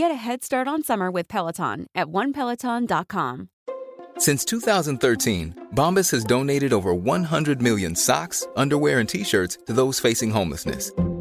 Get a head start on summer with Peloton at onepeloton.com. Since 2013, Bombas has donated over 100 million socks, underwear, and t shirts to those facing homelessness.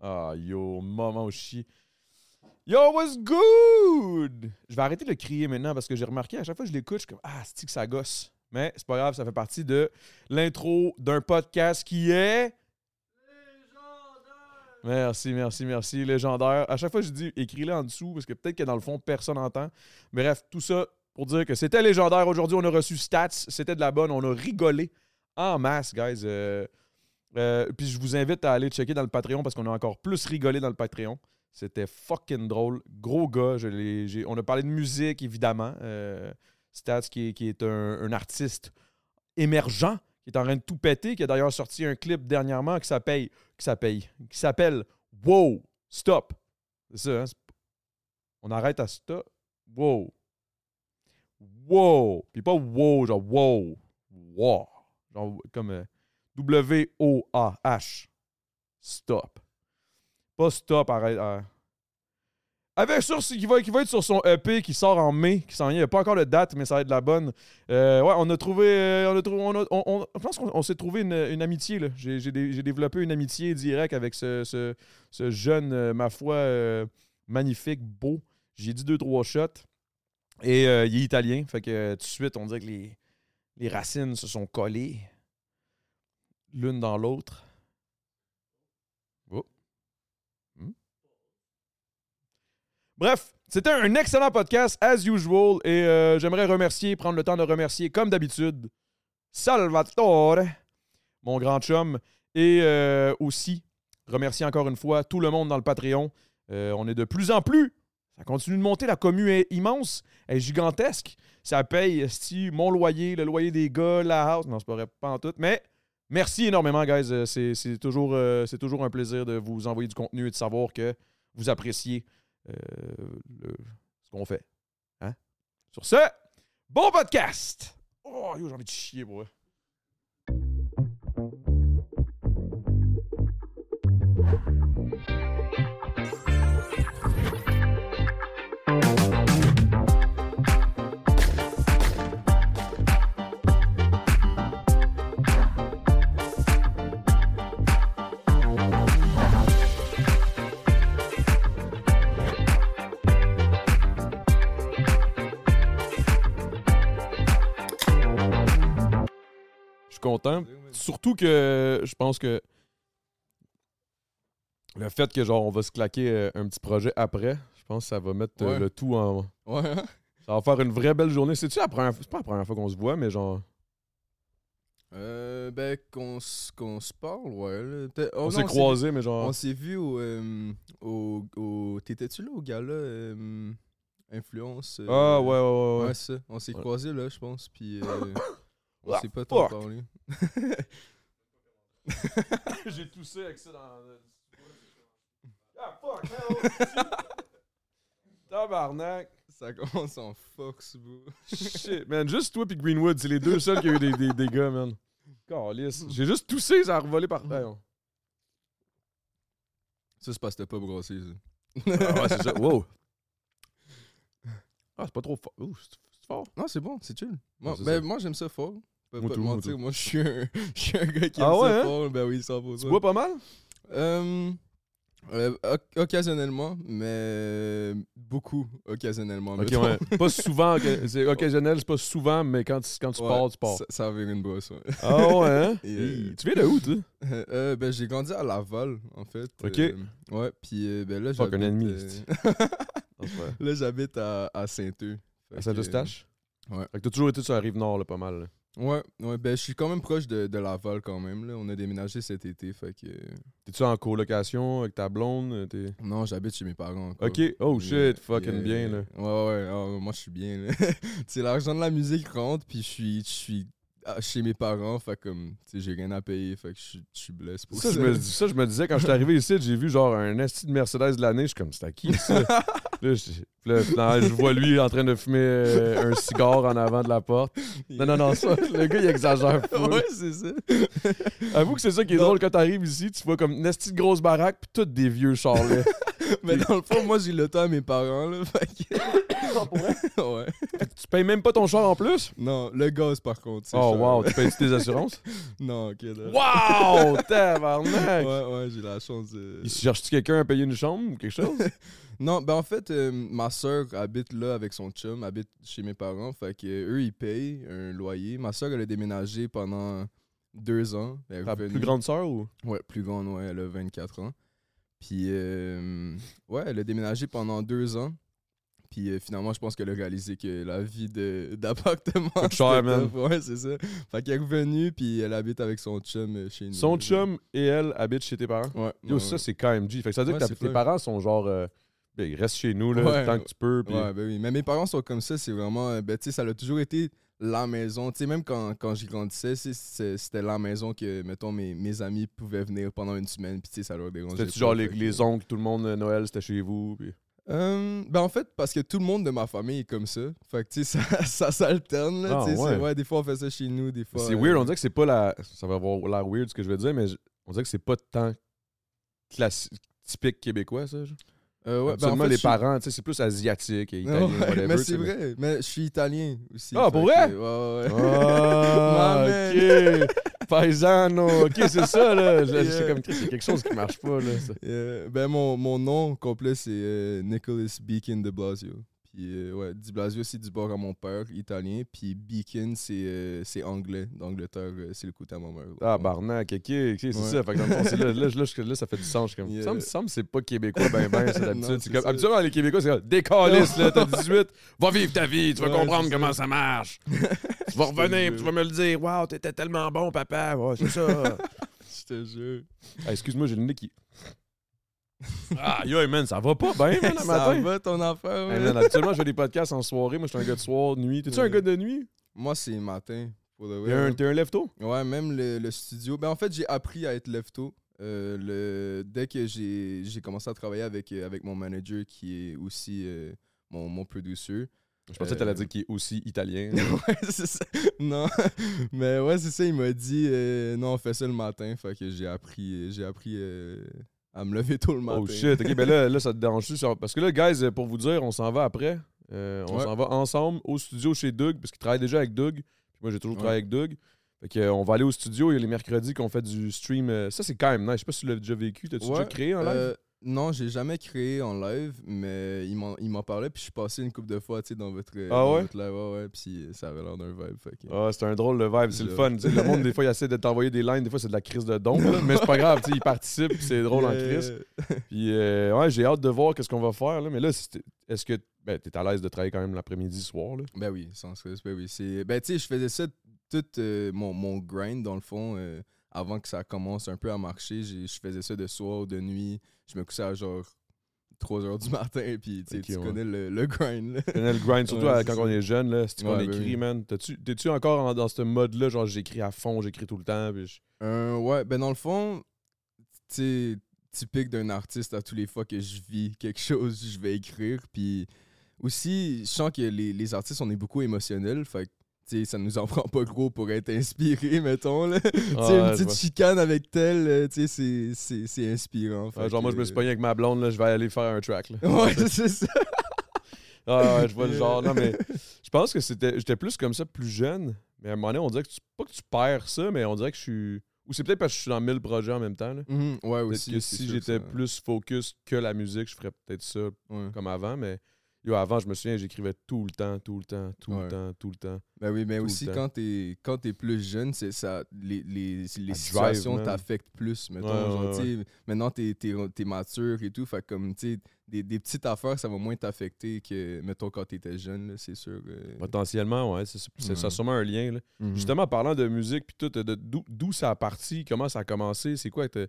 Ah, yo, moment où je chie. Yo, what's good? Je vais arrêter de le crier maintenant parce que j'ai remarqué à chaque fois que je l'écoute, je suis comme Ah, c'est que ça gosse? Mais c'est pas grave, ça fait partie de l'intro d'un podcast qui est. Merci, merci, merci. Légendaire. À chaque fois, je dis écris-le en dessous parce que peut-être que dans le fond, personne n'entend. Bref, tout ça pour dire que c'était légendaire. Aujourd'hui, on a reçu Stats. C'était de la bonne. On a rigolé en masse, guys. Euh, euh, puis je vous invite à aller checker dans le Patreon parce qu'on a encore plus rigolé dans le Patreon. C'était fucking drôle. Gros gars. On a parlé de musique, évidemment. Euh, Stats, qui est, un, artiste émergent, qui est en train de tout péter, qui a d'ailleurs sorti un clip dernièrement qui s'appelle qui s'appelle Wow Stop. C'est ça. hein? On arrête à stop. Wow. Wow. Puis pas wow, genre wow. Wow. Genre comme euh, W-O-A-H. Stop. Pas stop, arrête. euh. Avec sur qui va, qui va être sur son EP qui sort en mai, qui s'en vient. Il n'y a pas encore de date, mais ça va être la bonne. Euh, ouais, on a trouvé. euh, on a trouvé on on- je pense qu'on on s'est trouvé une, amitié. J'ai j'ai dé- j'ai développé une amitié directe avec ce, ce- jeune, euh, ma foi, euh, magnifique, beau. J'ai dit deux, trois shots. Et euh, il est italien. Fait que euh, tout de suite, on dirait que les, les racines se sont collées l'une dans l'autre. Oh. Hmm. Bref, c'était un excellent podcast, as usual. Et euh, j'aimerais remercier, prendre le temps de remercier, comme d'habitude, Salvatore, mon grand chum. Et euh, aussi, remercier encore une fois tout le monde dans le Patreon. Euh, on est de plus en plus. Ça continue de monter. La commune est immense. Elle est gigantesque. Ça paye esti, mon loyer, le loyer des gars, la house. Non, c'est pas vrai, pas en tout. Mais merci énormément, guys. Euh, C'est c'est toujours, euh, c'est toujours un plaisir de vous envoyer du contenu et de savoir que vous appréciez euh, ce qu'on fait. Hein? Sur ce, bon podcast! Oh, j'ai envie de chier, pour Surtout que je pense que le fait que genre on va se claquer euh, un petit projet après, je pense que ça va mettre euh, Ouais. le tout en. Ouais. Ça va faire une vraie belle journée. C'est-tu la première C'est pas la première fois qu'on se voit, mais genre. Euh, ben, qu'on se parle, ouais. oh on s'est croisés, mais genre. On s'est vu au. euh, au, au- T'étais-tu là au gala euh, Influence Ah, ouais, ouais, ouais. ouais. Ouais, ça. On s'est croisés là, je pense. Puis. euh, on Ah, s'est pas trop parlé. J'ai toussé avec ça dans. Ah, fuck, man, Tabarnak. Ça commence en fox, bro. Shit, man. Juste toi et Greenwood, c'est les deux seuls qui ont eu des, des dégâts, man. Calisse. J'ai juste toussé, ça a revolé par terre. Ça, c'est parce que t'as pas brossé, ça. Ah ouais, c'est ça. Wow. Ah, c'est pas trop fort. Ouh, c'est c'est fort. Non, c'est bon, c'est chill. Moi, c'est ben, moi j'aime ça fort. Pas, Moi pas tout, te moi mentir, tout. moi je suis un, je suis un gars qui aime Ah ouais, ça hein? fort. Ben oui, 100%. Tu bois pas mal? Euh, euh, oc- occasionnellement, mais beaucoup occasionnellement. Ok, mettons. ouais. Pas souvent. C'est occasionnel, c'est pas souvent, mais quand, tu- quand tu Ouais, pars, tu pars. Ça, ça va une brosse, ouais. Ah ouais, hein? Et, euh. Tu viens de où, toi? Euh, ben, j'ai grandi à Laval, en fait. Ok. Euh, ouais, puis euh, ben là, Fuck, un j'habite... ennemi, euh, vrai. là, j'habite à, à Saint-Eux. Fait À Saint-Eustache? ouais. Fait que t'as toujours été sur la rive nord, là, pas mal. là. Ouais, ouais, ben, je suis quand même proche de, de Laval, quand même, là. On a déménagé cet été, fait que... T'es-tu en colocation avec ta blonde? euh, T'es... Non, j'habite chez mes parents. Ok, oh shit, Yeah, fucking yeah, bien, là. Ouais, ouais, ah, moi je suis bien. là. sais, l'argent de la musique rentre, puis je suis, je suis ah, chez mes parents, fait comme, tu sais, j'ai rien à payer, fait que je suis- blessé pour Ça, ça. je me, ça, je me disais, quand je suis arrivé ici, j'ai vu genre un esti de Mercedes de l'année. Je suis comme, c'est à qui ça? là, je, là, vois lui en train de fumer euh, un cigare en avant de la porte. Non, non, non, ça, le gars, il exagère full. ouais, c'est ça. Avoue que c'est ça qui est Non. drôle quand t'arrives ici, tu vois comme une esti de grosse baraque, puis toutes des vieux charlets. Mais dans le fond, moi j'ai le temps à mes parents, là, fait que... ouais. tu payes même pas ton char en plus? Non, le gaz par contre, Oh cher. wow, tu payes tes assurances? Non, ok, là. Wow! Tabarnak! Ouais, ouais, j'ai la chance de... Il cherche-tu quelqu'un à payer une chambre ou quelque chose? Non, ben en fait, euh, ma soeur habite là avec son chum, habite chez mes parents. Fait que euh, eux, ils payent un loyer. Ma soeur, elle a déménagé pendant deux ans. Elle Ta plus grande sœur ou? Ouais, plus grande, ouais, elle a 24 ans. Puis, euh, ouais, elle a déménagé pendant deux ans. Puis euh, finalement, je pense qu'elle a réalisé que la vie de- d'appartement. Coûte cher, man. Ouais, c'est ça. Fait qu'elle est revenue, puis elle habite avec son chum euh, chez nous. Son chum et elle habitent chez tes parents? Ouais. Yo, ouais, ça, ouais. c'est KMG. Fait que ça veut dire que tes parents sont genre. euh, ben, ils restent chez nous là, tant que tu peux. Ouais, ben oui. Mais mes parents sont comme ça, c'est vraiment. Ben, tu sais, ça a toujours été la maison. Tu sais, même quand, quand j'y grandissais, c'était la maison que, mettons, mes, mes amis pouvaient venir pendant une semaine, puis tu sais, ça leur dérangeait. C'était pas, genre les, les oncles, tout le monde, euh, Noël, c'était chez vous. Puis... Euh, ben, en fait, parce que tout le monde de ma famille est comme ça. Fait que, tu sais, ça, ça s'alterne. Ah, ouais. ouais, des fois, on fait ça chez nous, des fois. C'est euh, weird, on dirait que c'est pas la. Ça va avoir l'air weird ce que je veux dire, mais on dirait que c'est pas tant classique, typique québécois, ça. genre. Euh, ouais, ben, en Absolument, fait, les suis- parents, c'est plus asiatique et italien, Ouais, whatever. mais c'est vrai, mais je suis italien aussi. Ah, pour que- vrai? Ouais, ouais, ouais. Ah, ok. Paisano. Ok, c'est ça, là. Yeah. C'est comme, c'est quelque chose qui marche pas, là. ça. Ben mon, mon nom complet c'est euh, Nicholas Beacon de Blasio. Puis euh, ouais, Di Blasio c'est du bord à mon père, italien. Puis Beacon c'est euh, anglais. D'Angleterre, euh, c'est le côté à ma mère. Ah, barnac, ok, ok, c'est ça. Fait que dans le fond, c'est là, ça fait du sens. Comme, ça me semble que c'est pas québécois, ben, ben, c'est d'habitude. Comme, habituellement, les Québécois, c'est comme, décalisse, là, t'as 18, va vivre ta vie, tu vas comprendre comment ça. marche. tu vas revenir, tu vas me le dire, waouh, t'étais tellement bon, papa, ouais, c'est ça. Je te jure. Ah, excuse-moi, j'ai le nez qui. Ah, yo, man, ça va pas bien, man, le Ça matin. va ton affaire, Hey, ouais? man, habituellement, je fais des podcasts en soirée. Moi, je suis un gars de soir, nuit. T'es-tu un Ouais. gars de nuit? Moi c'est matin. T'es un, un lefto? Ouais, même le, le studio. Ben, en fait, j'ai appris à être lefto. Euh, le, dès que j'ai commencé à travailler avec, euh, avec mon manager qui est aussi euh, mon, mon producer. Je pensais que t'allais dire qu'il est aussi italien. ouais, c'est ça. Non, mais ouais, c'est ça. Il m'a dit euh, non, on fait ça le matin. Fait que j'ai appris, j'ai appris euh, à me lever tôt le matin. Oh shit, ok, ben là, là ça te dérange sur... Parce que là, guys, euh, pour vous dire, on s'en va après. Euh, on Ouais. s'en va ensemble au studio chez Doug, parce qu'il travaille déjà avec Doug. Puis moi, j'ai toujours Ouais. travaillé avec Doug. Fait que, euh, on va aller au studio. Il y a les mercredis qu'on fait du stream. euh, ça, c'est quand même nice. Je sais pas si tu l'as déjà vécu. T'as-tu déjà créé en live? Non, j'ai jamais créé en live, mais il m'en parlait, puis je suis passé une couple de fois, tu sais, dans votre, Ah dans ouais? votre live, ouais, ouais, puis ça avait l'air d'un vibe. Ah, c'est un drôle de vibe, c'est le fun. Le monde, des fois, il essaie de t'envoyer des lines, des fois, c'est de la crise de don, là, mais c'est pas grave, tu sais, il participe, c'est drôle en crise. Puis, euh, ouais, j'ai hâte de voir qu'est-ce qu'on va faire, là, mais là, est-ce que ben, t'es à l'aise de travailler quand même l'après-midi, soir, là? Ben oui, sans stress, ben oui. Ben tu sais, je faisais ça tout euh, mon, mon grind, dans le fond, euh, avant que ça commence un peu à marcher. j'ai- Je faisais ça de soir, de nuit. Je me couchais à genre 3 heures du matin, puis tu tu ouais. connais le, le grind, là. Tu connais le grind, surtout Ouais, à- c'est quand ça. on est jeune, là, c'est qu'on Ouais, ben écrit, oui. man? T'es-tu encore en- dans ce mode-là, genre j'écris à fond, j'écris tout le temps, puis je- Euh, ouais, ben dans le fond, tu sais, typique d'un artiste, à tous les fois que je vis quelque chose, je vais écrire. Puis aussi, je sens que les, les artistes, on est beaucoup émotionnels. Fait que, tu sais, ça nous en prend pas gros pour être inspiré, mettons. Là. Une petite chicane avec tel, euh, tu sais, c'est- inspirant. Genre, moi, je me suis pogné avec ma blonde, là, je vais aller faire un track, là. Ouais, c'est ça. Ah, ouais, je vois le genre. Non, mais je pense que c'était j'étais plus comme ça plus jeune. Mais à un moment donné, on dirait que tu, pas que tu perds ça, mais on dirait que je suis. Ou c'est peut-être parce que je suis dans 1000 projets en même temps. là. Mhm, Ouais, aussi. que si j'étais plus focus que la musique, je ferais peut-être ça Ouais. comme avant. Mais yo, avant, je me souviens, j'écrivais tout le temps, tout le temps, tout Ouais. le temps, tout le temps. Ben oui, mais aussi quand t'es quand t'es plus jeune, c'est ça les, les, les situations t'affectent plus. Mettons, Ouais, genre, ouais, tu sais, maintenant t'es t'es mature et tout, fait comme tu sais des, des petites affaires, ça va moins t'affecter que mettons quand t'étais jeune, c'est sûr. euh. Potentiellement, ouais. C'est, ça a sûrement un lien. là. Mhm. Justement, parlant de musique, puis tout, d'où, ça a parti, comment ça a commencé, c'est quoi? Tu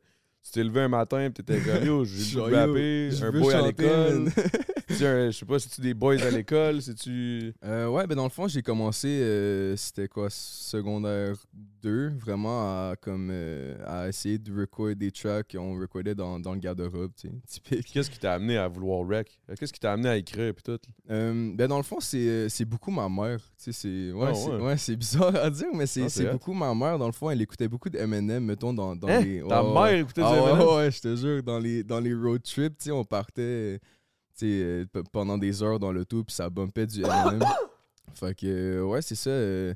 t'es levé un matin, puis t'étais comme yo, j'ai le rapper, un boy à l'école. je sais pas, c'est-tu des boys à l'école? C'est-tu. Euh, ouais, ben dans le fond, j'ai commencé, euh, c'était quoi, secondaire 2, vraiment à, comme, euh, à essayer de recorder des tracks qu'on recordait dans, dans le garde-robe, tu sais, typique. Qu'est-ce qui t'a amené à vouloir rec? Qu'est-ce qui t'a amené à écrire, puis tout? Ben dans le fond, c'est beaucoup ma mère. Tu sais, c'est ouais, Ah, c'est- ouais. bizarre à dire, mais c'est Ah, c'est beaucoup ma mère. Dans le fond, elle écoutait beaucoup de Eminem, mettons, dans, dans Hein? les... Ta mère écoutait Ah, du ouais, Eminem? ouais, je te jure, dans les, dans les road trips, tu sais, on partait euh, pendant des heures dans l'auto, puis ça bumpait du Eminem. fait que, euh, ouais, c'est ça. euh,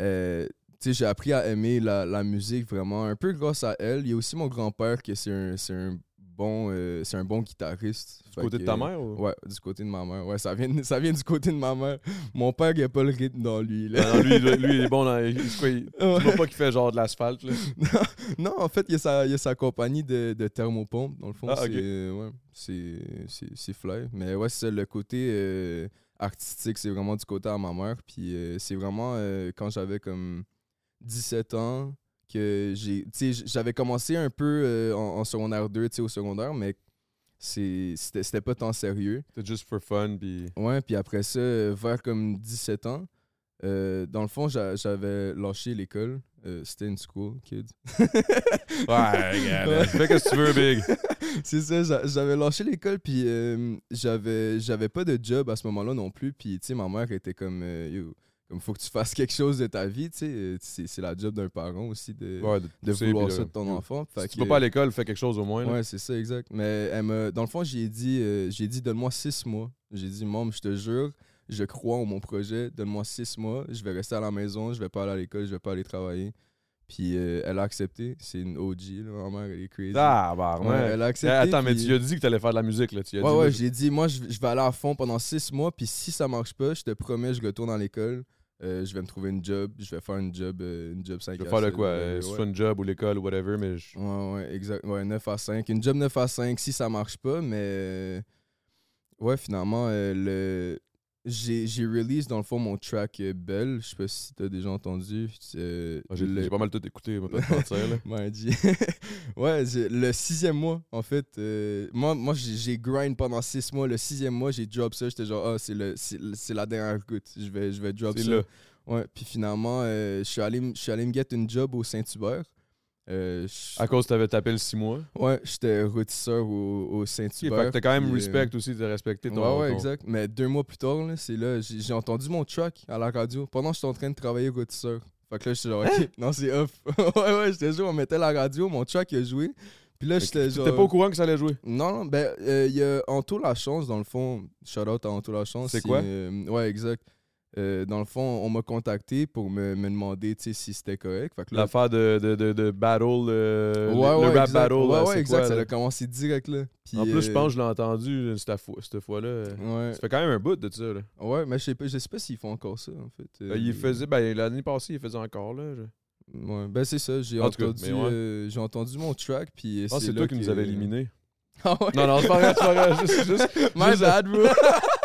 euh, tu sais, j'ai appris à aimer la, la musique vraiment un peu grâce à elle. Il y a aussi mon grand-père c'est un, c'est un bon euh, c'est un bon guitariste. Du Fait côté de ta mère? Ou? Ouais, du côté de ma mère. Ouais, ça vient, ça vient du côté de ma mère. Mon père, il a pas le rythme dans lui. Là. Non, lui, il- lui, il est bon dans. il- quoi, il- Tu vois pas qu'il fait genre de l'asphalte, là? non, en fait, il y a sa, il a sa compagnie de, de thermopompe. Dans le fond, Ah, c'est ouais, c'est c'est- c'est fly. Mais ouais, c'est le côté euh, artistique, c'est vraiment du côté à ma mère. Puis euh, c'est vraiment quand j'avais comme 17 ans que j'ai. J'avais commencé un peu euh, en, en secondaire 2, tu sais, au secondaire, mais c'était pas tant sérieux. C'était juste for fun, puis. Ouais, puis après ça, euh, vers comme 17 ans, euh, dans le fond, j'a- j'avais lâché l'école. Euh, C'était une school, kid. Ouais, regarde. Fais que tu veux, Big. C'est ça, j'a- j'avais lâché l'école, puis j'avais j'avais pas de job à ce moment-là non plus. Puis, tu sais, ma mère était comme, euh, yo, comme faut que tu fasses quelque chose de ta vie, tu sais. euh, C'est la job d'un parent aussi de, Ouais, de vouloir ça de- ton enfant. Fait Si tu que- vas pas à l'école, fais quelque chose au moins. là. Ouais, c'est ça, exact. Mais elle me- dans le fond, j'ai dit, euh, j'ai dit donne-moi six mois. J'ai dit, maman, je te jure, je crois en mon projet, donne-moi six mois, je vais rester à la maison, je vais pas aller à l'école, je vais pas aller travailler. Puis euh, elle a accepté. C'est une OG, là, ma mère, elle est crazy. Ah, bah, Ouais, elle a accepté. Attends, mais tu lui as dit que tu allais faire de la musique, là. Tu as Ouais, dit, ouais, j'ai dit, moi, je, je vais aller à fond pendant six mois, puis si ça marche pas, je te promets, je retourne à l'école, euh, je vais me trouver une job, je vais faire une job, euh, une job 5 Je vais faire 7, quoi? euh, ouais. Soit une job ou l'école ou whatever, mais je- Ouais, ouais, exact. Ouais, 9 à 5. Une job 9 à 5 si ça marche pas, mais. euh, Ouais, finalement, euh, le. J'ai release dans le fond mon track euh, Belle. Je sais pas si t'as déjà entendu. euh, Ah, j'ai le- pas mal tout écouté, pas. Ouais, le sixième mois, en fait. euh, moi, moi j'ai grind pendant six mois. Le sixième mois, j'ai drop ça. J'étais genre, ah, c'est le- c'est la dernière goutte. Je vais, je vais drop ça. là. Ouais, puis finalement, euh, je suis allé, allé me get une job au Saint-Hubert. Euh, À cause que t'avais tapé le 6 mois. Ouais, j'étais rôtisseur au, Saint-Hubert. fait que t'as quand même euh, respect aussi de respecter ton. Ouais, ouais, ton- exact. Mais deux mois plus tard, c'est là, j'ai j'ai entendu mon track à la radio pendant que j'étais en train de travailler rôtisseur. Fait que là, j'étais genre, Hein? ok, non, c'est off. ouais, ouais, j'étais genre, on mettait la radio, mon track il a joué. Puis là, j'étais genre. T'étais pas au courant que ça allait jouer? Non, non, ben, euh, il y a Anto La Chance, dans le fond. Shout out à Anto La Chance. C'est quoi? euh, ouais, exact. Euh, dans le fond, on m'a contacté pour me, me demander si c'était correct. L'affaire de, de, de, de battle, euh, ouais, le, ouais, rap exact. battle. Ouais, exact. quoi, ça a commencé direct là. Puis, En plus, je euh, pense que je l'ai entendu cette fois- cette fois-là. Ça fait quand même un bout de ça. Là. Ouais, mais je sais pas, je sais pas s'ils font encore ça, en fait. Euh, il faisait, ben, l'année passée, il faisait encore là. je- Ouais, ben c'est ça, j'ai entendu, ouais. j'ai entendu mon track, puis que c'est toi qui nous avais éliminés. Ah ouais? Non, non, c'est pas vrai, c'est pas vrai. Juste, juste- My juste- bad, bro!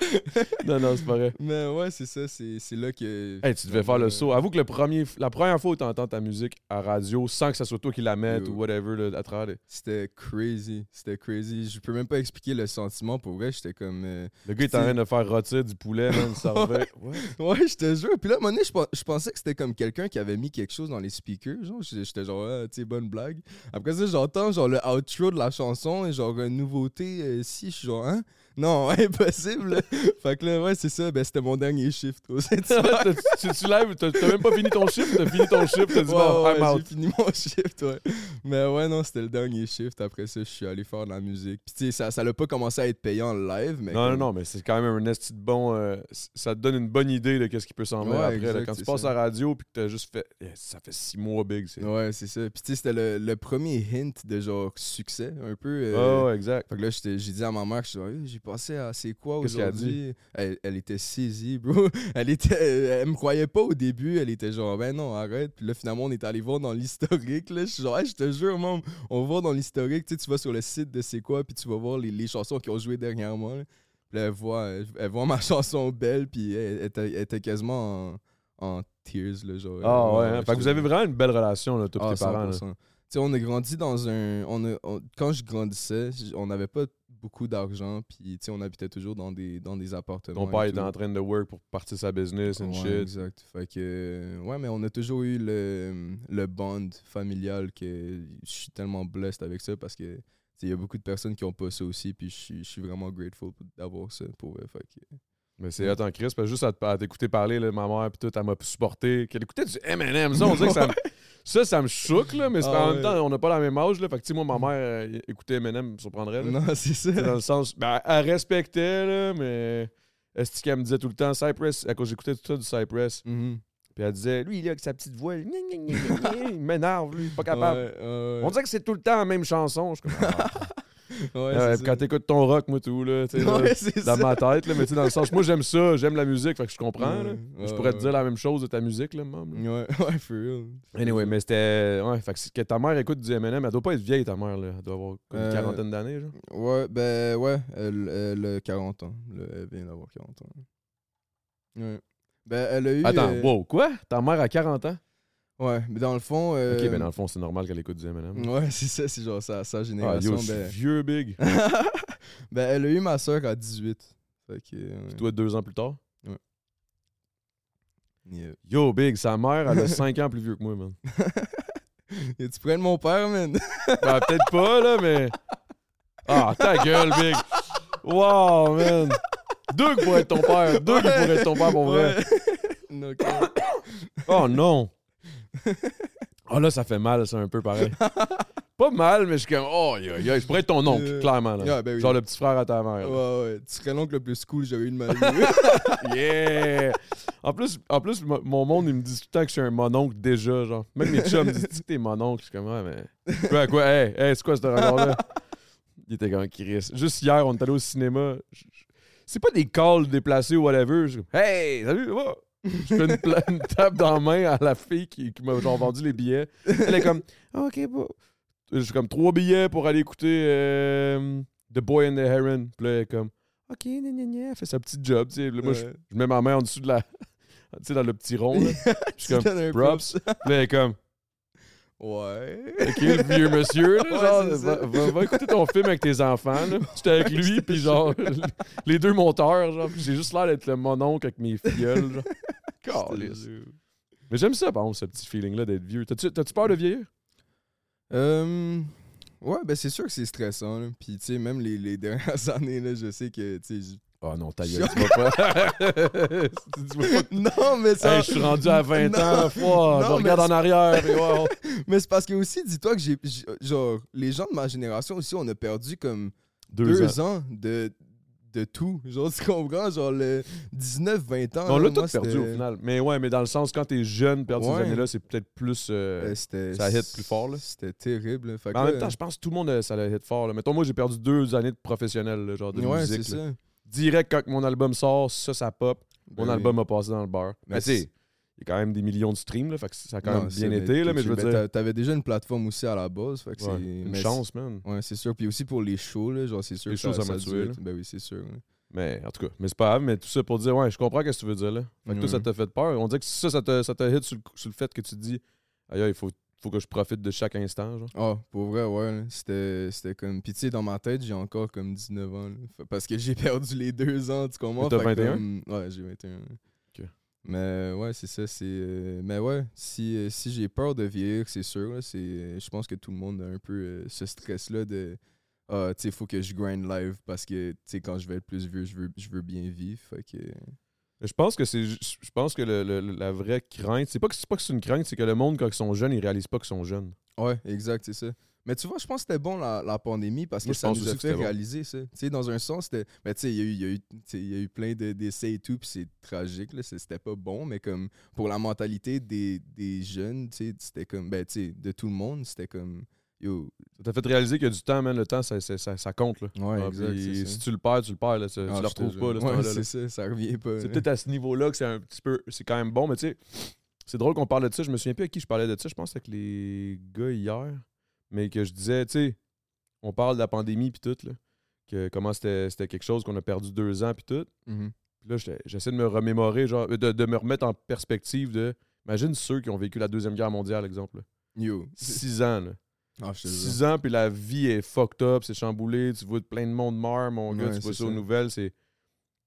Non, non, c'est pas vrai. mais ouais, c'est ça, c'est là que... Hey, tu devais faire le Euh, saut. Avoue que le premier, la première fois où tu entends ta musique à radio sans que ce soit toi qui la mette Yo. ou whatever là, à travers. C'était crazy, c'était crazy. Je peux même pas expliquer le sentiment, pour vrai, j'étais comme... euh, Le gars est en train de faire rôtir du poulet, man, il servait. Ouais. Ouais, je te jure. Puis là, à un moment donné, je, pen- je pensais que c'était comme quelqu'un qui avait mis quelque chose dans les speakers. Genre, J'étais j'étais genre, ah, tu sais, bonne blague. Après ça, j'entends genre le outro de la chanson et genre une nouveauté. euh, si, je suis genre, hein? Non, impossible. fait que là, ouais, c'est ça. Ben, c'était mon dernier shift tu, tu lèves, t'as même pas fini ton shift, t'as fini ton shift, t'as dit bon, ouais, j'ai fini mon shift, ouais. Mais ouais, non, c'était le dernier shift. Après ça, je suis allé faire de la musique. Puis tu sais, ça, ça l'a pas commencé à être payant live, mais. Non, non, comme- non, mais c'est quand même un esti de bon. euh, ça te donne une bonne idée de qu'est-ce qui peut s'en venir Ouais, après. là. Quand tu passes ça. à la radio puis que t'as juste fait. eh, ça fait six mois big. C'est... Ouais, c'est ça. Puis tu sais, c'était le, le premier hint de genre succès, un peu. euh, Ah ouais, exact. Fait que là, j'ai dit à ma mère, je suis j'ai passé à c'est quoi aujourd'hui? Elle, elle était saisie, bro. Elle était, elle me croyait pas au début. Elle était genre, ben non, arrête. Puis là, finalement, on est allé voir dans l'historique. Là, je suis genre, Hey, je te jure, man, on va voir dans l'historique. Tu sais, tu vas sur le site de c'est quoi, puis tu vas voir les, les chansons qui ont joué dernièrement. là. Puis là, elle voit, elle, voit ma chanson belle, puis elle, était, elle était quasiment en, en tears, là, genre. Ah ouais, hein? fait que vous avez vraiment une belle relation, là, toi ah, tes parents. là. 100%. Tu sais, on a grandi dans un. On a, on- quand je grandissais, on n'avait pas beaucoup d'argent, puis on habitait toujours dans des, dans des appartements. Ton père était en train de work pour partir sa business and Ouais, shit. exact. Fait que. euh, Ouais, mais on a toujours eu le, le bond familial que je suis tellement blessed avec ça parce que. Il y a beaucoup de personnes qui ont pas ça aussi, puis je suis- je suis vraiment grateful d'avoir ça pour eux. Fait que, Mais c'est hot en Chris, parce que juste à, t'écouter parler, là, ma mère, puis tout, elle m'a supporté. Qu'elle écoutait du M&M, ça, on dirait que ça me, ça, ça me choque, là, mais c'est- Ah en même temps, on n'a pas la même âge, là. Fait que, tu sais, moi, ma mère euh, écoutait M&M, me surprendrait, là. Non, c'est ça. Dans le sens, ben, elle respectait, là, mais est-ce qu'elle me disait tout le temps Cypress, à cause j'écoutais tout ça du Cypress, Mhm. puis elle disait, lui, là, avec sa petite voix, il m'énerve, lui, pas capable. Ouais, ouais, On dirait que c'est tout le temps la même chanson. Je suis comme, ah. ouais, ça. quand t'écoutes ton rock, moi, tout, là, dans ça. ma tête, là, mais tu sais, dans le sens, moi, j'aime ça, j'aime la musique, fait que je comprends, là. Ouais, je pourrais te dire la même chose de ta musique, là, même. Ouais, ouais, for real. Anyway, mais c'était. Ouais, fait que, ta mère écoute du M&M, elle doit pas être vieille, ta mère, là. Elle doit avoir une Euh, quarantaine d'années, genre. Ouais, ben ouais, elle, elle a 40 ans. elle vient d'avoir 40 ans. Ouais. Ben, elle a eu. Attends, euh, wow, quoi? Ta mère a 40 ans? Ouais, mais dans le fond. euh, Ok, ben dans le fond, c'est normal qu'elle écoute du M&M. Ouais, c'est ça, c'est genre sa, sa Ah, génération. yo, ben... vieux, big. ben, elle a eu ma soeur à 18. Fait que. euh, Toi, deux ans plus tard? yeah. Yo, big, sa mère, elle a 5 ans plus vieux que moi, man. Et tu prends de mon père, man? Ben, peut-être pas, là, mais. Ah, ta gueule, big. Wow, man. Deux qui pourraient être ton père. Deux qui Ouais. pourraient être ton père pour vrai. Ouais. No. Oh non! Oh là, ça fait mal, c'est un peu pareil. Pas mal, mais je suis comme, oh, yo, yo, je pourrais être ton oncle, Euh, clairement. Là. yeah, ben oui. Genre le petit frère à ta mère. Ouais, ouais. Tu serais l'oncle le plus cool que j'aurais eu de ma vie. Yeah! En plus, en plus, mo- mon monde, il me dit tout le temps que je suis un mononcle déjà. Genre. Même mes chums me disent que t'es mononcle. Je suis comme, ouais, mais. Quoi, quoi? Hey, hey, c'est quoi ce regard-là? Il était comme Chris. Juste hier, on est allé au cinéma. C'est pas des calls déplacés ou whatever. Je hey, salut, ça va? Je fais une, pla- une tape dans la main à la fille qui, qui m'a genre vendu les billets. Elle est comme, Ah, ok, bon. J'ai comme trois billets pour aller écouter euh, The Boy and the Heron. Puis là, elle est comme, ok, gna, gna, gna. Elle fait sa petite job. Tu sais. Là, moi, je, Ouais. je mets ma main en dessous de la. Tu sais, dans le petit rond. Là. Je suis Tu donnes comme, un props. Puis là, elle est comme, Ouais. ok, le vieux monsieur, là, genre, va, ça. va- va écouter ton film avec tes enfants. là. J'étais avec lui, puis genre, les deux monteurs, genre, j'ai juste l'air d'être le mononcle avec mes filleuls. Genre. Mais j'aime ça, par contre, ce petit feeling-là d'être vieux. T'as-tu t'as-tu peur de vieillir? Euh, ouais, ben c'est sûr que c'est stressant. là. Puis, tu sais, même les, les dernières années, là, je sais que, tu sais... j- Oh non, ta gueule, tu vas pas. tu vas pas Non, mais ça... Hey, je suis rendu à 20 Non. ans, foi, Non, je regarde en arrière. wow. mais c'est parce que aussi, dis-toi que j'ai... Genre, les gens de ma génération aussi, on a perdu comme Deux, deux, ans. ans, de, de tout. Genre, tu comprends? Genre, le 19-20 ans... On l'a tout perdu au final. Mais ouais, mais dans le sens, quand t'es jeune, perdre ces Ouais. années-là, c'est peut-être plus. euh, euh, ça hit plus fort, là. C'était terrible. Fait que en même temps, je pense que tout le monde, euh, ça l'a hit fort. Là. Mettons, moi, j'ai perdu deux années de professionnel, genre de ouais, musique. c'est là. ça. Direct, quand mon album sort, ça, ça pop. Ben Mon oui. album a passé dans le beurre. Mais Mais tu sais, il y a quand même des millions de streams, là, fait que ça a quand Non, même bien été, là, mais je veux ben, dire. t'a- T'avais déjà une plateforme aussi à la base. Fait que ouais, c'est... une mais chance, man. Ouais, c'est sûr. Puis aussi pour les shows, là, genre, c'est sûr Les que shows, ça m'a tué, là. Ben oui, c'est sûr. Mais en tout cas, mais c'est pas grave, mais tout ça pour dire, ouais, je comprends ce que tu veux dire là. Fait que toi, ça Ouais. t'a fait peur. On dirait que ça, ça t'a, ça hit sur le, sur le fait que tu te dis, aïe, il faut, faut que je profite de chaque instant, genre. Ah, pour vrai, ouais. C'était, comme. Puis tu sais, dans ma tête, j'ai encore comme 19 ans. là. Parce que j'ai perdu les deux ans, tu comprends? Mais t'as Fait que 21? comme- Ouais, j'ai 21. là. Ok. Mais ouais, c'est ça. C'est, euh, mais ouais, si, euh, si j'ai peur de vieillir, c'est sûr. je pense que tout le monde a un peu euh, ce stress-là de. ah, tu sais, faut que je grind live parce que, tu sais, quand je vais être plus vieux, je veux, je veux bien vivre. Fait que. Je pense que c'est. Je pense que le- le- la vraie crainte, c'est pas que c'est pas que c'est une crainte, c'est que le monde, quand ils sont jeunes, ils réalisent pas qu'ils sont jeunes. Ouais, exact, c'est ça. Mais tu vois, je pense que c'était bon la, la pandémie parce que ça nous a fait bon. réaliser ça. Tu sais, dans un sens, c'était. Mais tu sais, il y, a eu- il y, a eu- tu sais, il y a eu plein de- d'essais et tout, puis c'est tragique, là. C'était pas bon, mais comme pour la mentalité des, des jeunes, tu sais, c'était comme. Ben, tu sais, de tout le monde, c'était comme. Yo. Ça t'a fait réaliser qu'il y a du temps, man. Le temps, ça, ça, ça- ça compte. Là. Ouais, Ah, exact. puis c'est si tu le perds, tu le perds. Là. Tu, tu Ah, le retrouves pas. Là, Ouais, c'est ça, ça revient pas. C'est peut-être à ce niveau-là que c'est un petit peu. C'est quand même bon, mais tu sais, c'est drôle qu'on parle de ça. Je me souviens plus à qui je parlais de ça. Je pense avec les gars hier. Mais que je disais, tu sais, on parle de la pandémie puis tout, là. Que comment c'était quelque chose qu'on a perdu deux ans puis tout. Mhm. Puis là, j'essaie de me remémorer, genre, de, de me remettre en perspective de. Imagine ceux qui ont vécu la Deuxième Guerre mondiale, exemple. là. Yo. Six ans, là. Ah. Six ans, puis la vie est fucked up, c'est chamboulé, tu vois plein de monde meurt, mon gars, Ouais, tu vois ça aux nouvelles, c'est...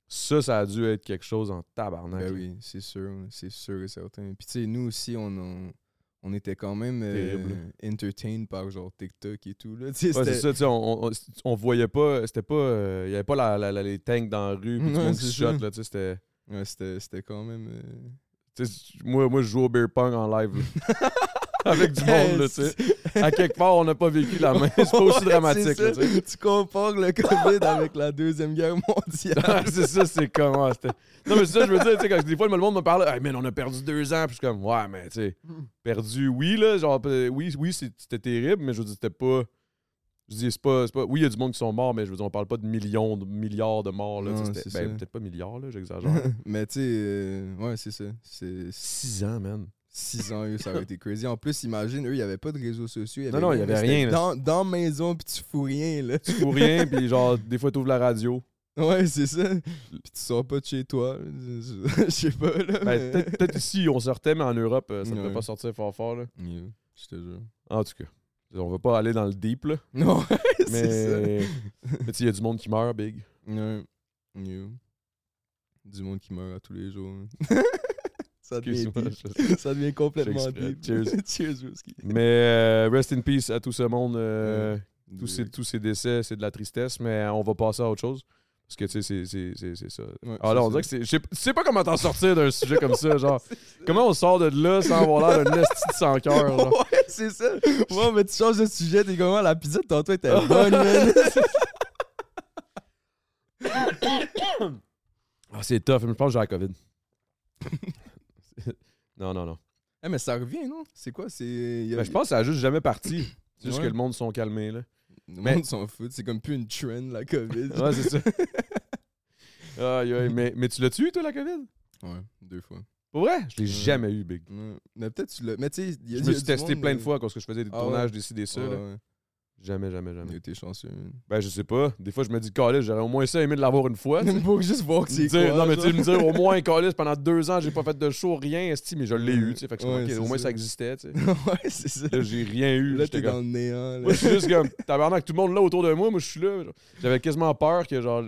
Ça, ça a dû être quelque chose en tabarnak. Ben oui, c'est sûr, c'est sûr et certain. Puis tu sais, nous aussi, on, on, on était quand même euh, entertained par genre TikTok et tout. Là. Ouais, c'est c'était- ça, tu sais, on, on, on voyait pas, c'était pas, euh, il y avait pas la, la- la- les tanks dans la rue, puis tout le monde shot, là, tu sais, c'était... Ouais, c'était, quand même. euh, Moi, moi, je joue au beer pong en live. Avec du monde, là, tu sais. À quelque part, on n'a pas vécu la même, c'est pas aussi Ouais, dramatique, là, tu sais. Tu compares le COVID avec la Deuxième Guerre mondiale. c'est ça, c'est comment c'était. Non, mais c'est ça, je veux dire, tu sais, quand des fois, le monde me parle, hey, man, on a perdu deux ans, puis je suis comme, ouais, mais tu sais, perdu, oui, là, genre, oui, oui, c'était terrible, mais je veux dire, c'était pas. Je dis, c'est pas, c'est pas. Oui, il y a du monde qui sont morts, mais je veux dire, on parle pas de millions, de milliards de morts, là. Non, ben, peut-être pas milliards, là, j'exagère. Mais tu sais, euh, ouais, c'est ça. C'est Six ans, man. Six ans, eux, ça aurait été crazy. En plus, imagine, eux, il n'y avait pas de réseaux sociaux. Non, non, il y avait rien. Dans, dans maison, puis tu fous rien, là. Tu fous rien, puis genre, des fois, t'ouvres la radio. Ouais, c'est ça. Puis tu sors pas de chez toi. Je sais pas, là. Ben, mais- peut-être peut-être ici, on sortait, mais en Europe, euh, ça ne peut Ouais. pas sortir fort fort, là. Yo, je te jure. En tout cas, on va pas aller dans le deep, là. Non, c'est Mais, mais tu il y a du monde qui meurt, big. ça. Ouais. Du monde qui meurt à tous les jours. Ça, devient Excuse-moi, deep. je- ça devient complètement deep. Cheers, Ruski. Mais euh, rest in peace à tout ce monde. euh, tous, ces, tous ces décès, c'est de la tristesse, mais on va passer à autre chose. Parce que, tu sais, c'est- c'est- c'est c'est ça. Ouais, Ah c'est là, on dirait que c'est. Je sais- tu sais pas comment t'en sortir d'un sujet comme ça, genre. Comment on sort de là sans avoir l'air d'un esti de sans cœur, genre? Ouais, c'est ça. Ouais, mais tu changes de sujet, t'es comment la pizza de tantôt était bonne, man. Ah, c'est tough, mais je pense que j'ai la COVID. Non, non, non. Eh, mais ça revient, non? C'est quoi? C'est. y a- Ben, je pense que ça a juste jamais parti. C'est juste Ouais. que le monde sont calmés, là. Le mais- monde s'en fout. C'est comme plus une trend, la COVID. Ouais, c'est ça. Aïe, aïe, mais, mais tu l'as-tu, toi, la COVID? Ouais, deux fois. Pour vrai? Je l'ai Ouais. jamais eu, Big. Ouais. Mais peut-être tu l'as. Mais tu sais, il y a Je me suis testé monde, plein de euh, fois quand je faisais des Ah ouais? tournages, des ci, des ça. Jamais, jamais, jamais. été chanceux. Ben, je sais pas. Des fois, je me dis, Calis, j'aurais au moins ça aimé de l'avoir une fois. Pour juste voir que c'est quoi. non, mais tu me dire au moins, Calis, pendant deux ans, j'ai pas fait de show, rien, esti, mais je l'ai eu. tu sais. Fait que Ouais, comme, ok, au moins ça. ça existait. tu sais. ouais, c'est ça. Là, j'ai rien eu. Là, j'étais t'es comme- dans le néant. Là. Moi, je suis juste comme, tabarnak, tout le monde là autour de moi, moi, je suis là. J'avais quasiment peur que, genre,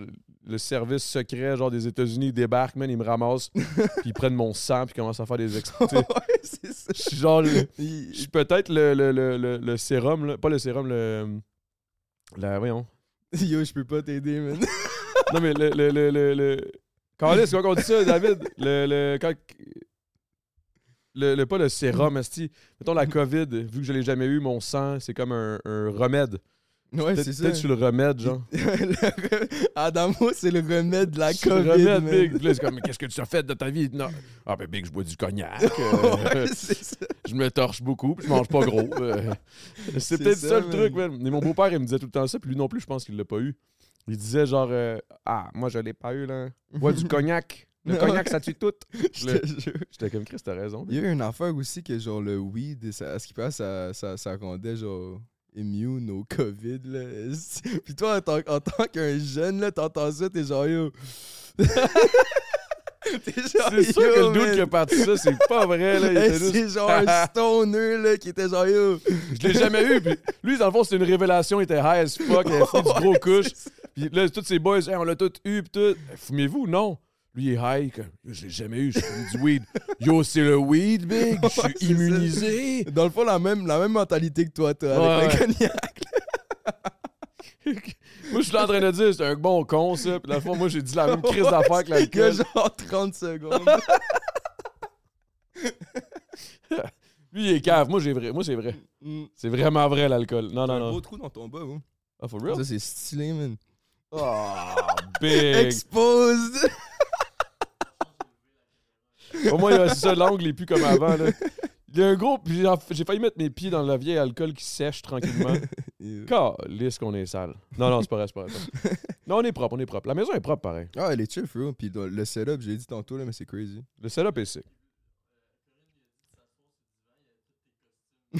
le service secret, genre, des États-Unis débarque, man, ils me ramassent, puis ils prennent mon sang, puis commencent à faire des expos. ouais, c'est ça. Je suis genre, le- je suis peut-être le, le, le, le, le sérum, là. Pas le sérum, le. La, voyons. Yo, je peux pas t'aider, man. Non, mais le. le, le, le, le... Carlis, comment on dit ça, David? Le. le quand... Le, le- pas le sérum, esti. Mettons la COVID, vu que je l'ai jamais eu, mon sang, c'est comme un, un remède. Ouais, Peut-être c'est ça. peut-être le remède, genre. Le Adamo, c'est le remède de la Sur COVID. le remède, man. Big. Puis là, c'est comme, mais qu'est-ce que tu as fait de ta vie? Non. Ah, ben, Big, je bois du cognac. euh, ouais, c'est ça. je me torche beaucoup, puis je mange pas gros. euh. c'est C'est peut-être ça, ça, le man. truc, man. Mais mon beau-père, il me disait tout le temps ça, puis lui non plus, je pense qu'il l'a pas eu. Il disait genre, euh, ah, moi, je l'ai pas eu, là. Bois du cognac. Le cognac, ça tue tout. Je te jure. J'étais comme Chris, t'as raison. Il y a eu une affaire aussi que genre le weed, ça, à ce qui passe, ça, ça, ça rendait genre immune au COVID. Là. Puis toi, en tant, tant qu'un jeune, là, t'entends ça, t'es genre yo. C'est sûr que le doute qui a parti ça, c'est pas vrai, là. Hey, était juste- C'est genre un stoner là, qui était genre yo. Je l'ai jamais eu. Puis lui, dans le fond, c'était une révélation. Il était high as fuck. Il avait fait du gros couche. Puis là, tous ses boys, Hey, on l'a tout eu. Puis tout. Fumez-vous? Non. Lui, il est high. Comme, l'ai jamais eu. Je fume du weed. Yo, c'est le weed, big. Je suis immunisé. Dans le fond, la même, la même mentalité que toi, toi, avec ouais. le cognac. Moi, je suis en train de dire, c'est un bon con, ça. Puis la fois, moi, j'ai dit la même crise d'affaires que Il y a l'alcool. genre 30 secondes. Lui, il est cave. Moi, j'ai vrai. Moi, c'est vrai. Mm. C'est vraiment vrai, l'alcool. Non, non, un non. gros trou dans ton bas, gros. Ah, for real? Ça, c'est stylé, man. Ah, big. Exposed! Au moins, c'est ça, l'angle est plus comme avant. Là. Il y a un gros. J'ai- failli mettre mes pieds dans la vieille alcool qui sèche tranquillement. Calisse qu'on est sale. Non, non, c'est pas vrai, c'est pas vrai. Non, on est propre, on est propre. La maison est propre, pareil. Ah, elle est chill, bro. Puis le le setup, j'ai dit tantôt, là, mais c'est crazy. Le setup est sick.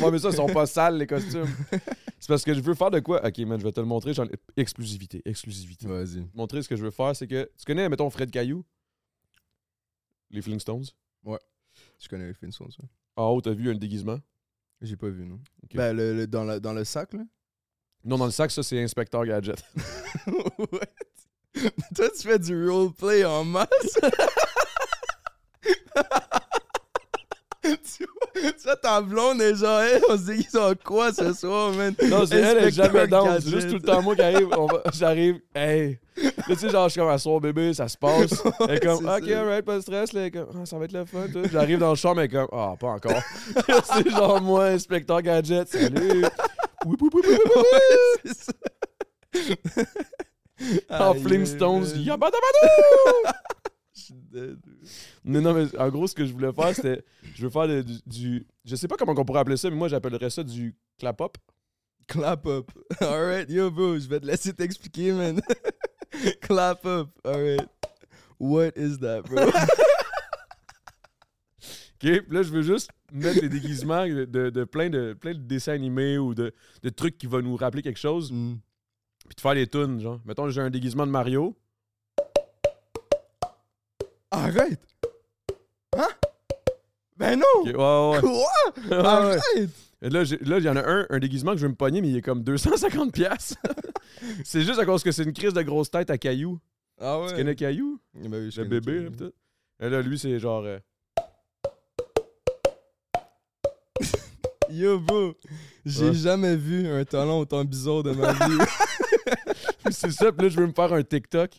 Ouais, mais ça, ils sont pas sales, les costumes. C'est parce que je veux faire de quoi? Ok, man, je vais te le montrer. Exclusivité, exclusivité. Vas-y. Montrer ce que je veux faire, c'est que. Tu connais, mettons, Fred Caillou? Les Flintstones? Je connais les Flintstones, ça. En haut, t'as vu un déguisement? J'ai pas vu, non. Ok. Ben, le, le- dans, la- dans le sac, là? Non, dans le sac, ça, c'est Inspecteur Gadget. What? Toi, tu fais du roleplay en masse? tu, vois, tu vois, ta blonde est genre, hey, on se dit qu'ils sont quoi ce soir, man? Non, c'est elle, elle est jamais down. C'est juste tout le temps moi qui arrive. va- J'arrive, hey. Là, tu sais, genre, je suis comme à soir bébé, ça se passe. Elle est comme, ok, ça. alright, pas de stress. Là, Elle est comme, Ah, ça va être le fun. tout. J'arrive dans le champ, mais comme, ah, pas encore. c'est genre moi, inspecteur gadget, salut. Ouip, ouip, ouip, ouip. Ouais, c'est ça. En man. yabadabadou! Non, non, mais en gros, ce que je voulais faire, c'était, je veux faire du, du- je sais pas comment on pourrait appeler ça, mais moi, j'appellerais ça du clap-up. Clap up. Alright, yo, bro, je vais te laisser t'expliquer, man. Clap up. Alright. What is that, bro? OK? Puis là, je veux juste mettre les déguisements de, de- de plein, de, plein de dessins animés ou de, de trucs qui vont nous rappeler quelque chose, Mm. puis de faire les tunes, genre. Mettons, j'ai un déguisement de Mario. Arrête! Hein? Ben non! Ouais. Quoi? Arrête! Et Là, il y en a un, un déguisement que je veux me pogner, mais il est comme 250$. piastres. c'est juste à cause que c'est une crise de grosse tête à Caillou. Ah ouais? Tu connais Caillou? Ben oui, je Le bébé, tout. Et là, lui, c'est genre... euh, Yo, bro, j'ai Ouais. jamais vu un talent autant bizarre de ma vie. c'est ça, puis là, je veux me faire un TikTok.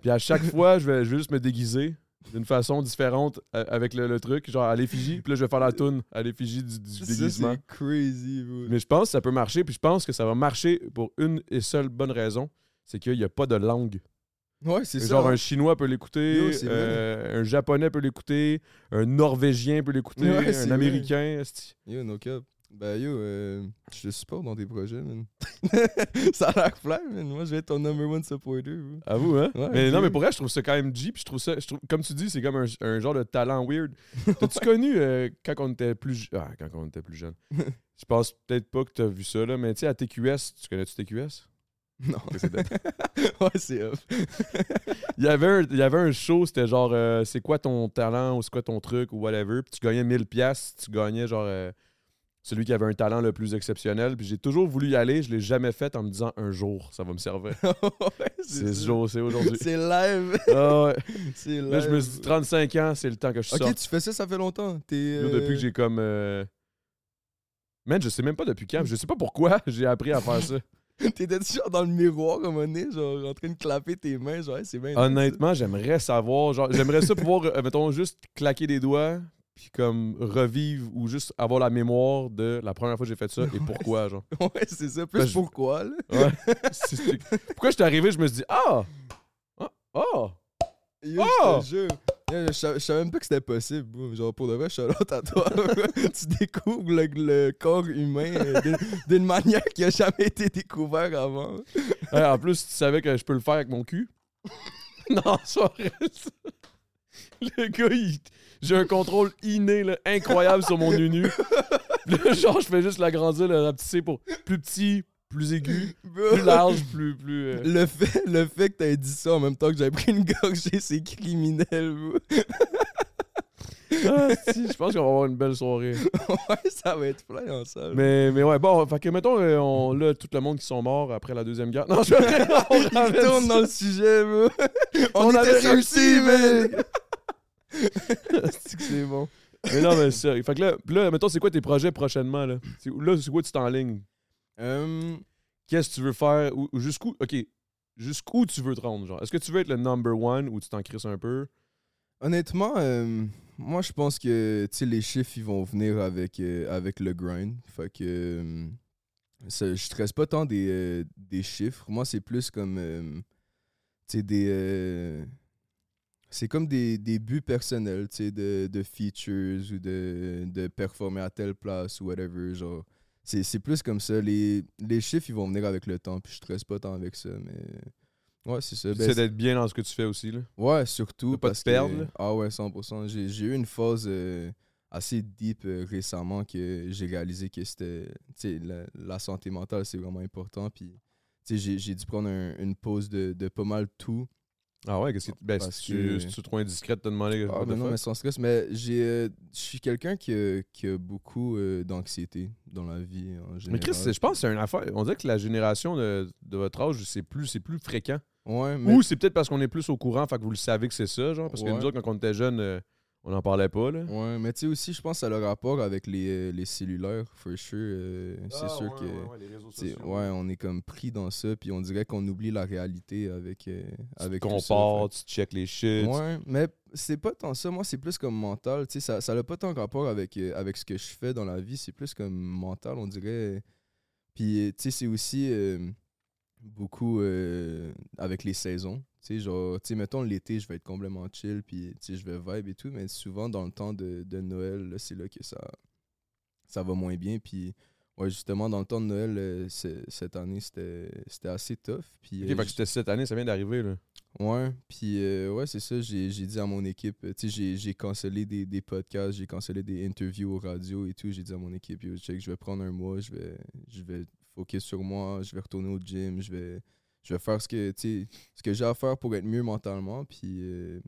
Puis à chaque fois, je vais, je vais juste me déguiser d'une façon différente euh, avec le, le truc, genre à l'effigie. Puis là, je vais faire la toune à l'effigie du, déguisement. c'est crazy, bro. Mais je pense que ça peut marcher, puis je pense que ça va marcher pour une et seule bonne raison, c'est qu'il n'y a pas de langue. Ouais, c'est ça. Genre un chinois peut l'écouter, euh, un japonais peut l'écouter, un norvégien peut l'écouter, Ouais, un américain. Yo, no cap. Ben yo, euh, je te supporte dans tes projets, man. ça a l'air fly, man. Moi, je vais être ton number one supporter, bro. À vous, hein? Ouais, mais non, mais pour vrai, je trouve ça quand même G, puis je trouve ça, je trouve, comme tu dis, c'est comme un, un genre de talent weird. T'as-tu connu euh, quand on était plus je- ah, quand on était plus jeune? Je pense peut-être pas que t'as vu ça, là, mais tu sais, à TQS, tu connais-tu TQS? Non. Ouais, c'est off. Il y avait un, il y avait un show, c'était genre, euh, c'est quoi ton talent ou c'est quoi ton truc ou whatever, puis tu gagnais 1000 pièces, tu gagnais genre euh, celui qui avait un talent le plus exceptionnel, puis j'ai toujours voulu y aller, je l'ai jamais fait en me disant un jour, ça va me servir. ouais, c'est ce jour, c'est aujourd'hui. C'est live. Ah ouais. c'est live. Là, je me suis dit 35 ans, c'est le temps que je sorte. Ok, tu fais ça, ça fait longtemps. T'es. Euh, depuis que j'ai comme. euh, Man, je sais même pas depuis quand. Je sais pas pourquoi j'ai appris à faire ça. T'étais genre dans le miroir à un moment donné, genre en train de clapper tes mains, genre, hey, c'est bien. Honnêtement, j'aimerais savoir. Genre, j'aimerais ça pouvoir, euh, mettons, juste claquer des doigts, puis comme revivre ou juste avoir la mémoire de la première fois que j'ai fait ça et pourquoi, genre. Ouais, c'est ça. Plus Ben, je- pourquoi, là. Ouais. Pourquoi je suis arrivé, je me suis dit, ah! Ah! ah! Yo, Oh! je te jure. Yo, Je savais- je savais même pas que c'était possible. bro. Genre, pour de vrai, shout out à toi. tu découvres le, le corps humain euh, d'une- manière qui a jamais été découverte avant. Ouais, en plus, tu savais que je peux le faire avec mon cul. non, ça. Le gars, il- j'ai un contrôle inné, là, incroyable sur mon nu Là, genre, je fais juste l'agrandir, le rapetisser pour plus petit, plus aigu, plus large, plus. plus euh, Le fait, le fait que t'aies dit ça en même temps que j'avais pris une gorgée, c'est criminel, ah, si, je pense qu'on va avoir une belle soirée. ouais, ça va être plein en salle. Mais, mais ouais, bon, fait que mettons, euh, on, là, tout le monde qui sont morts après la Deuxième Guerre. Non, je on tourne dans le sujet. On, On avait réussi, man. C'est que c'est bon. Mais non, mais c'est. Fait que là, là, mettons, c'est quoi tes projets prochainement, là? C'est- Là, c'est quoi tu t'enlignes? Euh, qu'est-ce que tu veux faire, ou, ou jusqu'où, ok, jusqu'où tu veux te rendre, genre? Est-ce que tu veux être le number one ou tu t'en crisses un peu? Honnêtement, euh, moi, je pense que les chiffres, ils vont venir avec, euh, avec le grind. Fait que euh, ça- je stresse pas tant des, euh, des chiffres. Moi, c'est plus comme euh, tu sais, des. C'est comme des, des buts personnels, tu sais, de, de features ou de, de performer à telle place ou whatever. Genre, c'est c'est plus comme ça. Les, les chiffres, ils vont venir avec le temps, puis je stresse pas tant avec ça, mais. Ouais, c'est ça. Ben, c'est d'être bien dans ce que tu fais aussi, là. Ouais, surtout. De pas te parce perdre, que- là. Ah ouais, 100%. J'ai j'ai eu une phase euh, assez deep euh, récemment que j'ai réalisé que c'était. Tu sais, la, la santé mentale, c'est vraiment important. Puis, tu sais, j'ai- j'ai dû prendre un- une pause de, de pas mal tout. Ah ouais, qu'est-ce que. Ben, Parce si tu, que- si tu trop indiscret de te demander. Ah, mais non, fuck? mais sans stress. Mais j'ai, euh, je suis quelqu'un qui, a- qui a beaucoup euh, d'anxiété dans la vie en Mais général. Chris, c'est- je pense que c'est une affaire. On dirait que la génération de, de votre âge, c'est plus, c'est plus fréquent. Ouais, mais. Ou c'est peut-être parce qu'on est plus au courant, fait que vous le savez que c'est ça, genre. Parce que Ouais. nous autres, quand on était jeunes, euh, on n'en parlait pas, là. Ouais, mais tu sais aussi, je pense que ça a le rapport avec les, euh, les cellulaires, for sure. euh, c'est Ah, sûr que. Ouais, on est comme pris dans ça, puis on dirait qu'on oublie la réalité avec, euh, avec tu ça, compares, tu check les shit. Ouais, mais c'est pas tant ça. Moi, c'est plus comme mental. Tu sais, ça, ça n'a pas tant rapport avec, euh, avec ce que je fais dans la vie. C'est plus comme mental, on dirait. Puis, tu sais, c'est aussi euh, beaucoup euh, avec les saisons. Tu sais, genre, tu sais, mettons l'été, je vais être complètement chill, puis, tu sais, je vais vibe et tout, mais souvent, dans le temps de, de Noël, c'est là que ça, ça va moins bien. Puis, ouais, justement, dans le temps de Noël, euh, cette année, c'était assez tough. Puis, Ok, euh, fait que c'était cette année, ça vient d'arriver, là. Ouais, puis euh, ouais, c'est ça, j'ai dit à mon équipe, tu sais, j'ai- j'ai cancellé des, des podcasts, j'ai cancellé des interviews aux radios et tout, j'ai dit à mon équipe, yo, check, je vais prendre un mois, je vais, je vais focus sur moi, je vais retourner au gym, je vais, je vais faire ce que, ce que j'ai à faire pour être mieux mentalement, puis euh,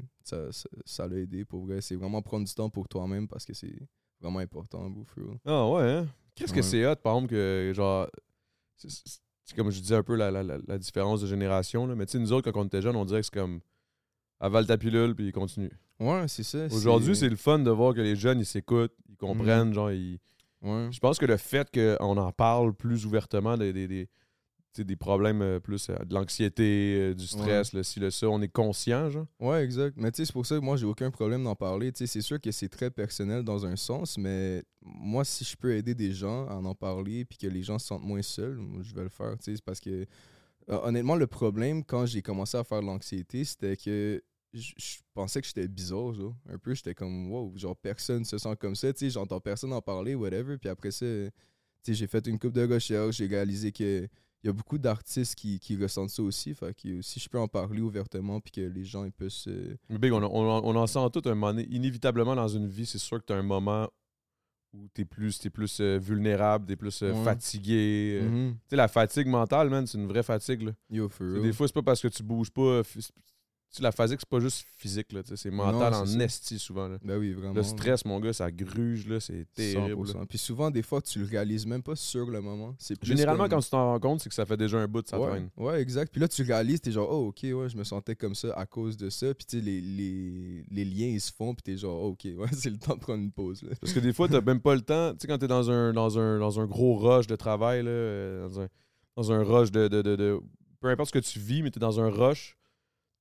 ça l'a aidé, pour vrai, c'est vraiment prendre du temps pour toi-même parce que c'est vraiment important. Ah ouais, hein? Qu'est-ce que c'est hot, par exemple, que genre. c'est- comme je disais un peu la, la, la, la différence de génération, là. Mais tu sais, nous autres, quand on était jeunes, on dirait que c'est comme. Avale ta pilule, puis continue. Ouais, c'est ça. Aujourd'hui, c'est le fun de voir que les jeunes, ils s'écoutent, ils comprennent, Mhm. genre, ils. Ouais. Je pense que le fait qu'on en parle plus ouvertement des, des, des, des problèmes euh, plus euh, de l'anxiété, euh, du stress, le ci, le ça, on est conscient, genre. Ouais, exact. Mais tu sais, c'est pour ça que moi, j'ai aucun problème d'en parler. Tu sais, c'est sûr que c'est très personnel dans un sens, mais moi, si je peux aider des gens à en parler puis que les gens se sentent moins seuls, je vais le faire. Tu sais, c'est parce que, euh, honnêtement, le problème, quand j'ai commencé à faire de l'anxiété, c'était que je je pensais que j'étais bizarre, genre. Un peu, j'étais comme, wow, genre, personne se sent comme ça. Tu sais, j'entends personne en parler, whatever. Puis après ça, tu sais, j'ai fait une coupe de recherche, j'ai réalisé que il y a beaucoup d'artistes qui, qui ressentent ça aussi. Fait que si je peux en parler ouvertement puis que les gens ils peuvent se. Mais Big, on, on, on en sent tout un moment. Inévitablement, dans une vie, c'est sûr que tu as un moment où tu es plus, t'es plus euh, vulnérable, tu es plus euh, Ouais. fatigué. euh. Mhm. Tu sais, la fatigue mentale, man, c'est une vraie fatigue. Là. Yo, for C'est real. Des fois, c'est pas parce que tu bouges pas. Sais, la fatigue, c'est pas juste physique, là, c'est mental Non, en ça. esti souvent. Là. Ben oui, vraiment. Le stress, mon gars, ça gruge, là, c'est terrible. 100%. là. Puis souvent, des fois, tu le réalises même pas sur le moment. C'est plus Généralement, comme- quand tu t'en rends compte, c'est que ça fait déjà un bout de ça ouais, traîne. ouais, exact. Puis là, tu réalises, t'es genre, oh, ok, ouais, je me sentais comme ça à cause de ça. Puis tu sais, les, les, les liens, ils se font. Puis t'es genre, oh, ok, ouais, c'est le temps de prendre une pause. Là. Parce que des fois, t'as même pas le temps. Tu sais, quand t'es dans un, dans, un, dans un gros rush de travail, là, euh, dans, un, dans un rush de, de, de, de- Peu importe ce que tu vis, mais t'es dans un rush,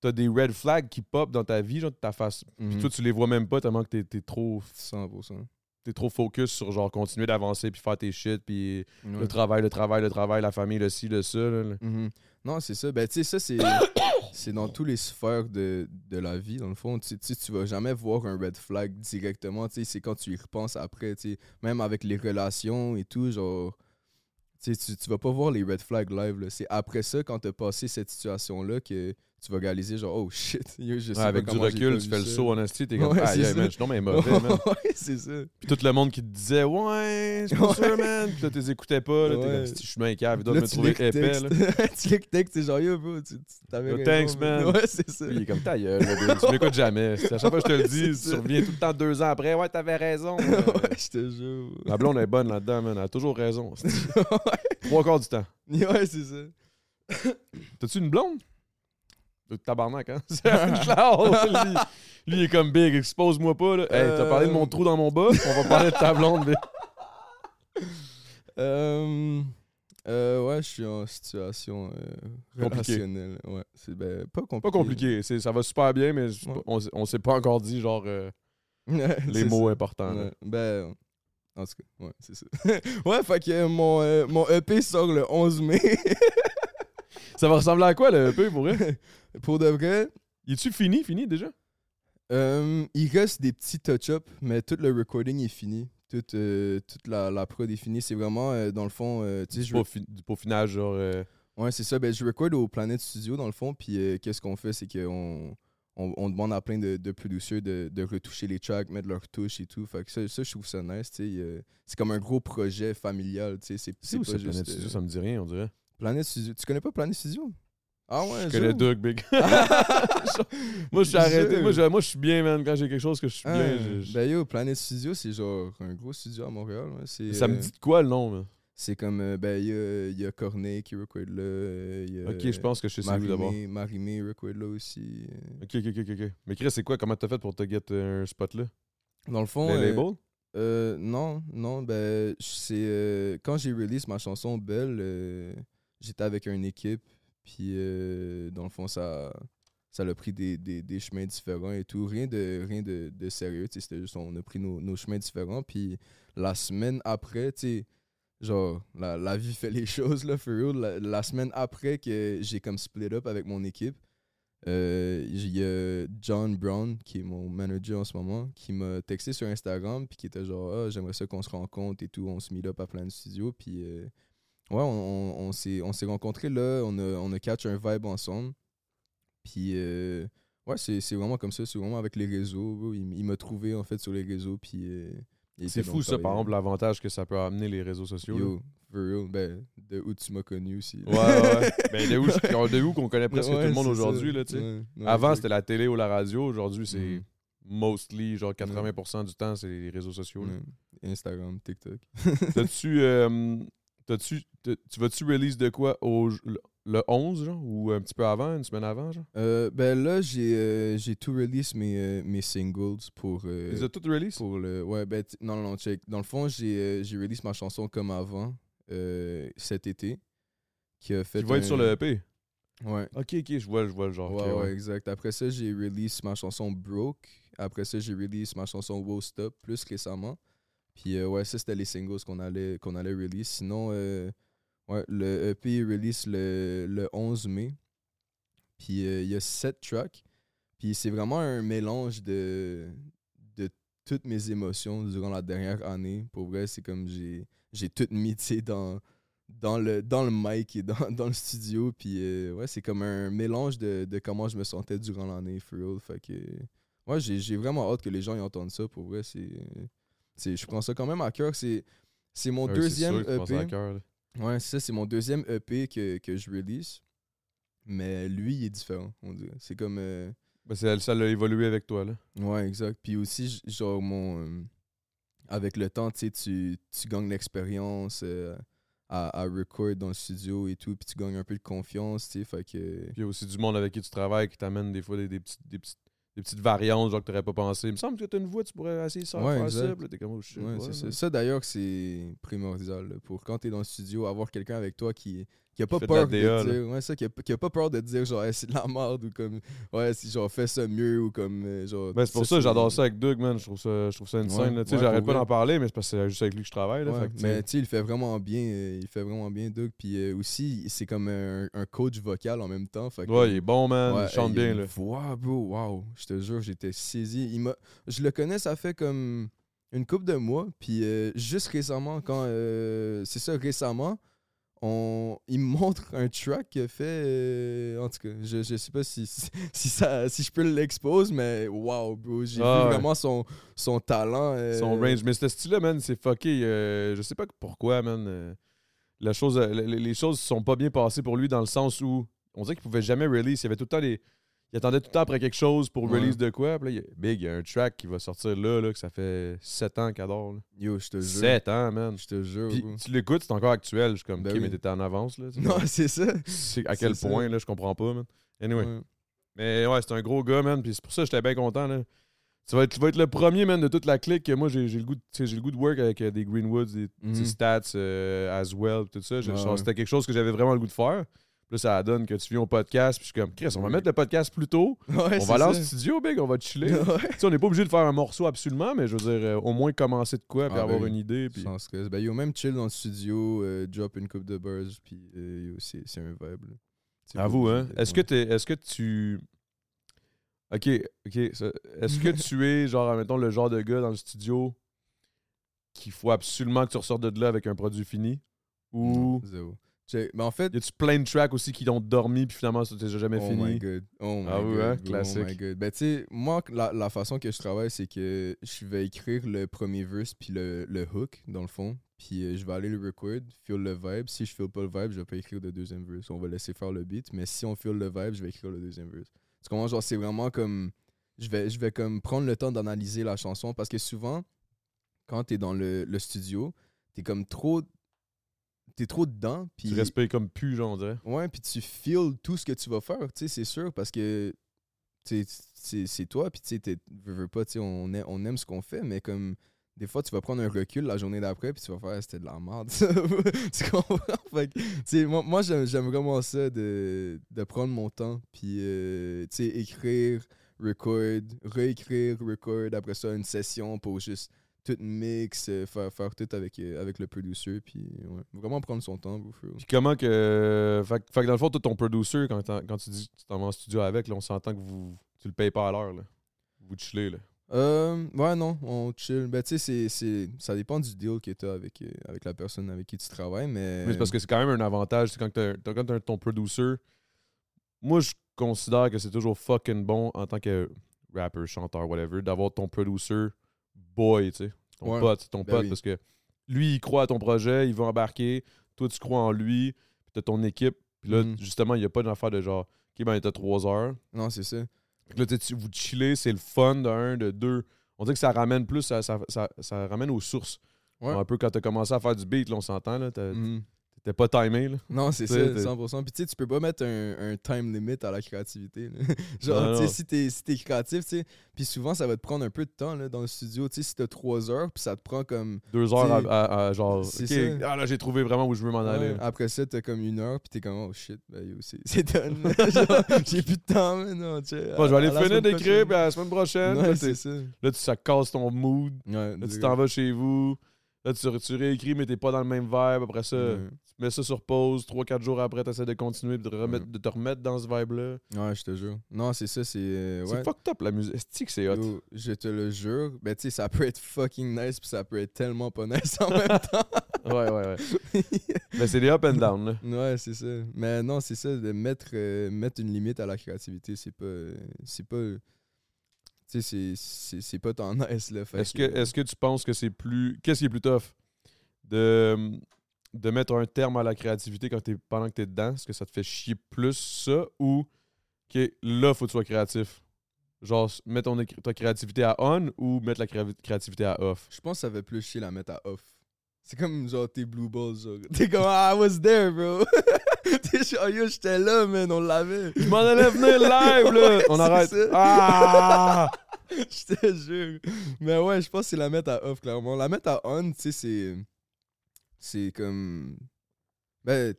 t'as des red flags qui pop dans ta vie, genre ta face. Puis Mhm. toi, tu les vois même pas tellement que t'es, t'es trop. 100%. T'es trop focus sur genre continuer d'avancer puis faire tes shit puis Ouais. le travail, le travail, le travail, la famille, le ci, le ça. là, là. Mhm. Non, c'est ça. Ben, tu sais, ça, c'est, c'est dans tous les sphères de, de la vie, dans le fond. Tu sais, tu vas jamais voir un red flag directement. Tu sais, c'est quand tu y repenses après. Tu sais, même avec les relations et tout, genre. Tu, sais, tu, tu vas pas voir les red flags live. C'est après ça, quand tu as passé cette situation-là, que tu vas réaliser, genre, oh shit, yo, je sais Ouais, pas avec du recul, pas tu fais le saut en esti, t'es comme Ouais, ah, yeah, man, je suis mais mauvais, man. ouais, c'est ça. Puis tout le monde qui te disait Ouais, c'est pas Ouais. sûr, man. Puis là, tu les écoutais pas. Là, t'es comme si je suis bien cave, Là, me trouver épais. Là. tu le texte, c'est genre, yo, bro, tu, t'avais thanks, man. Ouais, c'est ça. Il est comme ta gueule, tu m'écoutes jamais. À chaque fois que je te le dis, tu reviens tout le temps deux ans après. Ouais, t'avais raison. ouais, je te jure. Ma blonde est bonne là-dedans, man. Elle a toujours raison. Trois quarts du temps. ouais, c'est ça. T'as-tu une blonde? Tabarnak, hein? C'est une classe. lui, lui, il est comme big, expose-moi pas, là. Hey, t'as parlé de mon Euh. trou dans mon bas, on va parler de ta blonde, big. Euh, Euh, ouais, je suis en situation euh, relationnelle. Ouais, c'est ben, pas compliqué. Pas compliqué. c'est- Ça va super bien, mais Ouais. on, on s'est pas encore dit, genre, euh, les mots ça. importants. Ouais, Ben, en tout cas, ouais, c'est ça. ouais, fait que mon, mon EP sort le 11 mai. Ça va ressembler à quoi, le EP, pour vrai? Pour de vrai, Il est-tu fini, fini, déjà? euh, il reste des petits touch-ups, mais tout le recording est fini. Toute, euh, toute la, la prod est finie. C'est vraiment, euh, dans le fond, tu sais, Du je du peaufinage, genre... Ouais, c'est ça. Ben, je record au Planet Studio, dans le fond. Puis, qu'est-ce qu'on fait, c'est qu'on on, on demande à plein de, de producers de, de retoucher les tracks, mettre leurs touches et tout. Fait que ça, ça je trouve ça nice. euh, c'est comme un gros projet familial. C'est C'est c'est où pas juste. Planet Studio? euh, Ça me dit rien, on dirait. Planet Studio. Tu connais pas Planet Studio? Ah ouais, Je connais? Doug, big. moi, je suis arrêté. Moi, je, moi, je suis bien, man. Quand j'ai quelque chose que je suis Ah, bien, je- Ben yo, Planet Studio, c'est genre un gros studio à Montréal. ouais. C'est, Ça me euh, dit de quoi, le nom? là? C'est comme, euh, ben, il y a, y a Corneille qui record là. il y a Ok, je pense que je sais où d'abord. Marimé, record là aussi. Ok, ok, ok, ok. Mais Chris, c'est quoi? Comment t'as fait pour te get euh, un spot là? Dans le fond. Les euh, labels? Euh, non, non, ben, c'est euh, quand j'ai release ma chanson Belle, j'étais avec une équipe, puis euh, dans le fond, ça ça a pris des, des, des chemins différents et tout. Rien de, rien de, de sérieux, c'était juste, on a pris nos, nos chemins différents, puis la semaine après, tu genre, la, la vie fait les choses, là, for real. La, la semaine après que j'ai comme split up avec mon équipe, euh, il y a John Brown, qui est mon manager en ce moment, qui m'a texté sur Instagram, puis qui était genre, ah, j'aimerais ça qu'on se rencontre et tout, on se meet up à plein de studios, puis euh, ouais, on, on, on s'est on s'est rencontrés là, on a, on a catch un vibe ensemble, puis euh, ouais, c'est vraiment comme ça, c'est vraiment avec les réseaux, il, il m'a trouvé en fait sur les réseaux, puis euh, C'est fou, ça, par exemple, l'avantage que ça peut amener les réseaux sociaux. Yo, for real, ben, de où tu m'as connu aussi. Ouais, ouais. ben, de où, où qu'on connaît presque Ouais, tout le monde aujourd'hui, là, tu sais. Ouais, ouais, Avant, c'était la télé ou la radio. Aujourd'hui, c'est Mhm. mostly, genre 80% du temps, c'est les réseaux sociaux. Ouais. Instagram, TikTok. T'as-tu. euh, t'as-tu- t'as- tu vas-tu release de quoi au, le, le 11, genre, ou un petit peu avant, une semaine avant, genre? Euh, ben là, j'ai euh, j'ai tout release mes, euh, mes singles pour. Ils ont toutes release? pour le. Ouais, ben, non, non, non, check. Dans le fond, j'ai j'ai release ma chanson comme avant cet été. Qui a fait. Tu vas être sur le EP. Ouais. Ok, ok, je vois, je vois le genre. Ouais, ouais. exact. Après ça, j'ai release ma chanson Broke. Après ça, j'ai release ma chanson Wow Stop plus récemment. Puis euh, ouais, ça, c'était les singles qu'on allait, qu'on allait release. Sinon, euh, ouais, le EP release le, le 11 mai. Puis euh, il y a sept tracks. Puis c'est vraiment un mélange de, de toutes mes émotions durant la dernière année. Pour vrai, c'est comme j'ai, j'ai tout mis, dans, dans le, dans le mic et dans, dans le studio. Puis ouais, c'est comme un mélange de, de comment je me sentais durant l'année, for real. Fait que ouais, j'ai, vraiment hâte que les gens y entendent ça. Pour vrai, c'est, je prends ça quand même à cœur. C'est, c'est mon Ouais, c'est deuxième sûr EP. cœur, là. Ouais, ça, c'est mon deuxième EP que, que je release. Mais lui, il est différent, on dirait. C'est comme. euh, Ben, c'est- ça l'a évolué avec toi, là. Ouais, exact. Puis aussi, genre, mon. euh, avec le temps, tu tu tu gagnes l'expérience euh, à, à record dans le studio et tout. Puis tu gagnes un peu de confiance, tu sais. Fait que. Puis il y a aussi du monde avec qui tu travailles qui t'amène des fois des, des, des, petites, des petites variantes, genre que t'aurais pas pensé. Il me semble que t'as une voix, tu pourrais essayer ça, Ouais, faire ça. T'es comme, oh. Ouais, ça. Ça, d'ailleurs, c'est primordial. là, pour quand t'es dans le studio, avoir quelqu'un avec toi qui, qui a pas peur de, DA, dire. Ouais, ça, qui a, qui a pas peur de dire, genre, Hey, c'est de la merde ou comme. Ouais, si genre, fais ça mieux ou comme. euh, genre. Ben, c'est pour ça que j'adore ça avec Doug, man. Je trouve ça, je trouve ça. Ouais, sais, ouais, j'arrête pas d'en parler, mais c'est parce que c'est juste avec lui que je travaille. Là, fait que, mais tu sais, il fait vraiment bien. euh, il fait vraiment bien, Doug. Puis euh, aussi, c'est comme un, un coach vocal en même temps. Fait que- ouais, il est bon, man. Il chante bien, là. une voix, bro, wow. Je te jure, j'étais saisi. Il m'a... Je le connais, ça fait comme une couple de mois. Puis euh, juste récemment, quand. euh, c'est ça, récemment, on... il me montre un track qu'il a fait. euh, en tout cas, je, je sais pas si, si, ça, si je peux l'expose, mais wow, bro. J'ai Ah vu ouais. vraiment son, son talent. euh, Son range. Mais ce style-là, man, c'est fucké. euh, je sais pas pourquoi, man. euh, la chose, les, les choses sont pas bien passées pour lui dans le sens où on dirait qu'il pouvait jamais release. Il y avait tout le temps des. Il attendait tout le temps après quelque chose pour Ouais. release de quoi. Puis là, il y a, Big, il y a un track qui va sortir là, là que ça fait 7 ans qu'il adore. là. Yo, je te jure. 7 ans, man. Je te jure. Puis tu l'écoutes, c'est encore actuel. Je suis comme, Ben ok, oui. mais t'étais en avance, là. Non, c'est ça. C'est à quel ça. point, là, je comprends pas, man. Anyway. Ouais. Mais ouais, c'est un gros gars, man. Puis c'est pour ça que j'étais bien content, là. Tu vas, être, tu vas être le premier, man, de toute la clique. que Moi, j'ai le, goût de- j'ai le goût de work avec euh, des Greenwoods, des Mhm. stats euh, as well, tout ça. Ouais. C'était quelque chose que j'avais vraiment le goût de faire. Puis là, ça donne que tu viens au podcast, puis je suis comme, Chris, on va mettre le podcast plus tôt. Ouais, on va aller en studio, big, on va chiller. Ouais. Tu sais, on n'est pas obligé de faire un morceau absolument, mais je veux dire, euh, au moins commencer de quoi, puis Ah, avoir ben, une idée. Puis... Sans stress. Ben, yo, même chill dans le studio, euh, drop une coupe de bars, puis euh, c'est un vibe. Avoue, obligé hein. Est-ce que, est-ce que tu. Ok, ok. Est-ce que tu es, genre, mettons, le genre de gars dans le studio qu'il faut absolument que tu ressortes de là avec un produit fini? Ou Non, zéro. Mais en fait, y a-tu plein de tracks aussi qui ont dormi, puis finalement, ça t'es jamais oh fini? my god. Oh my Ah oui, god. hein, bro, classique. Oh my god. Ben, tu sais, moi, la, la façon que je travaille, c'est que je vais écrire le premier verse puis le, le hook, dans le fond. Puis euh, je vais aller le record, feel le vibe. Si je feel pas le vibe, je vais pas écrire le deuxième verse. On va laisser faire le beat. Mais si on feel le vibe, je vais écrire le deuxième verse. Tu comprends? Genre, c'est vraiment comme. Je vais, je vais comme prendre le temps d'analyser la chanson parce que souvent, quand t'es dans le, le studio, t'es comme trop. T'es trop dedans. Puis Tu respectes comme pu, genre, on dirait. Ouais, puis tu feels tout ce que tu vas faire, tu sais, c'est sûr, parce que c'est toi, puis tu sais, veux, veux pas, tu sais, on, aime- on aime ce qu'on fait, mais comme des fois, tu vas prendre un recul la journée d'après, puis tu vas faire, c'était de la merde, tu comprends? Fait que, moi, moi j'aime j'aime vraiment ça de, de prendre mon temps, puis, euh, tu sais, écrire, record, réécrire, record, après ça, une session pour juste tout mix, euh, faire, faire tout avec, euh, avec le producer, puis ouais, vraiment prendre son temps, real. Puis comment que. Fait, que- fait que dans le fond, toi, ton producer, quand, quand tu dis que tu t'en vas en studio avec, là, on s'entend que vous. Tu le payes pas à l'heure, là. Vous chillez, là. Euh, ouais, non, on chill. Ben, tu sais, c'est- c'est- ça dépend du deal que tu as avec, euh, avec la personne avec qui tu travailles, mais. Mais c'est parce que c'est quand même un avantage. c'est Quand t'as- quand t'as ton producer, moi, je considère que c'est toujours fucking bon en tant que rapper, chanteur, whatever, d'avoir ton producer boy, tu sais. Ton Ouais. pote, ton Ben pote, oui. parce que lui, il croit à ton projet, il va embarquer, toi, tu crois en lui, puis t'as ton équipe, puis là, Mhm. justement, il n'y a pas d'affaire de genre, OK, ben, t'as trois heures. Non, c'est ça. Puis là, vous chillez, c'est le fun de un, de deux. On dit que ça ramène plus, ça, ça, ça- ça ramène aux sources. Ouais. Un peu quand t'as commencé à faire du beat, là, on s'entend, là, t'as- Mhm. T'étais pas timé, là. Non, c'est ça, t'es- 100%. Puis tu sais, tu peux pas mettre un, un time limit à la créativité. là. Genre, Non, tu sais, non. si t'es si t'es créatif, tu sais, puis souvent, ça va te prendre un peu de temps là, dans le studio. Tu sais, si t'as trois heures, puis ça te prend comme. Deux heures à, T'sais, à- à genre, ah là, j'ai trouvé vraiment où je veux m'en aller. Après ça, t'as comme une heure, puis t'es comme, oh shit, ben yo, c'est done. J'ai plus de temps maintenant. tu sais, Moi, je vais aller finir d'écrire, puis à la semaine prochaine, Ouais, là, c'est t'es- ça. là, tu, ça casse ton mood. Ouais, Là, tu t'en vas chez vous. Là, tu, tu réécris, mais t'es pas dans le même vibe. Après ça, mets ça sur pause. Trois, quatre jours après, t'essaies de continuer de, te remettre- de te remettre dans ce vibe-là. Ouais, je te jure. Non, c'est ça, c'est. euh, C'est ouais. fucked up, la musique. C'est que c'est hot? Yo, je te le jure. Ben, tu sais, ça peut être fucking nice, puis ça peut être tellement pas nice en même temps. Ouais, ouais, ouais. Mais c'est des up and down, là. ouais, c'est ça. Mais non, c'est ça, de mettre, euh, mettre une limite à la créativité, c'est pas. euh, C'est pas. Tu sais, c'est- c'est c'est pas tant nice, là. Fait Est-ce que, est que tu penses que c'est plus. Qu'est-ce qui est plus tough? De, de mettre un terme à la créativité quand pendant que t'es dedans? Est-ce que ça te fait chier plus ça ou que là, faut que tu sois créatif? Genre, mettre ta créativité à on ou mettre la créa- créativité à off? Je pense que ça fait plus chier la mettre à off. C'est comme genre tes blue balls, genre. T'es comme, ah, I was there, bro. T'es genre, yo, j'étais là, man, on l'avait. Je m'en allais venir live, là! On arrête. ça. Ah! Je te jure. Mais ouais, je pense que c'est la mettre à off, clairement. La mettre à on, tu sais, c'est. C'est comme. Ben.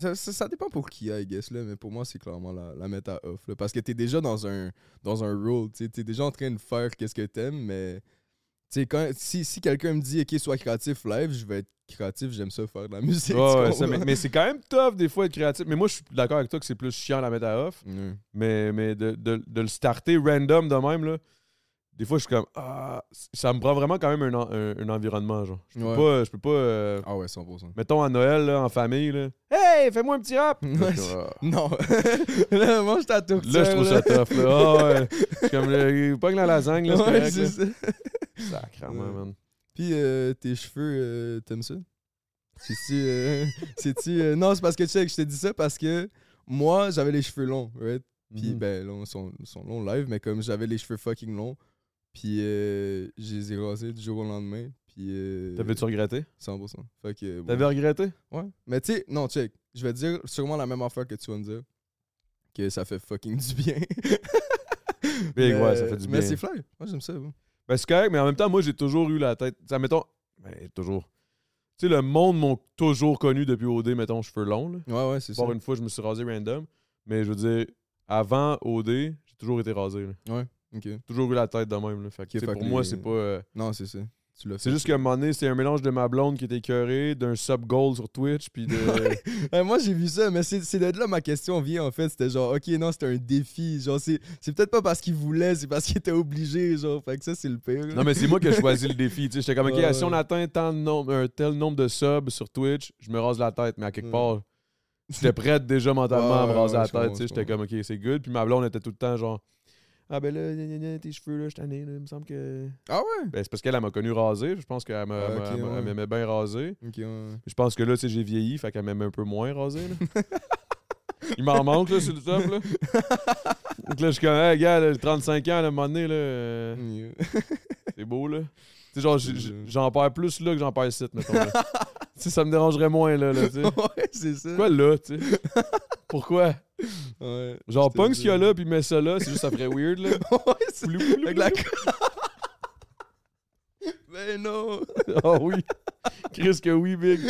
Ça, ça- ça dépend pour qui, I guess, là, mais pour moi, c'est clairement la, la à off. Là, parce que t'es déjà dans un, dans un role. T'es déjà en train de faire qu'est-ce que t'aimes, mais. Tu sais, quand, si, si quelqu'un me dit, OK, sois créatif live, je vais être créatif, j'aime ça faire de la musique. Ouais, tu ouais, ça, mais, c'est quand même tough des fois être créatif. Mais moi, je suis d'accord avec toi que c'est plus chiant la à off. Mais, mais de, de- de le starter random de même, là, des fois, je suis comme, ah, ça me prend vraiment quand même un, en- un- un environnement, genre. Je peux Ouais. pas, je peux pas euh, Ah ouais, 100%. mettons à Noël, là, en famille, là, hey, fais-moi un petit rap. Ouais. Non. là, mange ta tourtière. Là, je trouve ça tough, là. Ah, ouais. Je suis comme, euh, pas que la lasagne, là, c'est Ouais, c'est ça. Sacrement, Ouais. man. Puis euh, tes cheveux, euh, t'aimes ça? C'est-tu. euh, C'est-tu. euh, Non, c'est parce que tu sais que je t'ai dit ça parce que moi, j'avais les cheveux longs, right? Puis Mhm. ben, là, sont, ils sont longs live, mais comme j'avais les cheveux fucking longs, puis euh, je les ai rasés du jour au lendemain. Puis. Euh, T'avais-tu regretté? 100%. Fait que. bon. T'avais regretté? Ouais. Mais tu sais, non, check. Je vais te dire sûrement la même affaire que tu vas me dire. Que ça fait fucking du bien. Mais- ouais, ça fait du Mais bien. c'est fly. Moi, j'aime ça. ouais. Ben, c'est correct, mais en même temps, moi, j'ai toujours eu la tête. Ça, mettons. Ben, toujours. Tu sais, le monde m'ont toujours connu depuis OD, mettons, cheveux longs. Là. Ouais, ouais, c'est ça. Une fois, je me suis rasé random. Mais je veux dire, avant OD, j'ai toujours été rasé. là. Ouais, Toujours eu la tête de même. Là. Fait que, pour que moi, les- c'est pas. euh, Non, c'est ça. C'est juste qu'à un moment donné, c'est un mélange de ma blonde qui était écœurée, d'un sub-goal sur Twitch, puis de. Moi, j'ai vu ça, mais c'est de là ma question vient, en fait. C'était genre, OK, non, c'était un défi. Genre, c'est peut-être pas parce qu'il voulait, c'est parce qu'il était obligé, genre. Fait que ça, c'est le pire. là. non, mais c'est moi qui ai choisi le défi. tu sais. J'étais comme, OK, Ouais, si on atteint tant de nombre- un tel nombre de subs sur Twitch, je me rase la tête. Mais à quelque Ouais. part, j'étais prête déjà mentalement à me raser la tête. tu sais. J'étais comme, OK, c'est good. Puis ma blonde était tout le temps genre, Ah ben là, gna, gna, gna, tes cheveux, là, je suis tanné, là, il me semble que. Ah ouais? Ben, c'est parce qu'elle elle m'a connu rasé. Je pense qu'elle m'a- Ah, elle m'a- elle ouais. m'aimait bien rasé. Ok, ouais. Je pense que là, tu sais, j'ai vieilli, fait qu'elle m'aime un peu moins rasé. Là. Il m'en manque, là, sur le top, là. Donc là, je suis comme, hey, gars, là, j'ai 35 ans, là, à un moment donné, là, euh, c'est beau, là. Tu sais, genre, j- j- j'en perds plus là que j'en perds ici, mettons. là. Sais, ça me dérangerait moins, là, là, tu sais. ouais, c'est ça. Pourquoi là, tu sais? Pourquoi? Ouais. Genre, punk ce qu'il y a là, puis mets ça là, c'est juste, ça ferait weird, là. ouais, c'est Blou, blou, avec la. ben non! Ah oui. Chris que oui, Big.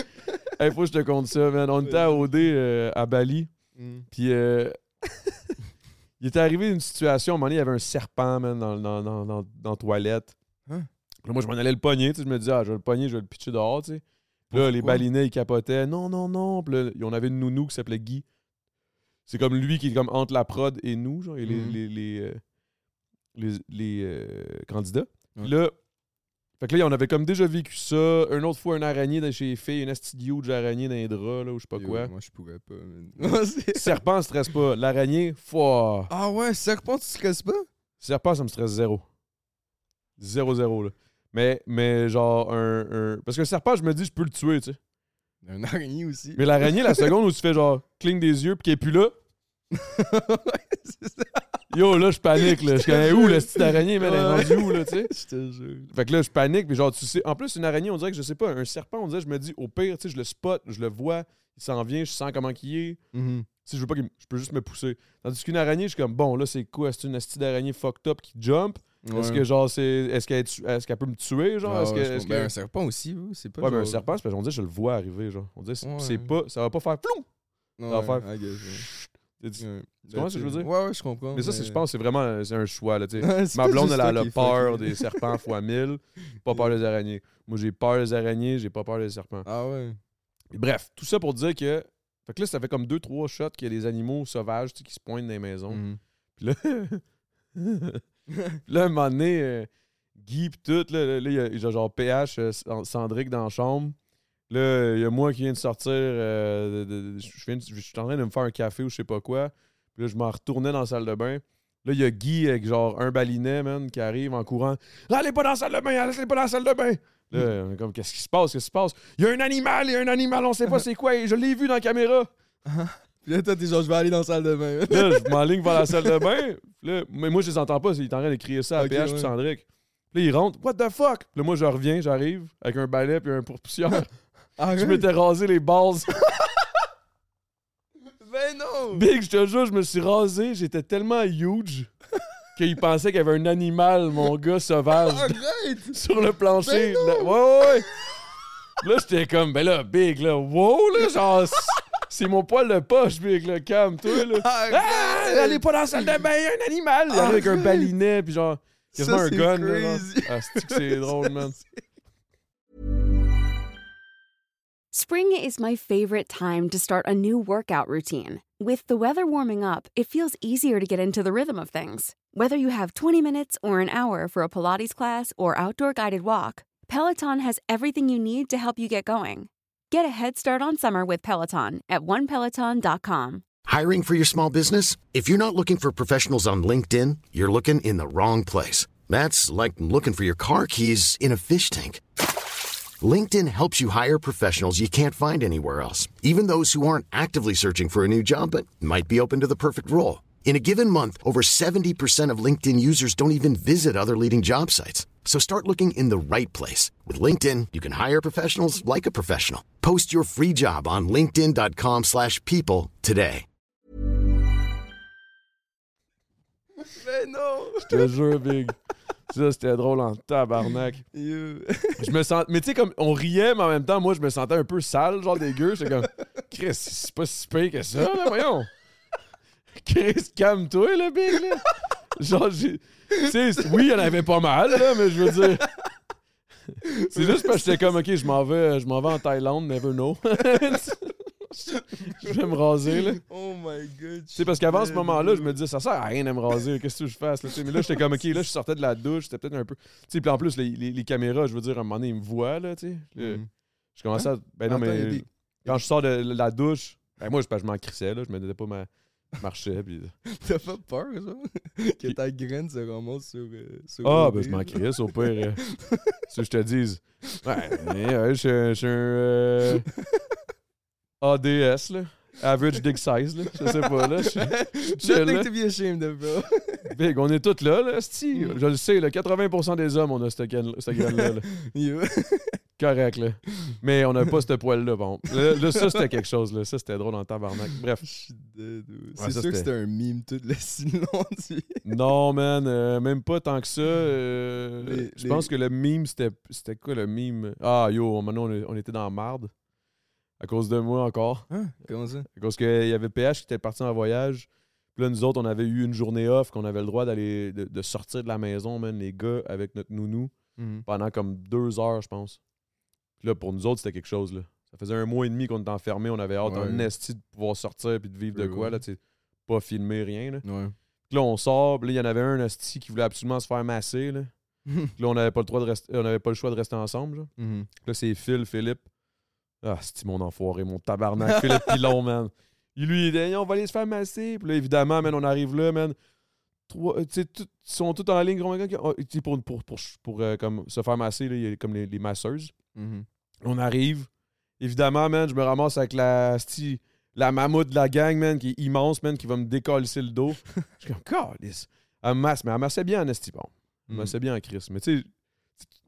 Hey, faut que je te conte ça, man. On était à OD euh, à Bali. Mm. Puis, euh, il était arrivé une situation, à un moment donné, il y avait un serpent, man, dans, dans, dans, dans, dans la toilette. Hein? Là, moi, je m'en allais le pogner, tu sais. Je me disais, ah, je vais le pogner, je vais le pitcher dehors, tu sais. Là, les balinais, ils capotaient. Non, non, non. Puis là, on avait une nounou qui s'appelait Guy. C'est comme lui qui est comme entre la prod et nous, genre, et les, Mhm. les, les, euh, les, les, euh, candidats. Puis Ouais. là, fait que là, on avait comme déjà vécu ça. Une autre fois, une araignée dans chez les filles, une astidio d'araignée dans les draps, là, ou je sais pas Yo, quoi. Moi, je pourrais pas. C'est- Serpent, stresse pas. L'araignée, foi. ah ouais, serpent, tu stresses pas? Serpent, ça me stresse zéro. Zéro, zéro, là. Mais, mais genre, un, un- Parce que le serpent, je me dis, je peux le tuer, tu sais. Un araignée aussi. Mais l'araignée, la seconde où tu fais genre, cligne des yeux, puis qu'elle est plus là, ça. yo, là, je panique, là. Je connais où, la petite araignée, mais elle est rendue où, là, tu sais? Je te jure. Fait que là, je panique, puis genre, tu sais. En plus, une araignée, on dirait que je sais pas, un serpent, on dirait, je me dis, au pire, tu sais, je le spot, je le vois, il s'en vient, je sens comment qu'il est. Mhm. Si je veux pas je peux juste me pousser. Tandis qu'une araignée, je suis comme bon, là c'est quoi? C'est une astuce d'araignée fucked up qui jump Est-ce que genre c'est est-ce qu'elle est tu- est-ce qu'elle peut me tuer genre? Ah Est-ce que, comprends. Ben, que- un serpent aussi, c'est pas. Ouais, mais un genre- serpent, c'est parce qu'on que je le vois arriver genre. On dirait c'est- Ouais. pas ça va pas faire ploum. Non, ça va faire-. Tu- comprends ce que je veux dire? Ouais, ouais, je comprends. Mais ça je pense c'est vraiment un choix là, Ma blonde juste elle a est peur des serpents fois mille, pas peur des araignées. Moi j'ai peur des araignées, j'ai pas peur des serpents. Ah ouais. Et bref, tout ça pour dire que fait que là ça fait comme deux trois shots qu'il y a des animaux sauvages qui se pointent dans les maisons. Mhm. Puis là, là, un moment donné, euh, Guy pis tout, là, il y a- il y a genre PH, euh, Cendric dans la chambre. Là, il y a moi qui viens de sortir. euh, je suis en train de me faire un café ou je sais pas quoi. Puis là, je m'en retournais dans la salle de bain. Là, il y a Guy avec genre un balinet, man, qui arrive en courant. Allez pas dans la salle de bain, allez pas dans la salle de bain. Là, on est comme, qu'est-ce qui se passe, qu'est-ce qui se passe? Il y a un animal, il y a un animal, on sait pas c'est quoi, et je l'ai vu dans la caméra. Puis là, toi, t'es genre, je vais aller dans la salle de bain. Là, je m'enligne vers la salle de bain. Là, mais moi, je les entends pas. Il est en train de crier ça à Ok, PH ouais. puis. Puis Là, il rentre. What the fuck? Puis là, moi, je reviens, j'arrive avec un balai puis un pourpoussière. Ah, je m'étais rasé les bases. Ben non! Big, je te jure, je me suis rasé. J'étais tellement huge qu'il pensait qu'il y avait un animal, mon gars, sauvage, Arrête! sur le plancher. Ben non! Là- ouais, ouais, ouais. Là, j'étais comme, ben là, Big, là, wow, là, genre, c'est- c'est mon poil de poche, Big, là, calme-toi, là. Arrête! Ah, allez pas dans la salle de bain, il y a un animal. Il arrive avec un balinet, puis genre, quasiment un c'est gun. là, genre. Ah, c'est que c'est drôle, man. Spring is my favorite time to start a new workout routine. With the weather warming up, it feels easier to get into the rhythm of things. Whether you have 20 minutes or an hour for a Pilates class or outdoor guided walk, Peloton has everything you need to help you get going. Get a head start on summer with Peloton at onepeloton.com. Hiring for your small business? If you're not looking for professionals on LinkedIn, you're looking in the wrong place. That's like looking for your car keys in a fish tank. LinkedIn helps you hire professionals you can't find anywhere else, even those who aren't actively searching for a new job but might be open to the perfect role. In a given month, over 70% of LinkedIn users don't even visit other leading job sites. So start looking in the right place. With LinkedIn, you can hire professionals like a professional. Post your free job on linkedin.com/people slash people today. Mais non! Je te jure, Big. Ça, c'était drôle en tabarnak. Yo. Je me sens. Mais tu sais, comme on riait, mais en même temps, moi, je me sentais un peu sale, genre dégueu. J'étais comme, Chris, c'est pas si pire que ça, là, voyons. Chris, calme-toi, là, Big, là. Genre, j'ai. Oui, il y en avait pas mal, là, mais je veux dire. C'est juste parce que j'étais comme, ok, je m'en vais, je m'en vais en Thaïlande, never know. je vais me raser, là. Oh my god. C'est parce qu'avant ce moment-là, je me disais, ça sert à rien de me raser, qu'est-ce que je fasse? Là, mais là, j'étais comme, ok, là, je sortais de la douche, c'était peut-être un peu. Tu sais, puis en plus, les, les- les caméras, je veux dire, à un moment donné, ils me voient, là, tu sais. Là, Mhm. Je commençais à. Ben non, Attends, mais des- quand je sors de la douche, ben moi, je, je m'en crissais, là, je me disais pas ma. Je marchais, puis. T'as pas peur, ça? que ta graine se remonte sur. euh, sur Ah, ben je m'en crisse, au pire. euh, si je te dise. Ouais, mais, ouais, je suis un- euh, ADS, là. Average Dick Size, là. Je sais pas, là. Je là. to be ashamed of, bro. Big, on est tous là, là, sti. Je le sais, là, 80% des hommes, on a cette graine-là. là. Correct, là. Mais on n'a pas ce poil-là, bon. Là, là, ça, c'était quelque chose, là. Ça, c'était drôle en tabarnak. Bref. Ouais. C'est sûr que c'était- un meme tout le sinon. tu- Non, man, euh, même pas tant que ça. euh, je les- pense que le meme, c'était c'était quoi le meme? Ah, yo, maintenant, on, était dans la marde. À cause de moi encore. Hein? Comment ça? À cause qu'il y avait PH qui était parti en voyage. Puis là, nous autres, on avait eu une journée off, qu'on avait le droit d'aller de, de sortir de la maison, man, les gars, avec notre nounou, Mhm. pendant comme deux heures, je pense. Là, pour nous autres, c'était quelque chose, là. Ça faisait un mois et demi qu'on était enfermés. On avait hâte Ouais. en esti de pouvoir sortir puis de vivre de quoi, là. Pas filmer, rien, là. Ouais. Là, on sort, puis là, il y en avait un esti qui voulait absolument se faire masser, là. Puis là, on n'avait pas, le droit de rester- on avait pas le choix de rester ensemble. Mhm. Là, c'est Phil, Philippe. Ah, c'est mon enfoiré, mon tabarnak. Philippe Pilon, man. Il lui, il dit, on va aller se faire masser. Puis là, évidemment, man, on arrive là, man. Trois, euh, tout- sont tous en ligne, sais, pour, pour, pour, pour, euh, comme, se faire masser, là, il y a comme les, les masseuses. Mhm. On arrive. Évidemment, man, je me ramasse avec la, sti- la mammouth de la gang, man, qui est immense, man, qui va me décalisser le dos. Je suis comme, calice. Elle masse, mais elle massait bien en esti, bon. Elle Mhm. bien en Chris. Mais tu sais,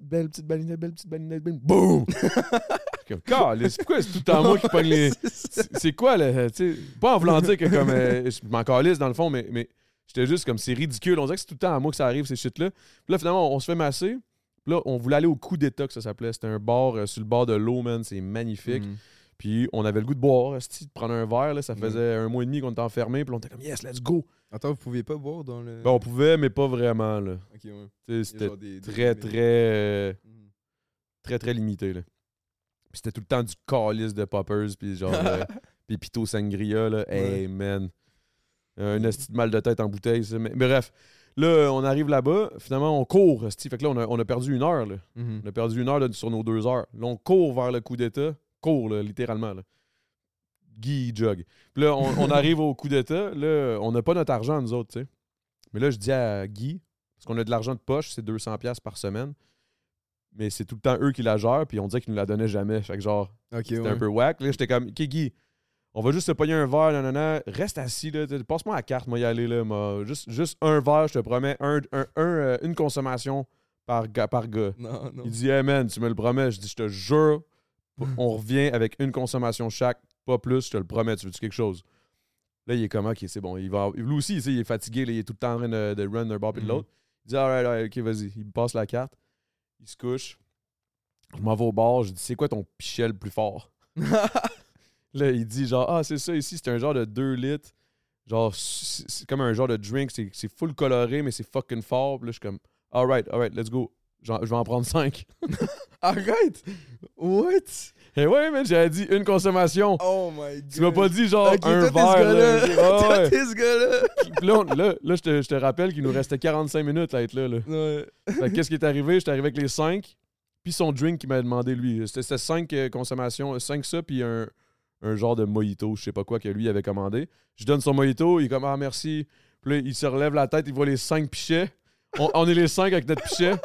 belle petite balinette, belle petite balinette, belle... Boum! Je suis comme, calice, pourquoi c'est tout le temps moi qui pogne les... C'est quoi, là? sais, Pas en voulant dire que comme... euh, je m'en calisse, dans le fond, mais, mais j'étais juste comme, c'est ridicule. On dirait que c'est tout le temps à moi que ça arrive, ces shit-là. Puis là, finalement, on, on se fait masser. Là, on voulait aller au coup d'état, que ça s'appelait. C'était un bar euh, sur le bord de l'eau, man. C'est magnifique. Mhm. Puis on avait le goût de boire, de prendre un verre. Là. Ça Mhm. faisait un mois et demi qu'on était enfermés. Puis on était comme, yes, let's go. Attends, vous pouviez pas boire dans le. Ben, on pouvait, mais pas vraiment. Là. Ok, ouais. C'était des- très, très, euh, Mhm. très, très limité. Là. Puis c'était tout le temps du calice de poppers. Puis genre, euh, puis pito sangria. Là. Hey, man. Un esti de mal de tête en bouteille. ça. Mais bref, là, on arrive là-bas. Finalement, on court. esti. Fait que là, on a, on a perdu une heure. Là. Mhm. On a perdu une heure là, sur nos deux heures. Là, on court vers le coup d'État. Court, là, littéralement. Là. Guy, jog. Puis là, on, on arrive au coup d'État. Là, on n'a pas notre argent, nous autres, tu sais. Mais là, je dis à Guy, parce qu'on a de l'argent de poche, c'est 200$ par semaine. Mais c'est tout le temps eux qui la gèrent, puis on dirait qu'ils nous la donnaient jamais. Fait que genre, c'était ouais. un peu whack. Là, j'étais comme, OK, Guy, on va juste se pogner un verre, nanana. Reste assis, là. Passe-moi la carte, moi, y aller, là. moi. Juste, juste un verre, je te promets. Un, un- un, euh, une consommation par gars. Par gars. Non, non. Il dit, hey man, tu me le promets. Je dis, je te jure, on revient avec une consommation chaque, pas plus, je te le promets. Tu veux-tu quelque chose? Là, il est comme, ok, c'est bon. Il va, lui aussi, il est fatigué, là, il est tout le temps en train de, de run d'un bord puis de Mhm. l'autre. Il dit, alright, alright, ok, vas-y. Il me passe la carte. Il se couche. Je m'en vais au bar. Je dis, c'est quoi ton pichet le plus fort? Là, il dit, genre, ah, c'est ça ici, c'est un genre de 2 litres. Genre, c'est comme un genre de drink, c'est full coloré, mais c'est fucking fort. Puis là, je suis comme, alright, alright, let's go. Je vais en prendre 5. Arrête! What? Et ouais, man, j'avais dit une consommation. Oh my god. Tu m'as pas dit genre un verre. là. t'es ce gars-là. Là, là, là, je, te, je te rappelle qu'il nous restait 45 minutes à être là. là. Ouais. Qu'est-ce qui est arrivé? J'étais arrivé avec les 5, puis son drink qu'il m'avait demandé lui. C'était 5 consommations, 5 ça, puis un, un genre de mojito, je sais pas quoi, que lui avait commandé. Je donne son mojito, il est comme Ah merci. Puis là, il se relève la tête, il voit les 5 pichets. On, on est les 5 avec notre pichet.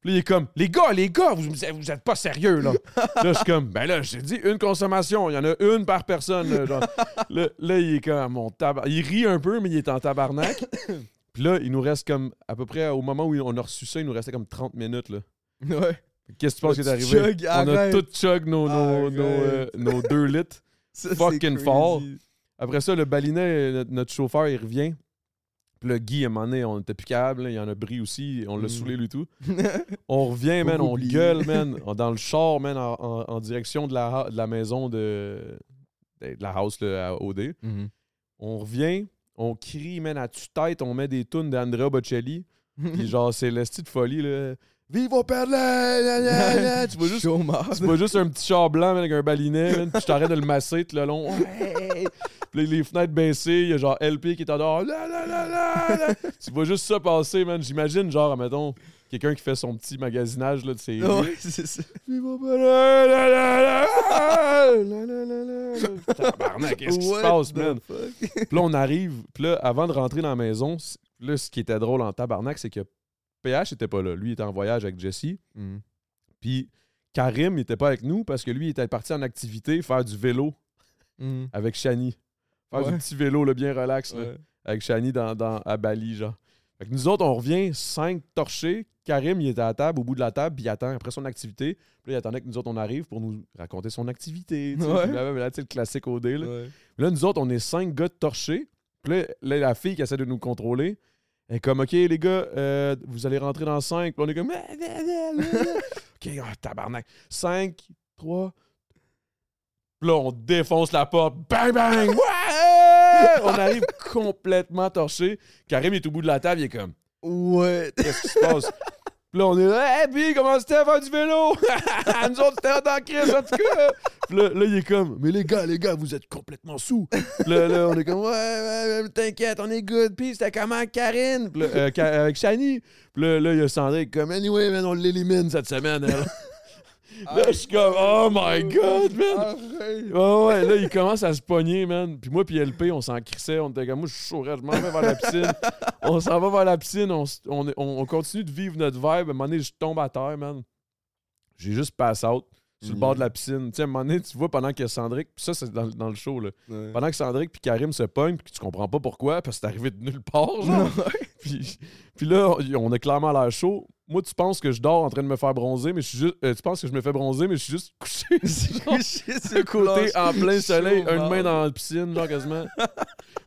Puis là, il est comme Les gars, les gars, vous, vous êtes pas sérieux là. là, je suis comme Ben là, j'ai dit une consommation, il y en a une par personne. Là, genre. là, là, il est comme mon tabac. Il rit un peu, mais il est en tabarnak. Puis là, il nous reste comme, à peu près, au moment où on a reçu ça, il nous restait comme 30 minutes. Là. Ouais. Qu'est-ce que tu penses qui est arrivé? chug, on a tout chug nos, nos, nos, euh, nos deux litres. Ça, Fucking fort. Après ça, le balinet, notre, notre chauffeur, il revient. Puis là, Guy, à un moment donné, on était plus là, il y en a bris aussi, on l'a Mm. saoulé, lui tout. On revient, man, on Oublié. gueule, man, dans le char, man, en, en- en direction de la, ha- de la maison de, de la house là, à OD. Mhm. On revient, on crie, man, à tue-tête, on met des tunes d'Andrea Bocelli. Puis genre, c'est l'esti de folie, là. Viva Perla! Tu vois juste pas juste un petit char blanc man, avec un balinet, man, puis je t'arrête de le masser tout le long. Ouais! Puis les fenêtres baissées, il y a genre LP qui est en dehors. La, la, la, la, la. tu vois juste ça passer, man. J'imagine, genre, mettons, quelqu'un qui fait son petit magasinage là, de ses. Ouais, c'est ça. Viva Perla! La, la, la, la, la, la, la, la. Tabarnak, qu'est-ce qui se passe, man? Puis là, on arrive. Puis là, avant de rentrer dans la maison, là, ce qui était drôle en tabarnak, c'est que PH pas là. Lui, il était en voyage avec Jesse. Mhm. Puis Karim, il était pas avec nous parce que lui, il était parti en activité faire du vélo Mhm. avec Shani. Faire Ouais. du petit vélo là, bien relax là, avec Shani dans, dans- à Bali, genre. Fait que nous autres, on revient, cinq torchés. Karim, il était à la table, au bout de la table, puis il attend après son activité. Puis là, il attendait que nous autres, on arrive pour nous raconter son activité. tu sais. Ouais. Puis là, là, tu sais, le classique OD. Là. Là, nous autres, on est cinq gars de torchés. Puis là, la fille qui essaie de nous contrôler, elle est comme, OK, les gars, euh, vous allez rentrer dans cinq. Puis on est comme, OK, ah, tabarnak. Cinq, trois. Puis là, on défonce la porte. Bang, bang! Ouais! On arrive complètement torché. Karim est au bout de la table, il est comme, Ouais. qu'est-ce qui se passe? Là, on est là, hey, puis comment c'était à faire du vélo? Nous autres, c'était dans la crise, en tout cas. Là, là, il est comme, mais les gars, les gars, vous êtes complètement sous. Là, là, on est comme, ouais, ouais, t'inquiète, on est good. Puis c'était comment, Karine? Puis euh, avec Shani. Puis là, là, il y a Sandrine comme, anyway, on l'élimine cette semaine. Là, je suis comme, oh my god, man. Arrête. Ouais, là, il commence à se pogner, man. Puis moi, puis LP, on s'en crissait. On était comme, moi, je suis chaud, je m'en vais vers la piscine. on s'en va vers la piscine. On, on, on- on continue de vivre notre vibe. À un moment donné, je tombe à terre, man. J'ai juste pass out sur le bord de la piscine. Tu sais, à un moment donné, tu vois, pendant que Sandrick, ça, c'est dans, dans le show, là. Ouais. Pendant que Sandrick puis Karim se pognent, puis que tu comprends pas pourquoi, parce que c'est arrivé de nulle part, genre. puis, puis là, on- a clairement l'air chaud. Moi, tu penses que je dors en train de me faire bronzer, mais je suis juste. euh, tu penses que je me fais bronzer, mais je suis juste couché. de côté en plein soleil, une main dans la piscine, genre quasiment.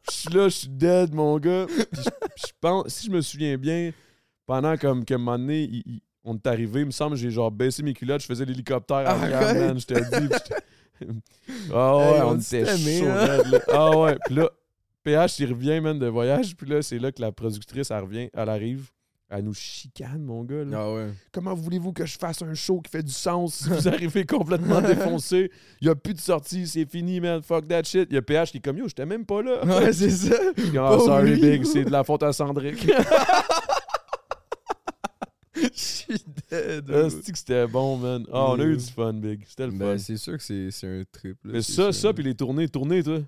Je suis là, je suis dead, mon gars. Puis je, puis je pense, si je me souviens bien, pendant comme qu'à un moment donné, il- il- on est arrivé, il me semble, j'ai genre baissé mes culottes, je faisais l'hélicoptère à man, je te dis. Ah ouais, Hey, on, on était chaud, hein. là. Ah ouais, puis là, PH, il revient, man, de voyage, puis là, c'est là que la productrice, elle revient, elle arrive. Elle nous chicane, mon gars. là. Ah ouais. Comment voulez-vous que je fasse un show qui fait du sens si vous arrivez complètement défoncé? Il n'y a plus de sortie, c'est fini, man. Fuck that shit. Il y a PH qui est comme yo, j'étais même pas là. Ouais, c'est ça. Oh sorry, oui. Big, c'est de la faute à Sandrick. Je suis dead. Ah, c'est que c'était bon, man? Ah, on a eu du fun, Big. C'était le fun. Ben, c'est sûr que c'est un trip. là, Mais ça, ça, puis les tournées, tournées, toi?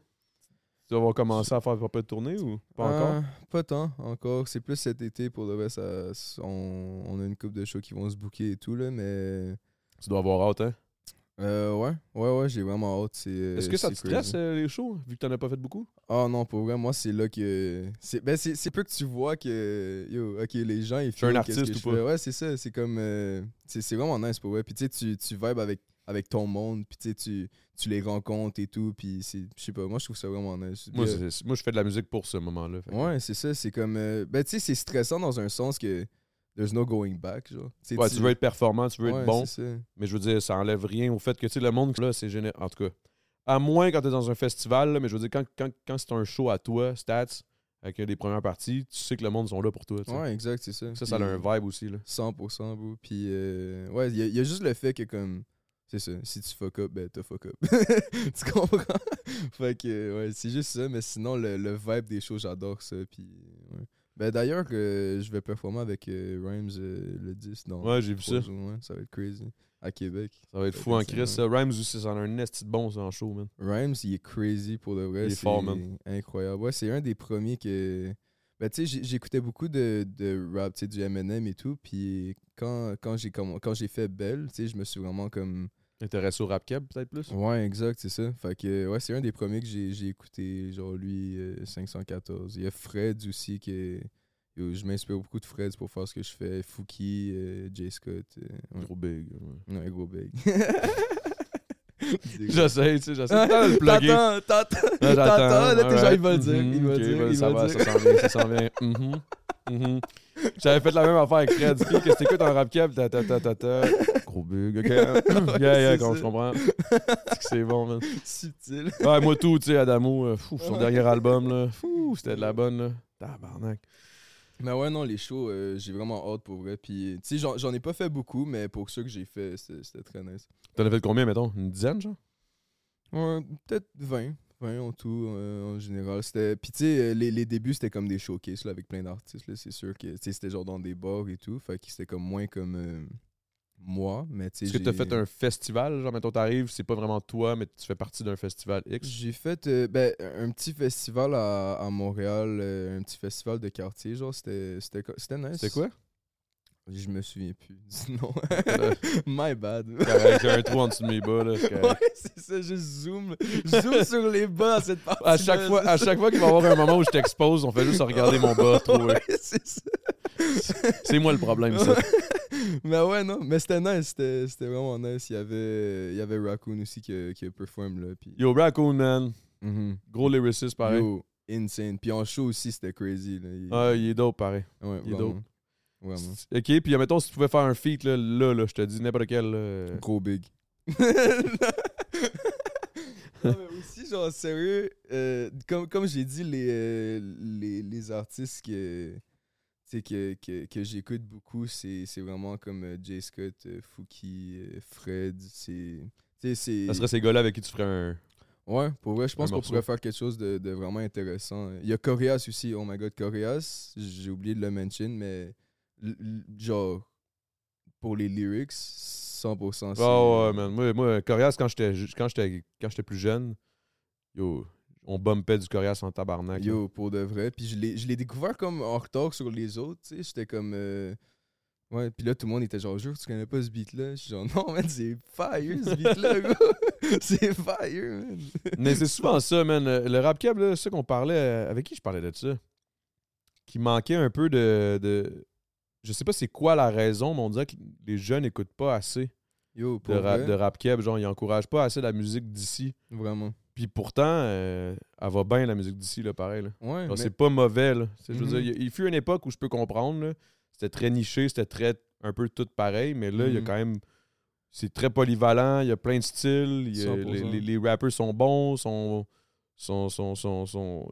Tu vas commencer à faire pas peu de tournées ou pas encore? Ah, Pas tant encore. C'est plus cet été pour le reste. ça- on, on a une couple de shows qui vont se booker et tout, là, mais. Tu dois avoir hâte, hein? Euh, ouais, ouais, ouais, j'ai vraiment hâte. c'est- Est-ce que ça te stresse, euh, les shows, vu que t'en as pas fait beaucoup? Ah non, pour vrai, moi, c'est là que. C'est ben, c'est peu que tu vois que. Yo, ok, les gens, ils suis un artiste que ou pas? fais. Ouais, c'est ça. C'est comme. euh, c'est vraiment nice pour vrai. Puis tu sais, tu, tu vibes avec, avec ton monde. Puis tu tu- les rencontres et tout. Puis c'est. Je sais pas, moi, je trouve ça vraiment nice. Moi, euh, moi, je fais de la musique pour ce moment-là. Ouais, c'est ça. C'est comme. euh, ben, tu sais, c'est stressant dans un sens que. There's no going back, genre. Ouais, tu veux être performant, tu veux ouais, être bon. Mais je veux dire, ça enlève rien au fait que, tu sais, le monde, là, c'est général. En tout cas, à moins quand t'es dans un festival, là, mais je veux dire, quand, quand, quand c'est un show à toi, Stats, avec les premières parties, tu sais que le monde sont là pour toi. Ouais, exact, c'est ça. Ça, ça a un vibe aussi. Là. 100%, bro. Puis, euh, ouais, il y, a- il y a juste le fait que, comme, c'est ça, si tu fuck up, ben, t'as fuck up. tu comprends? fait que, ouais, c'est juste ça, mais sinon, le, le vibe des shows, j'adore ça. Puis, ouais. Ben, d'ailleurs, euh, je vais performer avec euh, Rhymes euh, le 10. dans Ouais, j'ai vu ça. jours, ouais, ça va être crazy. À Québec. Ça va être fou en Chris. ça. Rhymes aussi, ça en a un de bon, ça, en show, man. Rhymes, il est crazy pour le vrai. Il est c'est fort, man. Incroyable. Ouais, c'est un des premiers que. Ben, tu sais, j'écoutais beaucoup de, de rap, tu sais, du Eminem et tout. Puis quand, quand j'ai quand j'ai fait Belle, tu sais, je me suis vraiment comme. Intéressé au rap cab, peut-être plus? Ouais, exact, c'est ça. Fait que, ouais, c'est un des premiers que j'ai j'ai écouté, genre lui, euh, 514. Il y a Fred aussi qui est. je m'inspire beaucoup de Fred pour faire ce que je fais. Fouki, euh, Jay Scott. euh, ouais. Gros big. ouais. Ouais, gros big. J'essaie, tu sais, j'essaie tout le plugger. T'attends, t'attends, Là, j'attends. t'attends, là, tes gens, ils vont le dire, ils vont le dire, ça va, le ça dire. s'en vient, ça s'en vient. Mhm. J'avais fait la même affaire avec Fred. Puis, que t'écoutes en rap cap? Ta, ta, ta, ta, ta. Gros bug, ok? yeah, yeah, c'est quand je comprends. C'est que c'est bon, man. Subtil. Ouais, moi tout, tu sais, Adamo, euh, fou, son dernier album, là, c'était de la bonne, là. Tabarnak. Mais ouais, non, les shows, euh, j'ai vraiment hâte pour vrai. Puis, tu sais, j'en, ai pas fait beaucoup, mais pour ceux que j'ai fait, c'était, c'était très nice. T'en as fait combien, mettons? Une dizaine, genre? Ouais, peut-être 20. 20 en tout, euh, en général. Puis, tu sais, euh, les, les débuts, c'était comme des showcases là, avec plein d'artistes. C'est sûr que, tu c'était genre dans des bars et tout. Fait que c'était comme moins comme euh, moi. Mais, tu Est-ce que t'as j'ai- fait un festival? Genre, mettons, t'arrives, c'est pas vraiment toi, mais tu fais partie d'un festival X. J'ai fait euh, ben, un petit festival à, à Montréal, un petit festival de quartier, genre, c'était nice. C'était quoi? Je me souviens plus. Non. Euh, My bad. J'ai un trou en dessous de mes bas, là. Ouais, c'est ça, je zoome. Je zoome sur les bas à cette partie. À chaque fois, à chaque fois qu'il va y avoir un moment où je t'expose, on fait juste regarder mon bas, trouver. Ouais, c'est ça. C'est moi le problème, ça. mais ouais, non, mais c'était nice, c'était, c'était vraiment nice. Il y avait, il y avait Raccoon aussi qui, a- qui a perform là. Puis... Yo, Raccoon, man. Mhm. Gros lyriciste, pareil. Yo, insane. Puis en show aussi, c'était crazy. Là. Il- Ah, il est dope, pareil. ouais, il est vraiment. Vraiment. Ok, puis mettons, si tu pouvais faire un feat, là, là, là je te dis n'importe quel. là. Gros big. Non, mais aussi, genre, sérieux, euh, comme, comme j'ai dit, les, euh, les, les artistes que, que, que, que j'écoute beaucoup, c'est vraiment comme euh, Jay Scott, Fouki, Fred. C'est. Ça serait ces gars-là avec qui tu ferais un. Ouais, pour vrai, je pense qu'on pourrait faire quelque chose de, de vraiment intéressant. Il y a Coréas aussi, oh my god, Coréas, j'ai oublié de le mention, mais genre, pour les lyrics, 100%. c'est- Ah ouais, man. Moi, moi Corias, quand j'étais quand j'étais quand j'étais plus jeune, yo, on bumpait du Corias en tabarnak. là. Yo, pour de vrai. Puis je l'ai je l'ai découvert comme en retard sur les autres, tu sais. J'étais comme. euh, Ouais, puis là, tout le monde était genre, jure, tu connais pas ce beat-là? Je suis genre, non, man, c'est fire, ce beat-là, gros. c'est fire, man. Mais c'est souvent ça, man. Le le rap cab, là, c'est ça qu'on parlait. euh, Avec qui je parlais de ça? Qui manquait un peu de. de... Je sais pas c'est quoi la raison, mais on dirait que les jeunes n'écoutent pas assez Yo, de rap, de rap keb. Genre, ils encouragent pas assez la musique d'ici. Vraiment. Puis pourtant, euh, elle va bien, la musique d'ici, là, pareil. Là. Ouais, Genre, mais- C'est pas mauvais, là. Je veux Mhm. dire, il fut une époque où je peux comprendre. C'était très niché, c'était très un peu tout pareil, mais là, il y a Mhm. quand même. C'est très polyvalent, il y a plein de styles, il y a- 100%. les, les- les rappers sont bons, sont, sont, sont, sont, sont-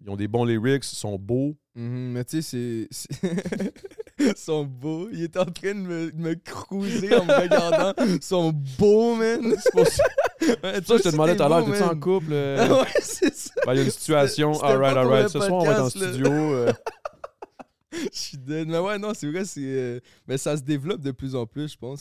ils ont des bons lyrics, sont beaux. Mhm, mais tu sais, c'est. sont beaux. Il est en train de me, de me cruiser en me regardant. Sont beaux, man. C'est pour ça Ouais, je te demandais tout à l'heure, t'es t'es-tu en couple? euh? ouais, c'est ça. Ben, il y a une situation, alright, alright. Ce soir, on va être en studio. euh, Je suis dead. Mais ouais, non, c'est vrai, c'est. euh, Mais ça se développe de plus en plus, je pense.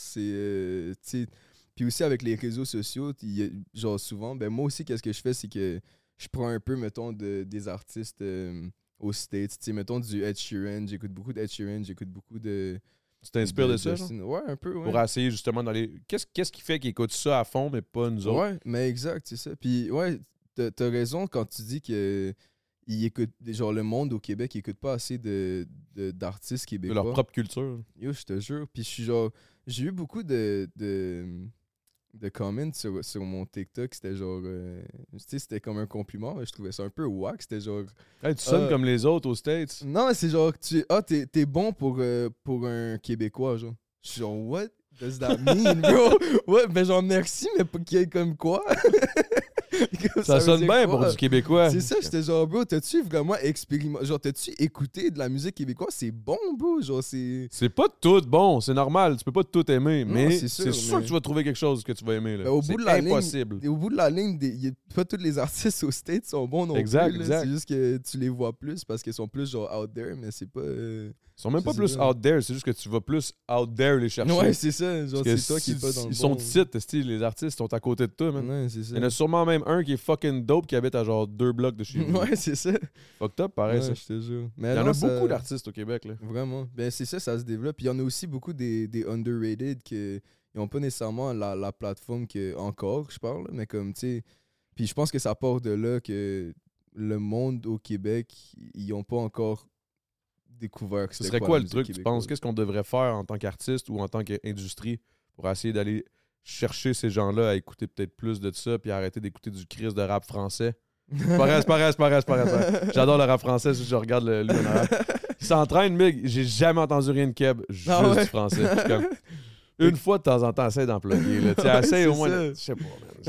C'est. Puis aussi avec les réseaux sociaux, il y a- genre souvent, ben moi aussi, qu'est-ce que je fais, c'est que je prends un peu, mettons, de, des artistes euh, aux States. Tu sais, mettons du Ed Sheeran, j'écoute beaucoup d'Ed Sheeran, j'écoute beaucoup de. Tu t'inspires de, ça, Ouais, un peu, ouais. Pour essayer justement d'aller. Qu'est-ce qu'est-ce qui fait qu'ils écoutent ça à fond, mais pas nous autres? Ouais, mais exact, c'est ça. Puis ouais, t'as t'as raison quand tu dis que il écoute, genre le monde au Québec, il écoute pas assez de de- d'artistes de québécois. leur propre culture. Yo, je te jure. Puis je suis genre, j'ai eu beaucoup de de, de comments sur, sur mon TikTok. C'était genre, euh, tu sais, c'était comme un compliment. mais je trouvais ça un peu wack. C'était genre, Hey, tu sonnes Ah. comme les autres aux States. non, mais c'est genre, tu ah, t'es t'es bon pour, euh, pour un Québécois, genre. Je suis genre, what does that mean, bro? ouais, ben genre, merci, mais pour qui est comme quoi? Ça, sonne bien quoi? pour du Québécois. C'est ça, j'étais genre, bro, t'as-tu vraiment expérimenté? Genre, t'as-tu écouté de la musique québécoise? C'est bon, bro. Genre, c'est. C'est pas tout bon, c'est normal. Tu peux pas tout aimer, Non, mais c'est sûr, que tu vas trouver quelque chose que tu vas aimer. là. Ben, au C'est bout de la ligne, impossible. Et au bout de la ligne, des- y a- pas tous les artistes aux States sont bons non Exact, plus. exact. C'est juste que tu les vois plus parce qu'ils sont plus genre out there, mais c'est pas. euh, Ils sont même pas plus out there, c'est juste que tu vas plus out there les chercher. Ouais, c'est ça. Genre, c'est toi qui pas dans le Ils sont esti, les artistes sont à côté de toi, man. Ouais, c'est ça. Il y en a sûrement même un qui est fucking dope qui habite à genre deux blocs de chez vous. Ouais, c'est ça. Fucked up, pareil, ça. je te jure. Mais Il y en a beaucoup d'artistes au Québec, là. Vraiment. Ben, c'est ça, ça se développe. Puis il y en a aussi beaucoup des, des underrated qui n'ont pas nécessairement la, la plateforme que encore, je parle, mais comme, tu sais. Puis je pense que ça part de là que le monde au Québec, ils n'ont pas encore découvert que Ce serait quoi le truc, tu penses? Qu'est-ce qu'on devrait faire en tant qu'artiste ou en tant qu'industrie pour essayer d'aller chercher ces gens-là à écouter peut-être plus de ça, puis arrêter d'écouter du crise de rap français? C'est pas vrai, c'est vrai. J'adore le rap français si je regarde le, le. Il s'entraîne, mec. J'ai jamais entendu rien de keb, juste Ah ouais? du français. Comme, une fois de temps en temps, essaye d'en plugger. Là. Ouais, essaye au moins. Je sais pas,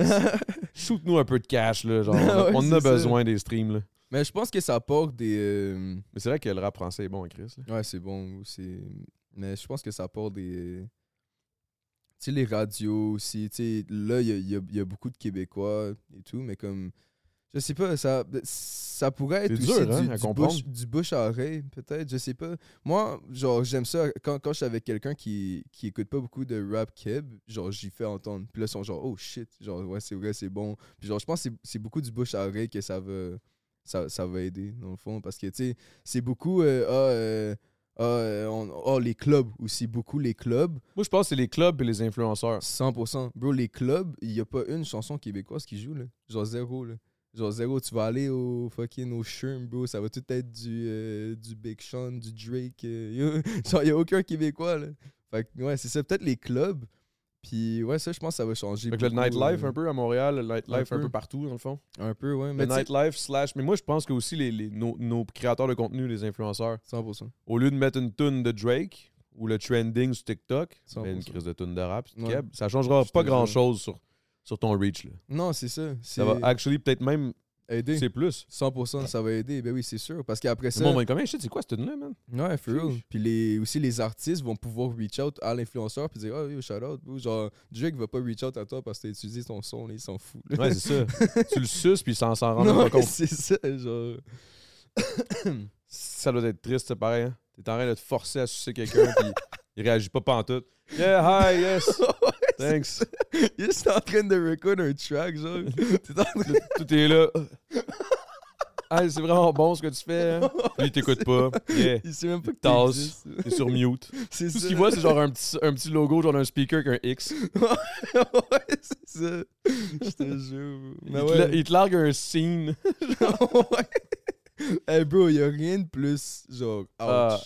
man. Shoot-nous un peu de cash, là. Genre, on a, Ouais, on en a c'est ça. besoin des streams, là. Mais je pense que ça apporte des. euh, Mais c'est vrai que le rap français est bon, Chris. là. Ouais, c'est bon. c'est Mais je pense que ça apporte des. Tu sais, les radios aussi. Tu sais, là, il y a, il y a- il y a beaucoup de Québécois et tout, mais comme. Je sais pas, ça, ça pourrait être C'est aussi dur, hein, du, à du comprendre. bouche, du bouche à oreille, peut-être. Je sais pas. Moi, genre, j'aime ça. Quand, quand je suis avec quelqu'un qui, qui écoute pas beaucoup de rap keb, genre, j'y fais entendre. Puis là, ils sont genre, oh shit. Genre, ouais, c'est vrai, c'est bon. Puis genre, je pense que c'est- c'est beaucoup du bouche à oreille que ça va, ça, ça va aider, dans le fond. Parce que, tu sais, c'est beaucoup. euh, ah, euh, ah, euh, on- ah, les clubs aussi, beaucoup les clubs. Moi, je pense que c'est les clubs et les influenceurs. 100%. Bro, les clubs, il n'y a pas une chanson québécoise qui joue, là. Genre zéro, là. Genre zéro, tu vas aller au fucking au Sherm, bro, ça va tout être du, euh, du Big Sean, du Drake. genre, il n'y a aucun Québécois, là. Fait que, ouais, c'est ça, peut-être les clubs. Puis, ouais, ça, je pense que ça va changer. Que le nightlife euh, un peu à Montréal, le nightlife un un, peu. peu partout, dans le fond. Un peu, ouais. Le Mais sais, nightlife slash. Mais moi, je pense que aussi les, les- nos, nos créateurs de contenu, les influenceurs, 100%. au lieu de mettre une tune de Drake ou le trending sur TikTok, mais une 100%. crise de tune de rap, Ouais. Keb, ça changera pas grand chose sur, sur ton reach. Là. Non, c'est ça. Ça va actually peut-être même aider. c'est plus. 100%, ça va aider. Ben oui, c'est sûr. Parce qu'après ça. monde va être comme, Hey, shit, c'est quoi cette tune-là, man? Ouais, for real. Puis les, aussi, les artistes vont pouvoir reach out à l'influenceur puis dire Oh, yo, shout out. Genre, Drake va pas reach out à toi parce que t'as utilisé ton son, là, il s'en fout. là. Ouais, c'est ça. tu le suces, puis ça s'en rend même Non, pas compte. c'est ça, genre. Ça doit être triste, c'est pareil. Hein? T'es en train de te forcer à sucer quelqu'un, puis il réagit pas pantoute. Yeah, hi, yes, thanks. Il est juste en train de record un track, genre. T'es en train Tout est là. Ah, c'est vraiment bon ce que tu fais. Hein? Il t'écoute pas. Yeah. Il sait même pas que Tasse. T'es sur mute. Tout ça. ce qu'il voit, c'est genre un petit, un petit logo, genre un speaker avec un X. ouais, c'est ça. Je te jure. Il, Mais te, ouais. la- il te largue un scene. ouais. Hey bro, y a rien de plus, genre, ouch. Ah.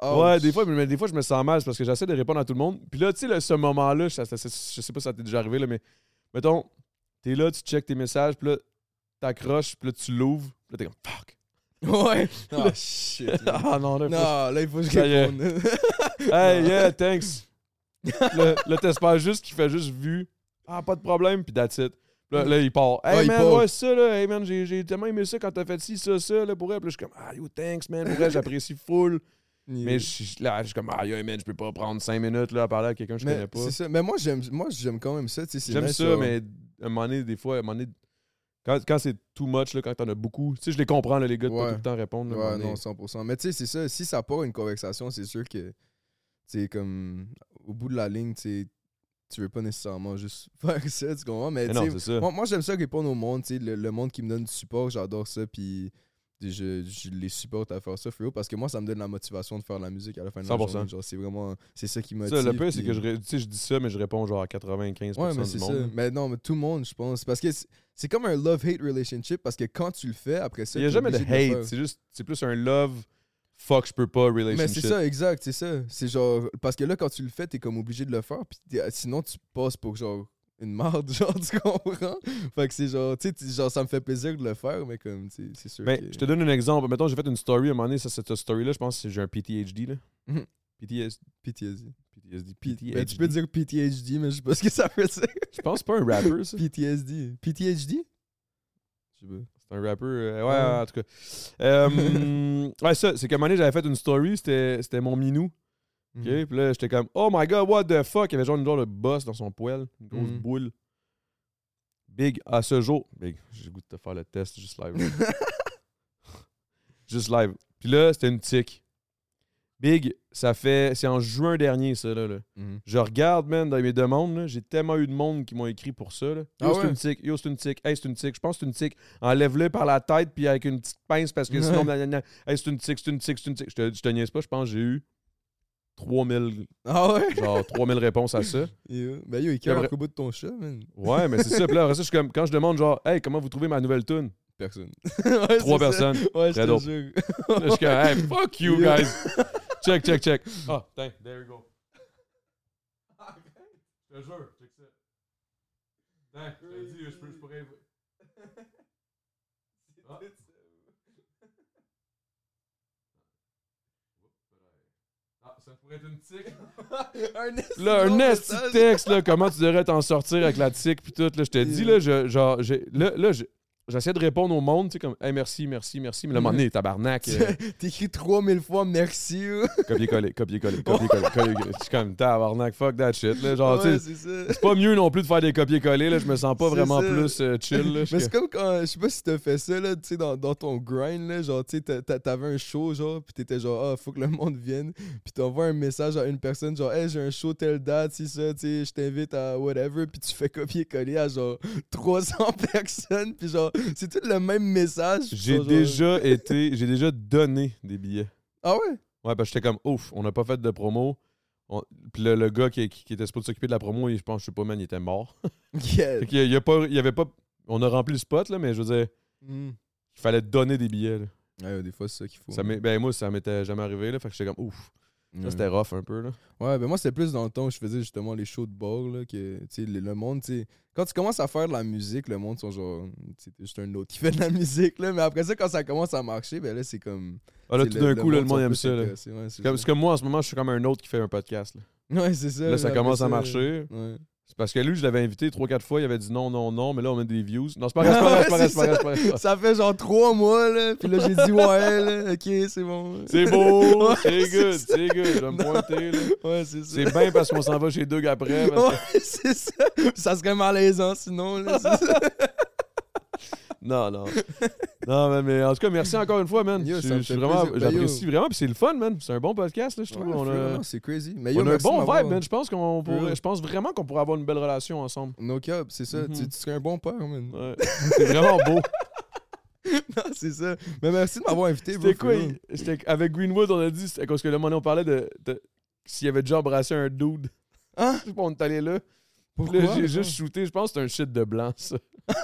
Ouais, des fois, mais des fois, je me sens mal parce que j'essaie de répondre à tout le monde. Puis là, tu sais, ce moment-là, je sais pas si ça t'est déjà arrivé, là, mais mettons, t'es là, tu checkes tes messages, puis là, t'accroches, puis là, tu l'ouvres, puis là, t'es comme fuck. Ouais. Ah, shit. man. ah non, là, faut- Non, là, il faut que je réponde. Hey, yeah, thanks. là, là t'espères juste qu'il fait juste vu. Ah, pas de problème, puis that's it. Là, là, il part. Hey, Ouais, il man, part. ouais, ça, là. Hey, man, j'ai tellement aimé ça quand t'as fait ci, ça, ça, là, pour elle. Puis là, je suis comme, ah, yo, thanks, man. Pour vrai, j'apprécie full. Mais je suis là, je suis comme, ah, yo, man, je peux pas prendre cinq minutes, là, à parler à quelqu'un que je Mais connais pas. c'est ça. Mais moi, j'aime, moi, j'aime quand même ça. J'aime ça, mais à un moment donné, des fois, à un moment donné, quand, quand c'est too much, là, quand t'en as beaucoup, tu sais, je les comprends, là, les gars, de pas Ouais. tout le temps répondre. là, Ouais, non, donné. 100%. Mais tu sais, c'est ça. Si ça part une conversation, c'est sûr que, tu comme, au bout de la ligne, tu tu veux pas nécessairement juste faire ça, tu comprends? Mais, Mais non, ça. moi, moi, j'aime ça répondre au monde, tu sais, le, le monde qui me donne du support, j'adore ça, puis je, je les supporte à faire ça, frérot, parce que moi, ça me donne la motivation de faire de la musique à la fin de la 100%. journée. Genre, c'est vraiment, c'est ça qui motive. Ça, le pire, c'est que je, ré- tu sais, je dis ça, mais je réponds genre à 95% Ouais, mais du c'est monde. ça. Mais non, mais tout le monde, je pense. Parce que c'est- comme un love-hate relationship, parce que quand tu le fais, après ça, Il n'y a jamais de hate, c'est juste, c'est plus un love, fuck, je peux pas relationship. Mais c'est ça, exact, c'est ça. C'est genre. Parce que là, quand tu le fais, t'es comme obligé de le faire. Puis sinon, tu passes pour genre une marde, genre, tu comprends? Fait que c'est genre, tu sais, genre, ça me fait plaisir de le faire, mais comme, tu sais, c'est sûr. Ben, que... je te donne un exemple. Mettons, j'ai fait une story à un moment donné, ça, cette story-là, je pense que j'ai un PTHD, là. Mhm. PTSD. PTSD. PTSD. Ben, tu peux dire PTHD, mais je sais pas ce que ça veut dire. Je pense pas un rapper, ça. PTSD. PTHD? Je sais pas. C'est un rapper. euh, ouais, Ah. en tout cas. Euh, ouais, ça, c'est qu'à un moment donné, j'avais fait une story, c'était c'était mon minou. OK? Mhm. Puis là, j'étais comme, oh my god, what the fuck? Il y avait genre une genre de bosse dans son poêle, une grosse Mhm. boule. Big, à ce jour. Big, j'ai le goût de te faire le test juste live. juste live. Puis là, c'était une tique. Big, ça fait. C'est en juin dernier, ça, là. là. Mhm. Je regarde, man, dans mes demandes, j'ai tellement eu de monde qui m'ont écrit pour ça. Là. Yo, Ah c'est ouais? une tique. Yo, c'est une tique. Hey, c'est une tique. Je pense que c'est une tique. Enlève-le par la tête, puis avec une petite pince, parce que sinon, hey, c'est une tique, c'est une tique, c'est une tique. Je te, je te niaise pas, je pense que j'ai eu 3000, Ah ouais? genre 3000 réponses à ça. Yo. Ben yo, il cœur au bout de ton chat, man. Ouais, mais c'est ça. Puis là, après ça, je suis comme, quand je demande, genre, hey, comment vous trouvez ma nouvelle tune? Personne. Ouais, Trois c'est ça. personnes. Ouais, je Très te. Là, je suis comme, hey, fuck you, Yeah. guys. check, check, check. Ah, tiens, there you go. Je te jure, check ça. je, peux, je pourrais. Ah. Ça pourrait être une tic. un esti Là, long un esti de texte, là, comment tu devrais t'en sortir avec la tic puis tout. Là, je te dis, là, je, genre, j'ai, là, là, je- j'essaie de répondre au monde, tu sais, comme, hey, merci, merci, merci. Mais un moment donné, tabarnak, euh, T'écris 3000 fois merci. ou- copier-coller, copier-coller, copier-coller. copier-coller. Je suis comme, tabarnak, fuck that shit. Là, genre, tu Ouais, sais, c'est ça. c'est pas mieux non plus de faire des copier-coller, là. Je me sens pas C'est vraiment ça. plus euh, chill, là. Je Mais suis c'est comme quand, je sais pas si t'as fait ça, là, tu sais, dans, dans ton grind, là, genre, tu sais, t'a- t'a- t'avais un show, genre, pis t'étais genre, ah, faut que le monde vienne, pis t'envoies un message à une personne, genre, hey, j'ai un show telle date, si ça, tu sais, je t'invite à whatever, pis tu fais copier-coller à genre 300 personnes, pis genre, c'est tout le même message? J'ai déjà été, j'ai déjà donné des billets. Ah ouais? Ouais, parce que j'étais comme, ouf, on n'a pas fait de promo. On- Puis le, le gars qui, qui, qui était supposé s'occuper de la promo, il- je pense, je sais pas, man, il était mort. Yeah. Fait il y a pas, il y avait pas, on a rempli le spot, là, mais je veux dire, Mm. il fallait donner des billets. là. Ouais, des fois, c'est ça qu'il faut. Ça m'est- ben moi, ça m'était jamais arrivé, là, fait que j'étais comme, ouf. Ça, c'était rough un peu, là. Ouais, ben moi, c'était plus dans le temps où je faisais justement les shows de bord, là, que, tu sais, le, le monde, tu sais, quand tu commences à faire de la musique, le monde sont genre, t'es juste un autre qui fait de la musique, là, mais après ça, quand ça commence à marcher, ben là, c'est comme... Ah, là, tout d'un coup, là, le monde aime ça, là. Ouais, c'est C'est comme, ça. c'est comme moi, en ce moment, je suis comme un autre qui fait un podcast, là. Ouais, c'est ça. Là, ça commence à marcher. Ouais. C'est parce que lui, je l'avais invité 3-4 fois, il avait dit non, non, non, mais là, on met des views. Non, c'est pas grave, c'est pas grave, c'est pas grave, c'est pas grave. Ça fait genre trois mois, là, puis là, j'ai dit ouais, là, ok, c'est bon. C'est beau, Ouais, c'est good, c'est good, je vais me pointer, là. Ouais, c'est ça. C'est bien parce qu'on s'en va chez Doug après. parce que- Ouais, c'est ça. Ça serait malaisant sinon, là. c'est ça. Non, non. non, mais, mais en tout cas, merci encore une fois, man. Yo, Je- je vraiment. Ben, j'apprécie vraiment, puis c'est le fun, man. C'est un bon podcast, là, je trouve. Ouais, a, c'est crazy. Mais yo, on a un bon vibe, man. Je pense qu'on pourrait, real. je pense vraiment qu'on pourrait avoir une belle relation ensemble. No cap, c'est ça. Mhm. tu, tu serais un bon père, man. Ouais. c'est vraiment beau. non, c'est ça. Mais merci de m'avoir invité. C'était quoi? avec Greenwood, on a dit, c'était parce que un moment on parlait de, de- s'il avait déjà embrassé un dude. Hein? Je sais pas, on est allé là. Pourquoi? là, j'ai juste shooté, je pense que c'est un shit de blanc, ça.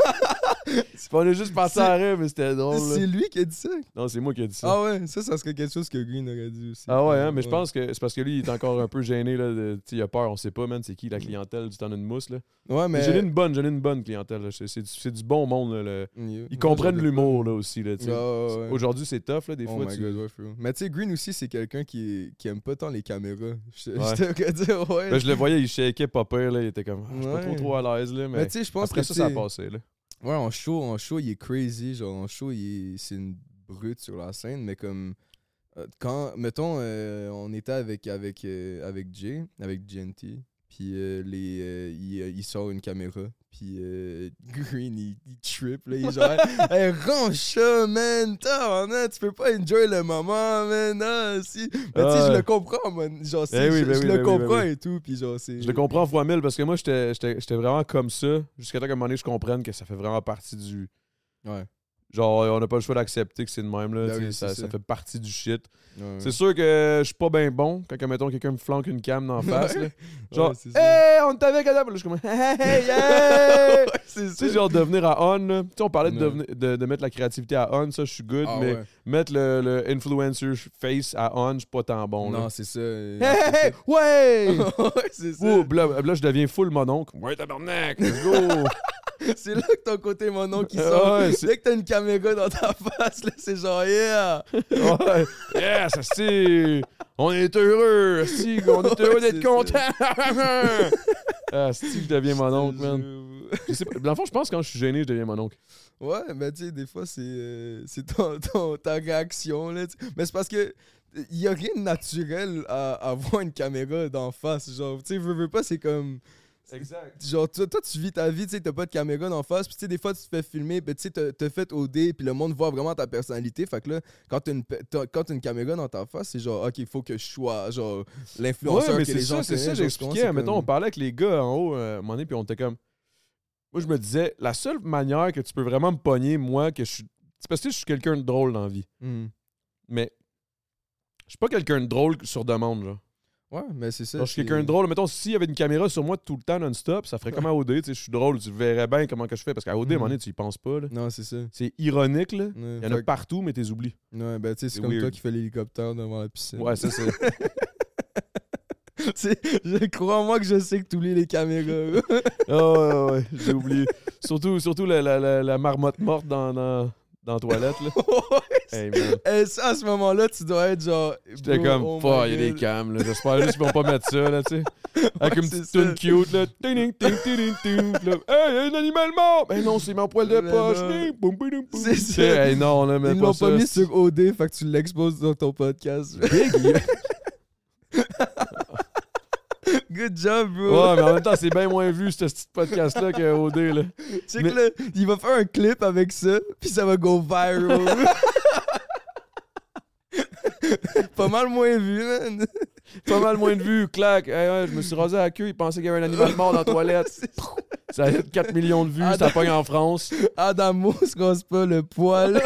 On est juste passé à rêve, mais c'était drôle. C'est lui qui a dit ça? Non, c'est moi qui ai dit ça. Ah ouais, ça, ça serait quelque chose que Green aurait dit aussi. Ah ouais, hein, mais je pense que c'est parce que lui, il est encore un peu gêné. Là, de- il a peur, on sait pas, man, c'est qui la clientèle du temps d'une mousse. Là. Ouais, mais. J'ai une bonne, j'ai une bonne clientèle. C'est, du, du bon monde. là, le- Yo. Ils comprennent l'humour là, aussi. Là. Ouais. Aujourd'hui, c'est tough. Là, des Oh fois, my tu- god, ouais. Mais tu sais, Green aussi, c'est quelqu'un qui, qui aime pas tant les caméras. Je devrais dire, ouais. Ben, je le voyais, il shakeait pas pire. Là, il était comme, ah, je suis pas trop, trop à l'aise. Là, mais Mais tu sais, je pense après que ça, ça a passé. Là. Ouais, en show, en show, il est crazy. Genre, en show, c'est une brute sur la scène. Mais comme, euh, quand, mettons, euh, on était avec, avec, euh, avec Jay, avec GNT. Puis euh, les, il sort une caméra. Puis euh, Green, il, il trip. Là, il est genre, hey, range ça, man. Tabarnak, tu peux pas enjoy le moment, man. Ah, si. Mais tu sais, je le comprends, man. Genre, si, Eh oui, je, ben je oui, le ben ben comprends et tout. Puis genre, c'est. Je le comprends fois mille parce que moi, j'étais vraiment comme ça. Jusqu'à temps qu'à un moment donné, je comprenne que ça fait vraiment partie du. Ouais. Genre, on n'a pas le choix d'accepter que c'est de même. Là, Ben oui, ça, c'est ça ça. fait partie du shit. Ouais, ouais. C'est sûr que je suis pas bien bon quand, mettons, quelqu'un me flanque une cam la face. là. Genre, Ouais, hey, on Adam. Là, je suis comme, hey! Ouais, c'est Tu sais, ça. genre, devenir à on. là. Tu sais, on parlait de, devenir- de, de mettre la créativité à on, ça, je suis good. Ah mais mettre le, le influencer face à on, je suis pas tant bon. Non, c'est ça. Hey, hey, hey, ouais! ouais, c'est ça. Ouh, là, là, je deviens full mononcle. Ouais, tabarnak, let's go! C'est là que ton côté monon qui Ah sort. ouais, c'est- Dès que t'as une caméra dans ta face, là, c'est genre yeah. ouais, yes, c'est. On est heureux, si, on est heureux d'être content! ah, si, je deviens mon oncle, man. Dans le fond, je pense que quand je suis gêné, je deviens mon oncle. Ouais, mais tu sais, des fois, c'est euh, c'est ton, ton- ta réaction. Là, mais c'est parce que il y a rien de naturel à, à avoir une caméra d'en face. Genre, tu sais, veux, veux pas, c'est comme. Exact. Genre, toi, toi, tu vis ta vie, tu sais, t'as pas de caméra d'en face, puis tu sais, des fois, tu te fais filmer, ben, tu sais, t'as t'as fait OD, puis le monde voit vraiment ta personnalité. Fait que là, quand t'as une, pe- t'as- quand t'as une caméra dans ta face, c'est genre, ok, il faut que je sois, genre, l'influenceur Ouais, mais que c'est les gens ça, c'est ça, j'expliquais. Mettons, on parlait avec les gars en haut, euh, à un moment donné, puis on était comme. Moi, je me disais, la seule manière que tu peux vraiment me pogner, moi, que je suis. C'est parce que je suis quelqu'un de drôle dans la vie. Mhm. Mais. Je suis pas quelqu'un de drôle sur demande, genre. Ouais, mais c'est ça. Je suis quelqu'un de drôle. Mettons, s'il y avait une caméra sur moi tout le temps non-stop, ça ferait comme à OD. Tu sais, je suis drôle, tu verrais bien comment que je fais. Parce qu'à OD, à un moment donné, tu y penses pas. là. Non, c'est ça. C'est ironique, là. Ouais, Il y en a que- partout, mais t'es oublies. Ouais, ben, tu sais, c'est comme toi qui fais l'hélicoptère devant la piscine. Ouais, ça, c'est. Sais, je crois moi que je sais que tu oublies les caméras. Ah ouais, ouais, j'ai oublié. Surtout, surtout la, la, la, la marmotte morte dans, dans, dans la toilette. Là. Hey. Et ça, à ce moment-là, tu dois être genre. J'étais comme, oh il y a des cams. là. J'espère juste qu'ils vont pas mettre ça, là, tu sais. Avec une petite tune cute, là. Ting, ting, ting, ting, ting, ting. Là, Hey, y a un animal mort! Ben non, c'est mon poil de Mais poche. C'est ça. Hey, non, là, mais Ils pas l'ont pas mis sur OD, fait que tu l'exposes dans ton podcast. Big, Good job, bro. Ouais, mais en même temps, c'est bien moins vu, ce petit podcast-là, que OD, là. Tu sais mais- que là, il va faire un clip avec ça, puis ça va go viral. pas mal moins vu, man. Pas mal moins de vues, clac. Hey, ouais, je me suis rasé à la queue, il pensait qu'il y avait un animal mort dans la toilette. Ça a 4 millions de vues, Ah, ça pogne en France. Adamo se rase pas le poil.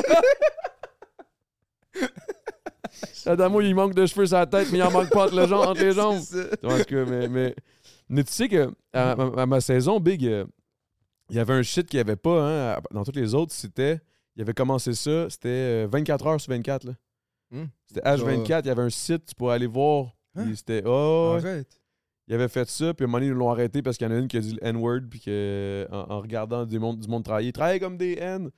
Adamo, il manque de cheveux sur la tête, mais il en manque pas entre, le jambes- entre les jambes. C'est ça. En tout cas, mais, mais, mais tu sais que à, à- à ma saison, Big, euh, il y avait un shit qu'il n'y avait pas hein, dans toutes les autres. C'était. Il avait commencé ça, c'était euh, 24 heures sur 24. là. Hmm. C'était H24, il y avait un site, tu pourrais aller voir. Hein? C'était. Oh. Arrête. Il avait fait ça, puis à un moment donné, ils l'ont arrêté parce qu'il y en a une qui a dit le N-word, puis que, en, en regardant du monde, du monde travailler, ils travaillent comme des N.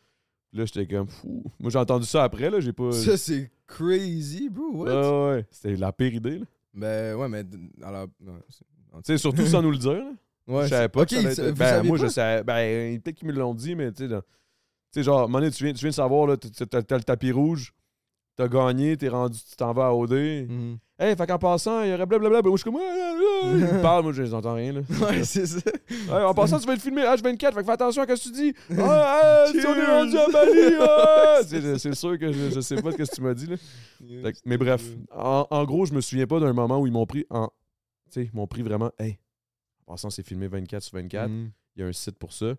Là, j'étais comme fou. Moi, j'ai entendu ça après, là, j'ai pas. Ça, c'est crazy, bro. What? Ah ouais, c'était la pire idée, là. Ben, ouais, mais. Alors, Tu sais, surtout sans nous le dire, là. ouais, je savais pas que ça allait Ben, moi, pas? je savais. Ben, peut-être qu'ils me l'ont dit, mais tu sais, dans- tu sais, genre, donné, tu viens, tu viens de savoir, là, t'as le tapis rouge, t'as gagné, t'es rendu, tu t'en vas à OD. Mhm. Hey, fait qu'en passant, il y aurait blablabla. Ben, moi, je suis comme. Il parle, moi, je n'entends rien, là. Ouais, c'est ça. Ouais, en passant, tu vas le filmer H24, fait que fais attention à ce que tu dis. Ah, ah, si on est rendu à Bali, ah! c'est, sûr que je, je sais pas ce que tu m'as dit, là. Fait que- mais bref, en, en gros, je me souviens pas d'un moment où ils m'ont pris en. Tu sais, ils m'ont pris vraiment. Hey, en passant, c'est filmé 24 sur 24. Mhm. Il y a un site pour ça.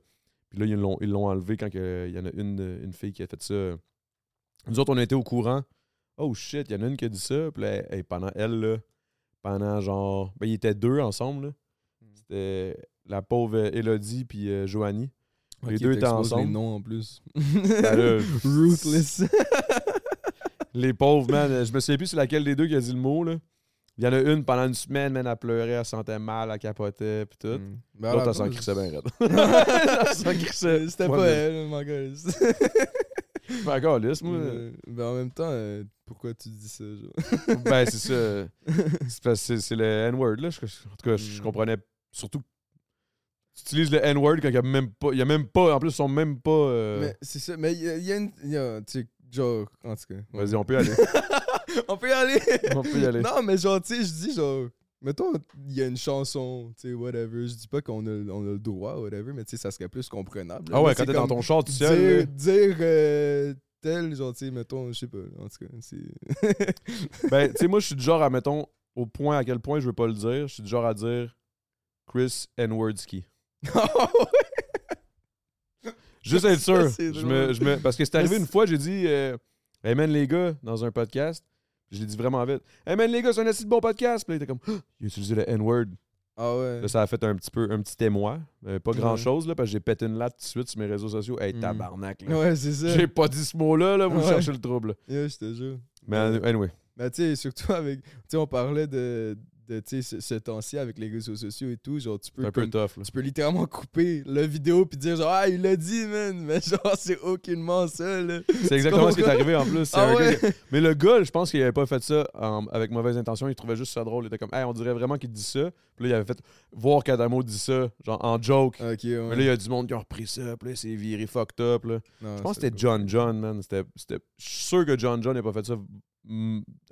Puis là, ils l'ont, enlevé quand il y en a une, une fille qui a fait ça. Nous autres, on a été au courant. Oh shit, il y en a une qui a dit ça. Puis là, hey, pendant elle, là, pendant genre. Ben, ils étaient deux ensemble. là. C'était la pauvre Elodie puis euh, Joanie. Les deux étaient ensemble. les noms en plus. Ben là, Ruthless. Les pauvres, man. Je me souviens plus c'est laquelle des deux qui a dit le mot, là. Il y en a une pendant une semaine, man, elle pleurait, elle sentait mal, elle capotait, puis tout. Mm. Ben, L'autre, la elle s'en crissait bien raide. C'était pas elle, mon gars. Moi. Euh, ben en même temps, euh, pourquoi tu dis ça, genre? Ben, c'est ça. C'est parce que c'est- c'est le N-word, là. Je- En tout cas, je Mm. comprenais surtout. Tu utilises le N-word quand il y a même pas. Il y a même pas. En plus, ils sont même pas. euh, Mais c'est ça, mais il y, a- il y a une. y a, tu sais, genre, en tout cas. Vas-y, on peut y aller. on peut y aller! on peut y aller. Non, mais genre, tu sais, je dis genre. Mettons, il y a une chanson, tu sais, whatever. Je dis pas qu'on a, on a le droit, whatever, mais tu sais, ça serait plus comprenable. Ah ouais, quand t'es dans ton char seul. là. Dire, dire euh, tel, genre, tu sais, mettons, je sais pas, en tout cas, c'est. Ben, tu sais, moi, je suis du genre à, mettons, au point à quel point je veux pas le dire, je suis du genre à dire Chris N-wordski. Juste être sûr. Je me, drôle. je me, parce que c'est arrivé une fois, j'ai dit euh, Hey man, les gars, dans un podcast. Je l'ai dit vraiment vite. Hey man, les gars, c'est un assez bon podcast. Puis là, il était comme Ah, Il a utilisé le N-word. Ah ouais. Là, ça a fait un petit peu un petit émoi. Euh, pas grand chose, là, parce que j'ai pété une latte tout de suite sur mes réseaux sociaux. Hey, Mm. tabarnak. Là. Ouais, c'est ça. J'ai pas dit ce mot-là, là, vous Ouais. cherchez le trouble. Yeah, je te jure. Mais anyway. Mais tu sais, surtout avec. Tu sais, on parlait de tu sais, ce, ce temps-ci avec les réseaux sociaux et tout. Genre, tu peux. C'est un peu comme- tough. Là. tu peux littéralement couper la vidéo puis dire genre ah il l'a dit man mais genre c'est aucunement ça là C'est exactement ce qui est arrivé en plus. Ah ouais Mais le gars, je pense qu'il avait pas fait ça en- avec mauvaise intention. Il trouvait juste ça drôle. Il était comme, hey, on dirait vraiment qu'il dit ça. Puis là, il avait fait voir qu'Adamo dit ça, genre en joke. ok ouais Mais là, il y a du monde qui a repris ça. Puis là, c'est viré fucked up. Là. Non, Je pense que c'était John John, man. C'était, c'était- Je suis sûr que John John n'a pas fait ça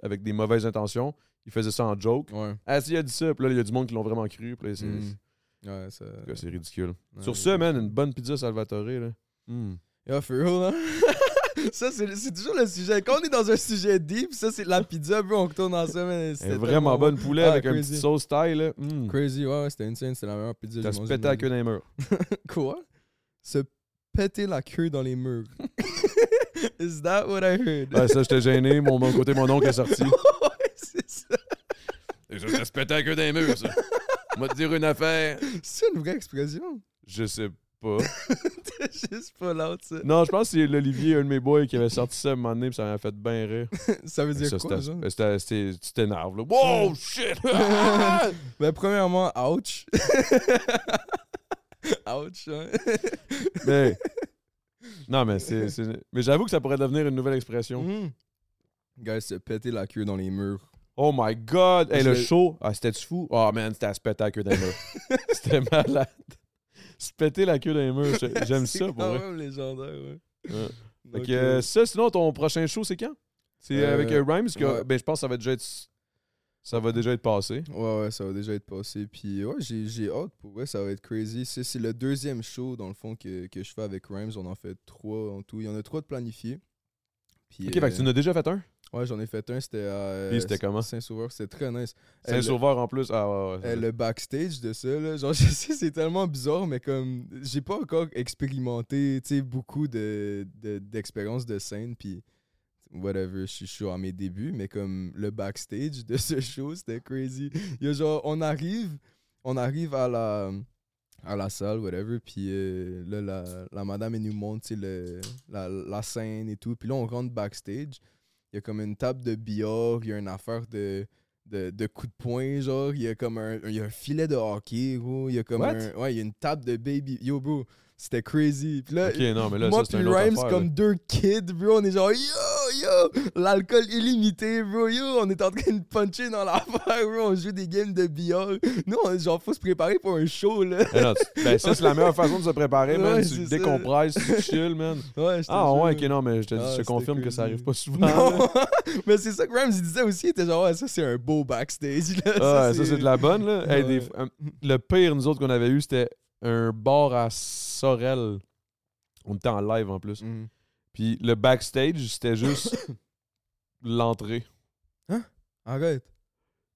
avec des mauvaises intentions. Il faisait ça en joke. ouais Ah, si, il a dit ça. Puis là, il y a du monde qui l'ont vraiment cru. Puis là, c'est, Mm. ouais ça c'est ridicule. ouais, Sur ça, man, une bonne pizza Salvatore. Là. Mm. yeah for real hein? Ça c'est toujours le sujet quand on est dans un sujet deep ça c'est la pizza bro on retourne dans ça Elle c'était vraiment bonne bon. poulet Ah, avec un crazy. petit sauce taille. Là. Mm. crazy ouais, ouais c'était insane c'était la meilleure pizza j'ai se ma à queue dans les murs. quoi? Se péter la queue dans les murs is that what I heard? Ouais, ça, j'étais gêné. Mon, mon côté, mon oncle est sorti. C'est ça ça, se pétait à queue dans les murs, ça. Moi, te dire une affaire. c'est une vraie expression Je sais pas. T'es juste pas là, sais. Non, je pense que c'est l'Olivier, un de mes boys, qui avait sorti ça à un moment donné, puis ça m'a fait bien rire. Ça veut dire Ça, quoi, c'était- genre? c'était- c'était- Tu t'énerves, là. Wow, shit! Ben, premièrement, ouch. ouch, hein. mais. Non, mais c'est. c'est- Mais j'avoue que ça pourrait devenir une nouvelle expression. Mhm. Guys, se péter la queue dans les murs. Oh my god! Hey, le show, ah, c'était-tu fou? Oh man, c'était à se péter la queue murs. c'était malade. Se péter la queue murs, j'ai- j'aime C'est ça pour quand vrai. même légendaire, ouais. Ouais. Fait Donc, que, euh, ça, sinon, ton prochain show, c'est quand? C'est Euh, avec euh, Rhymes? que- ouais. Ben, je pense que ça va déjà être. Ça va déjà être passé. Ouais, ouais, ça va déjà être passé. Puis ouais, j'ai, j'ai hâte pour ouais, ça va être crazy. C'est, c'est le deuxième show, dans le fond, que, que je fais avec Rhymes. On en fait trois en tout. Il y en a trois de planifiés. Puis, Ok, fait que tu en as déjà fait un? Ouais, j'en ai fait un. C'était à euh, Puis c'était comment? Saint-Sauveur. C'était très nice. Saint-Sauveur en plus. Ah ouais, ouais. Le backstage de ça, là, genre, je sais, c'est tellement bizarre, mais comme, j'ai pas encore expérimenté, tu sais, beaucoup de, de- d'expériences de scène, puis whatever, je suis à mes débuts, mais comme le backstage de ce show, c'était crazy. Il y a genre, on arrive, on arrive à la, à la salle, whatever, puis euh, là, la, la madame, elle nous montre, tu sais, le- la, la scène et tout, puis là, on rentre backstage, il y a comme une table de billard, il y a une affaire de de, de coups de poing, genre, il y a comme un, il y a un filet de hockey, gros, il y a comme What? un, ouais, il y a une table de baby, yo, bro, c'était crazy. Puis là, Ok, non, mais là, moi ça, c'est puis une autre Rhymes, affaire, comme là. deux kids, bro, on est genre, yo, yo, l'alcool illimité, bro, yo, on est en train de puncher dans l'affaire, bro, on joue des games de billard. Nous, on- genre, faut se préparer pour un show, là. Eh non, tu- ben, ça, c'est la meilleure façon de se préparer, man. Ouais, tu décompresses, tu chill, man. Ouais, je te Ah ouais, ok, non, mais je te, Ah, je te confirme que ça arrive pas souvent. Non, mais c'est ça que il disait aussi, il était genre, ouais, ça c'est un beau backstage, là. Ah, ça, c'est de la bonne, là. Hey, des- Ouais. euh, le pire, nous autres, qu'on avait eu, c'était un bar à Sorel. On était en live en plus. Mhm. Puis le backstage, c'était juste l'entrée. Arrête.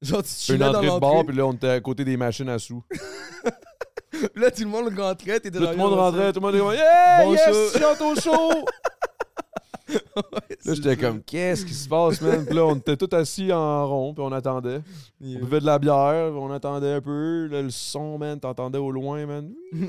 Genre, tu Une chillais dans entrée de bar, puis là, on était à côté des machines à sous. Là, tout le monde rentrait, t'étais Là, genre, tout le monde rentrait, tout le monde était comme Yeah, Bon yes, chante au show! Ouais, Là, j'étais comme, qu'est-ce qui se passe, man? Puis là, on était tous assis en rond, puis on attendait. On buvait de la bière, on attendait un peu. Là, le son, man, t'entendais au loin, man.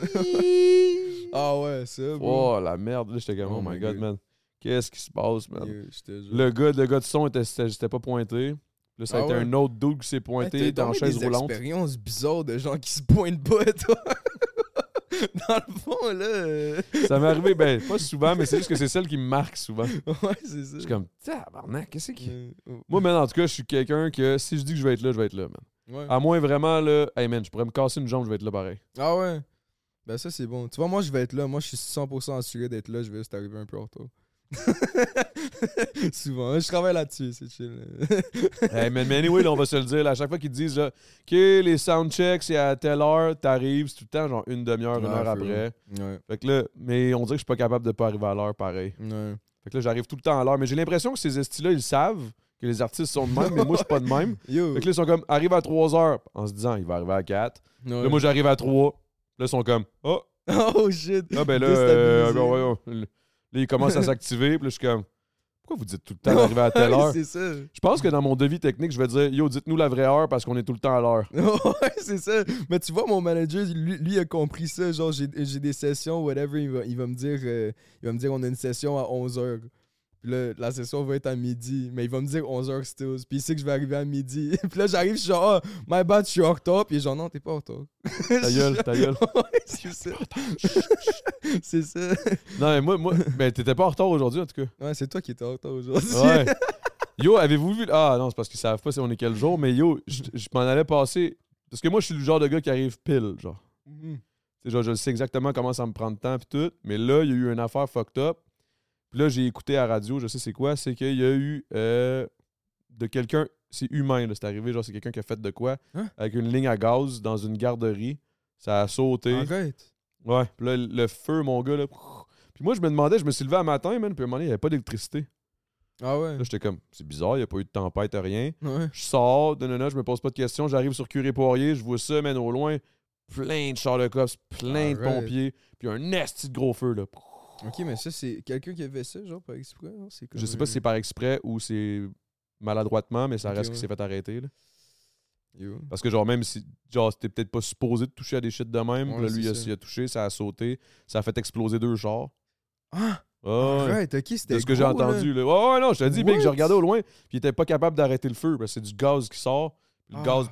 Ah ouais, ça, bro. Oh, la merde. Là, j'étais comme, oh, Oh my god, man. Qu'est-ce qui se passe, man? Le gars, le gars de son, était, c'était, pas pointé. Là, ça a Ah été ouais? un autre dude qui s'est pointé dans chaise des roulante. expériences bizarres de gens qui se pointent pas, toi. Dans le fond, là. Ça m'est arrivé, ben, pas souvent, mais c'est juste que c'est celle qui me marque souvent. Ouais, c'est ça. Je suis comme, tabarnak, qu'est-ce qui. Euh, oh. Moi, man, en tout cas, je suis quelqu'un que si je dis que je vais être là, je vais être là, man. Ouais. À moins vraiment, là, hey, man, je pourrais me casser une jambe, je vais être là pareil. Ah ouais? Ben ça c'est bon. Tu vois, moi je vais être là. Moi je suis 100% assuré d'être là. Je vais juste arriver un peu en retard. Souvent. Je travaille là-dessus, c'est chill. hey, man, mais anyway, là, on va se le dire, là, à chaque fois qu'ils disent, là, OK, les soundchecks, c'est à telle heure, t'arrives, c'est tout le temps, genre une demi-heure, une heure après. Ouais. Fait que là, mais on dirait que je suis pas capable de pas arriver à l'heure pareil. Ouais. Fait que là, j'arrive tout le temps à l'heure. Mais j'ai l'impression que ces estis-là, ils savent que les artistes sont de même, mais moi, je suis pas de même. Yo. Fait que là, ils sont comme, arrive à 3 heures, en se disant, il va arriver à 4. Ouais. Là, moi, j'arrive à 3. Là, ils sont comme, oh, Oh shit. ah ben là, euh, voyons. Là, ils commencent à s'activer. Puis là, je suis comme, pourquoi vous dites tout le temps d'arriver à telle heure? c'est ça. Je pense que dans mon devis technique, je vais dire, yo, dites-nous la vraie heure parce qu'on est tout le temps à l'heure. ouais, c'est ça. Mais tu vois, mon manager, lui, lui a compris ça. Genre, j'ai des sessions, whatever. Il va, il va me dire, euh, il va me dire, on a une session à 11h. Puis là, la session va être à midi. Mais il va me dire 11h stills. Puis il sait que je vais arriver à midi. Puis là, j'arrive, je suis genre, ah, my bad, je suis en retard. Puis genre, non, t'es pas en retard. Ta gueule, ta gueule. C'est ça. c'est ça. Non, mais moi, moi ben, t'étais pas en retard aujourd'hui, en tout cas. Ouais, c'est toi qui étais en retard aujourd'hui. Ouais. Yo, avez-vous vu. Ah non, c'est parce qu'ils savent pas si on est quel jour, mais yo, je je m'en allais passer. Parce que moi, je suis le genre de gars qui arrive pile, genre. Tu sais, genre, je sais exactement comment ça me prend de temps, puis tout. Mais là, il y a eu une affaire fucked up. Puis là, j'ai écouté à la radio, je sais c'est quoi. C'est qu'il y a eu euh, de quelqu'un. C'est humain, là, c'est arrivé. Genre, c'est quelqu'un qui a fait de quoi Hein? avec une ligne à gaz dans une garderie. Ça a sauté. Arrête. Ouais. Puis là, le feu, mon gars, là. Puis moi, je me demandais, je me suis levé un matin, man. Puis à un moment donné, il n'y avait pas d'électricité. Ah ouais. Là, j'étais comme, c'est bizarre, il n'y a pas eu de tempête, rien. Ouais. Je sors, nanana, je me pose pas de questions, j'arrive sur Curé Poirier, je vois ça, man, au loin, plein de chars de cops, plein de pompiers, puis un esti de gros feu, là. Ok, mais ça, c'est quelqu'un qui a fait ça, genre, par exprès. non? C'est comme Je sais pas si c'est par exprès ou c'est maladroitement, mais ça Ok, reste ouais. qu'il s'est fait arrêter, là. Yo. Parce que, genre, même si, genre, t'es peut-être pas supposé de toucher à des shit de même, Ouais, là, lui, il a, c'est ça. il a touché, ça a sauté, ça a fait exploser deux chars. Ah! Ah, ouais. Arrête, ok, c'était C'est ce que j'ai gros, là. entendu. Là. Ouais, ouais, non, je te dis, What? j'ai regardé au loin, puis il était pas capable d'arrêter le feu, parce que c'est du gaz qui sort. puis Le Ah. gaz.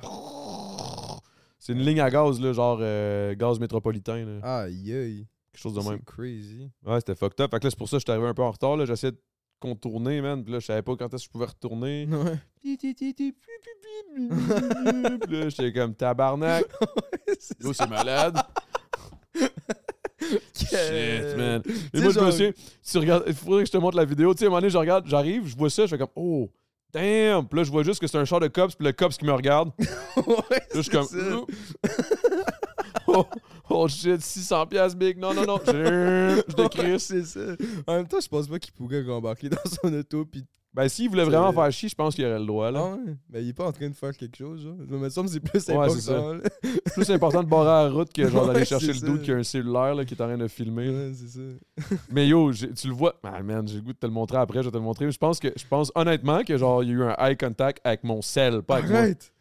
C'est une ligne à gaz, là, genre euh, gaz métropolitain, là, Aïe, aïe. Quelque chose de même. C'est crazy. Ouais, c'était fucked up. Fait que là, c'est pour ça que j'étais arrivé un peu en retard. là. J'essayais de contourner, man. Puis là, je savais pas quand est-ce que je pouvais retourner. Ouais. Puis là, j'étais comme tabarnak. Yo, c'est malade. Shit, man. Et moi, je me souviens, tu regardes, il faudrait que je te montre la vidéo. Tu sais, à un moment donné, je regarde, j'arrive, je vois ça, je fais comme, oh, damn. Puis là, je vois juste que c'est un char de cops, puis le cops qui me regarde. ouais, Là, je suis comme, ça. oh, oh shit, 600 piastres, big. Non, non, non. Je, je décrisse. c'est ça. En même temps, je pense pas qu'il pourrait rembarquer dans son auto puis Ben, s'il voulait vraiment faire chier, je pense qu'il aurait le droit, là. Ah ouais, mais il est pas en train de faire quelque chose, genre. Mais il me semble que c'est plus Ouais, important. C'est plus important de barrer à la route que genre d'aller chercher le doute qui a un cellulaire là, qui est en train de filmer. Ouais, c'est ça. Mais yo, tu le vois. Ah man, j'ai le goût de te le montrer après, je vais te le montrer. Mais Je pense que je pense honnêtement que genre il y a eu un eye contact avec mon sel, pas avec moi. Arrête!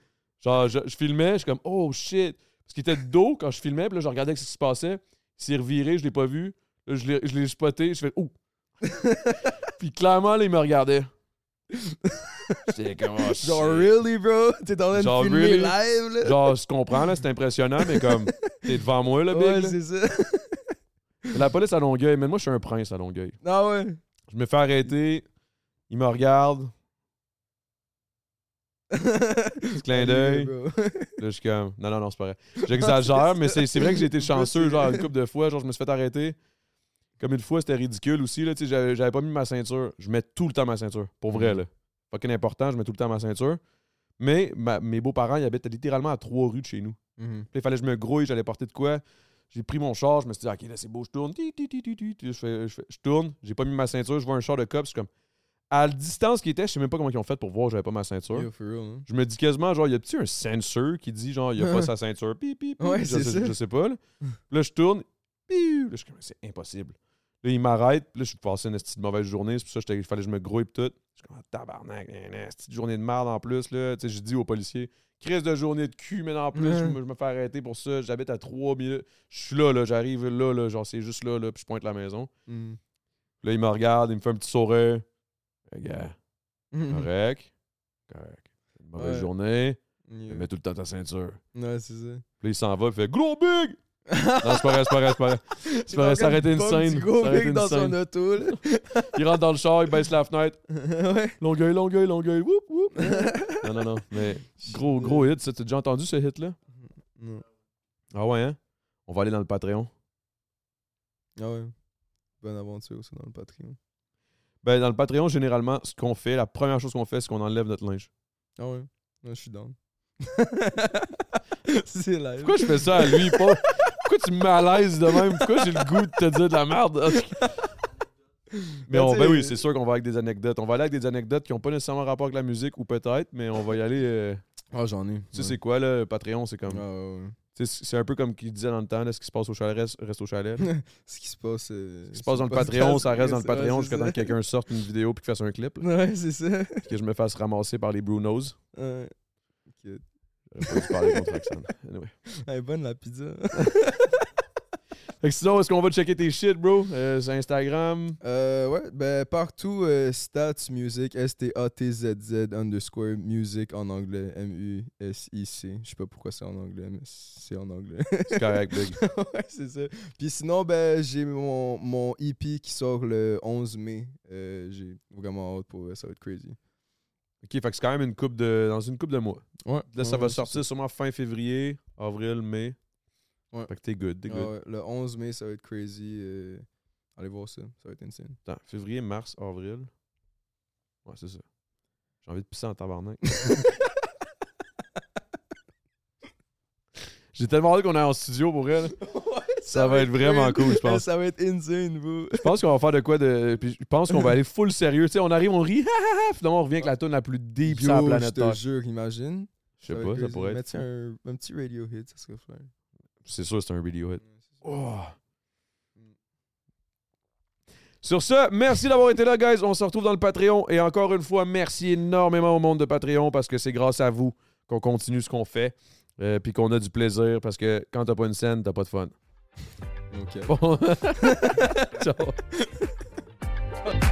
Genre je, je filmais, je suis comme oh shit. Parce qu'il était de dos quand je filmais, puis là je regardais ce qui se passait. Il s'est reviré, je l'ai pas vu. Là, je l'ai je l'ai spoté, je fais oh. puis clairement là, il me regardait. J'étais comme oh, shit. Genre, really, bro? T'es en train de Genre, filmer really? live, là? Genre, je comprends, là, c'est impressionnant, mais comme, t'es devant moi, là, big. ouais, c'est ça. La police à Longueuil, mais moi, je suis un prince à Longueuil. Ah ouais? Je me fais arrêter, il me regarde, petit clin d'œil. Là, je suis comme, non, non, non, c'est pas vrai. J'exagère, mais c'est vrai que j'ai été chanceux, genre, une couple de fois, genre, je me suis fait arrêter. Comme une fois, c'était ridicule aussi, là, tu sais, j'avais pas mis ma ceinture. Je mets tout le temps ma ceinture, pour vrai, Mhm. là. Fucking important, je mets tout le temps ma ceinture. Mais ma- mes beaux-parents, ils habitent littéralement à trois rues de chez nous. Mhm. Il fallait que je me grouille, j'allais porter de quoi. J'ai pris mon char, je me suis dit, OK, là, c'est beau, je tourne. Je, fais- je fais- je tourne, j'ai pas mis ma ceinture, je vois un char de cops, je suis comme. À la distance qui était, je sais même pas comment ils ont fait pour voir j'avais pas ma ceinture. Yo, for real, hein? Je me dis quasiment, genre, y a-tu un sensor qui dit, genre, il a pas sa ceinture? Pi, pi, pi. Ouais, je, sais, je sais pas, là. Là, je tourne. Piou! Là, je suis comme, c'est impossible. Là, il m'arrête. Là, je suis passé une petite mauvaise journée. C'est pour ça que j'étais- il fallait que je me grouille tout. Je suis comme, ah, tabarnak, une petite journée de merde en plus, là. Tu sais, je dis aux policiers, crise de journée de cul, mais en plus, je, me, je me fais arrêter pour ça. J'habite à 3 minutes. Je suis là, là. J'arrive là, là. Genre, c'est juste là, là. Puis je pointe la maison. Mhm. Là, il me regarde, il me fait un petit sourire. Gars, Mhm. correct. Correct. Une mauvaise Ouais. journée. Mais mets tout le temps ta ceinture. Ouais, c'est ça. Puis il s'en va, il fait gros big! non, c'est pas vrai, c'est pas vrai, c'est pas vrai. C'est pas vrai, été une scène. gros mec une dans son scène. auto, là. Il rentre dans le char, il baisse la fenêtre. ouais. Longueuil, Longueuil, Longueuil, whoop, whoop. non, non, non. Mais gros, gros hit, ça. T'as déjà entendu ce hit-là? Non. Ah ouais, hein? On va aller dans le Patreon. Ah ouais. Bonne aventure aussi dans le Patreon. Ben, dans le Patreon, généralement, ce qu'on fait, la première chose qu'on fait, c'est qu'on enlève notre linge. Ah ouais? Ouais, je suis down. c'est live. Pourquoi je fais ça à lui? Pas... Pourquoi tu me l'aise de même? Pourquoi j'ai le goût de te dire de la merde? Mais on, ben oui, c'est sûr qu'on va avec des anecdotes. On va aller avec des anecdotes qui n'ont pas nécessairement rapport avec la musique ou peut-être, mais on va y aller. euh, Ah, j'en ai. Tu sais, c'est quoi, là, Patreon? C'est comme. Ah, ouais, ouais. C'est un peu comme qu'il disait dans le temps, là, ce qui se passe au chalet reste, reste au chalet. Ce qui se passe. euh, Ce qui se passe dans le Patreon, ça reste dans le Patreon jusqu'à temps que quelqu'un sorte une vidéo puis qu'il fasse un clip. là, Ouais, c'est ça. puis que je me fasse ramasser par les Brunos. Ouais. Ok. J'aurais pas dû parler contre Roxane. Anyway. Elle est bonne la pizza. Fait que sinon, est-ce qu'on va checker tes shit, bro? Euh, sur Instagram. Euh, ouais, ben partout, euh, Stats Music, S-T-A-T-Z-Z underscore music en anglais, M-U-S-I-C. Je sais pas pourquoi c'est en anglais, mais c'est en anglais. C'est correct, big. ouais, c'est ça. Puis sinon, ben j'ai mon, mon EP qui sort le 11 mai. Euh, j'ai vraiment hâte pour ça va être crazy. Ok, fait que c'est quand même une coupe de. dans une coupe de mois. Ouais. Là, ça va sortir sûrement fin février, avril, mai. Ouais. Fait que t'es good, t'es good. Ah ouais, le 11 mai, ça va être crazy. euh, allez voir ça, ça va être insane. Attends, février, mars, avril. Ouais, c'est ça. J'ai envie de pisser en tabarnak. J'ai tellement hâte qu'on est en studio pour elle. Ça va être vraiment cool, je pense. Ça va être insane, vous. Je pense qu'on va faire de quoi de. Puis je pense qu'on va aller full sérieux. Tu sais, on arrive, on rit, finalement on revient avec la tune la plus deep sur la Yo, je planète te Terre. jure, imagine. Je sais pas, ça pourrait être. Mettre un, un petit radio hit, ça serait fun. C'est sûr, c'est un video hit. Oh. Sur ce, merci d'avoir été là, guys. On se retrouve dans le Patreon. Et encore une fois, merci énormément au monde de Patreon parce que c'est grâce à vous qu'on continue ce qu'on fait, euh, puis qu'on a du plaisir, parce que quand t'as pas une scène, t'as pas de fun. Ok. Bon. Ciao.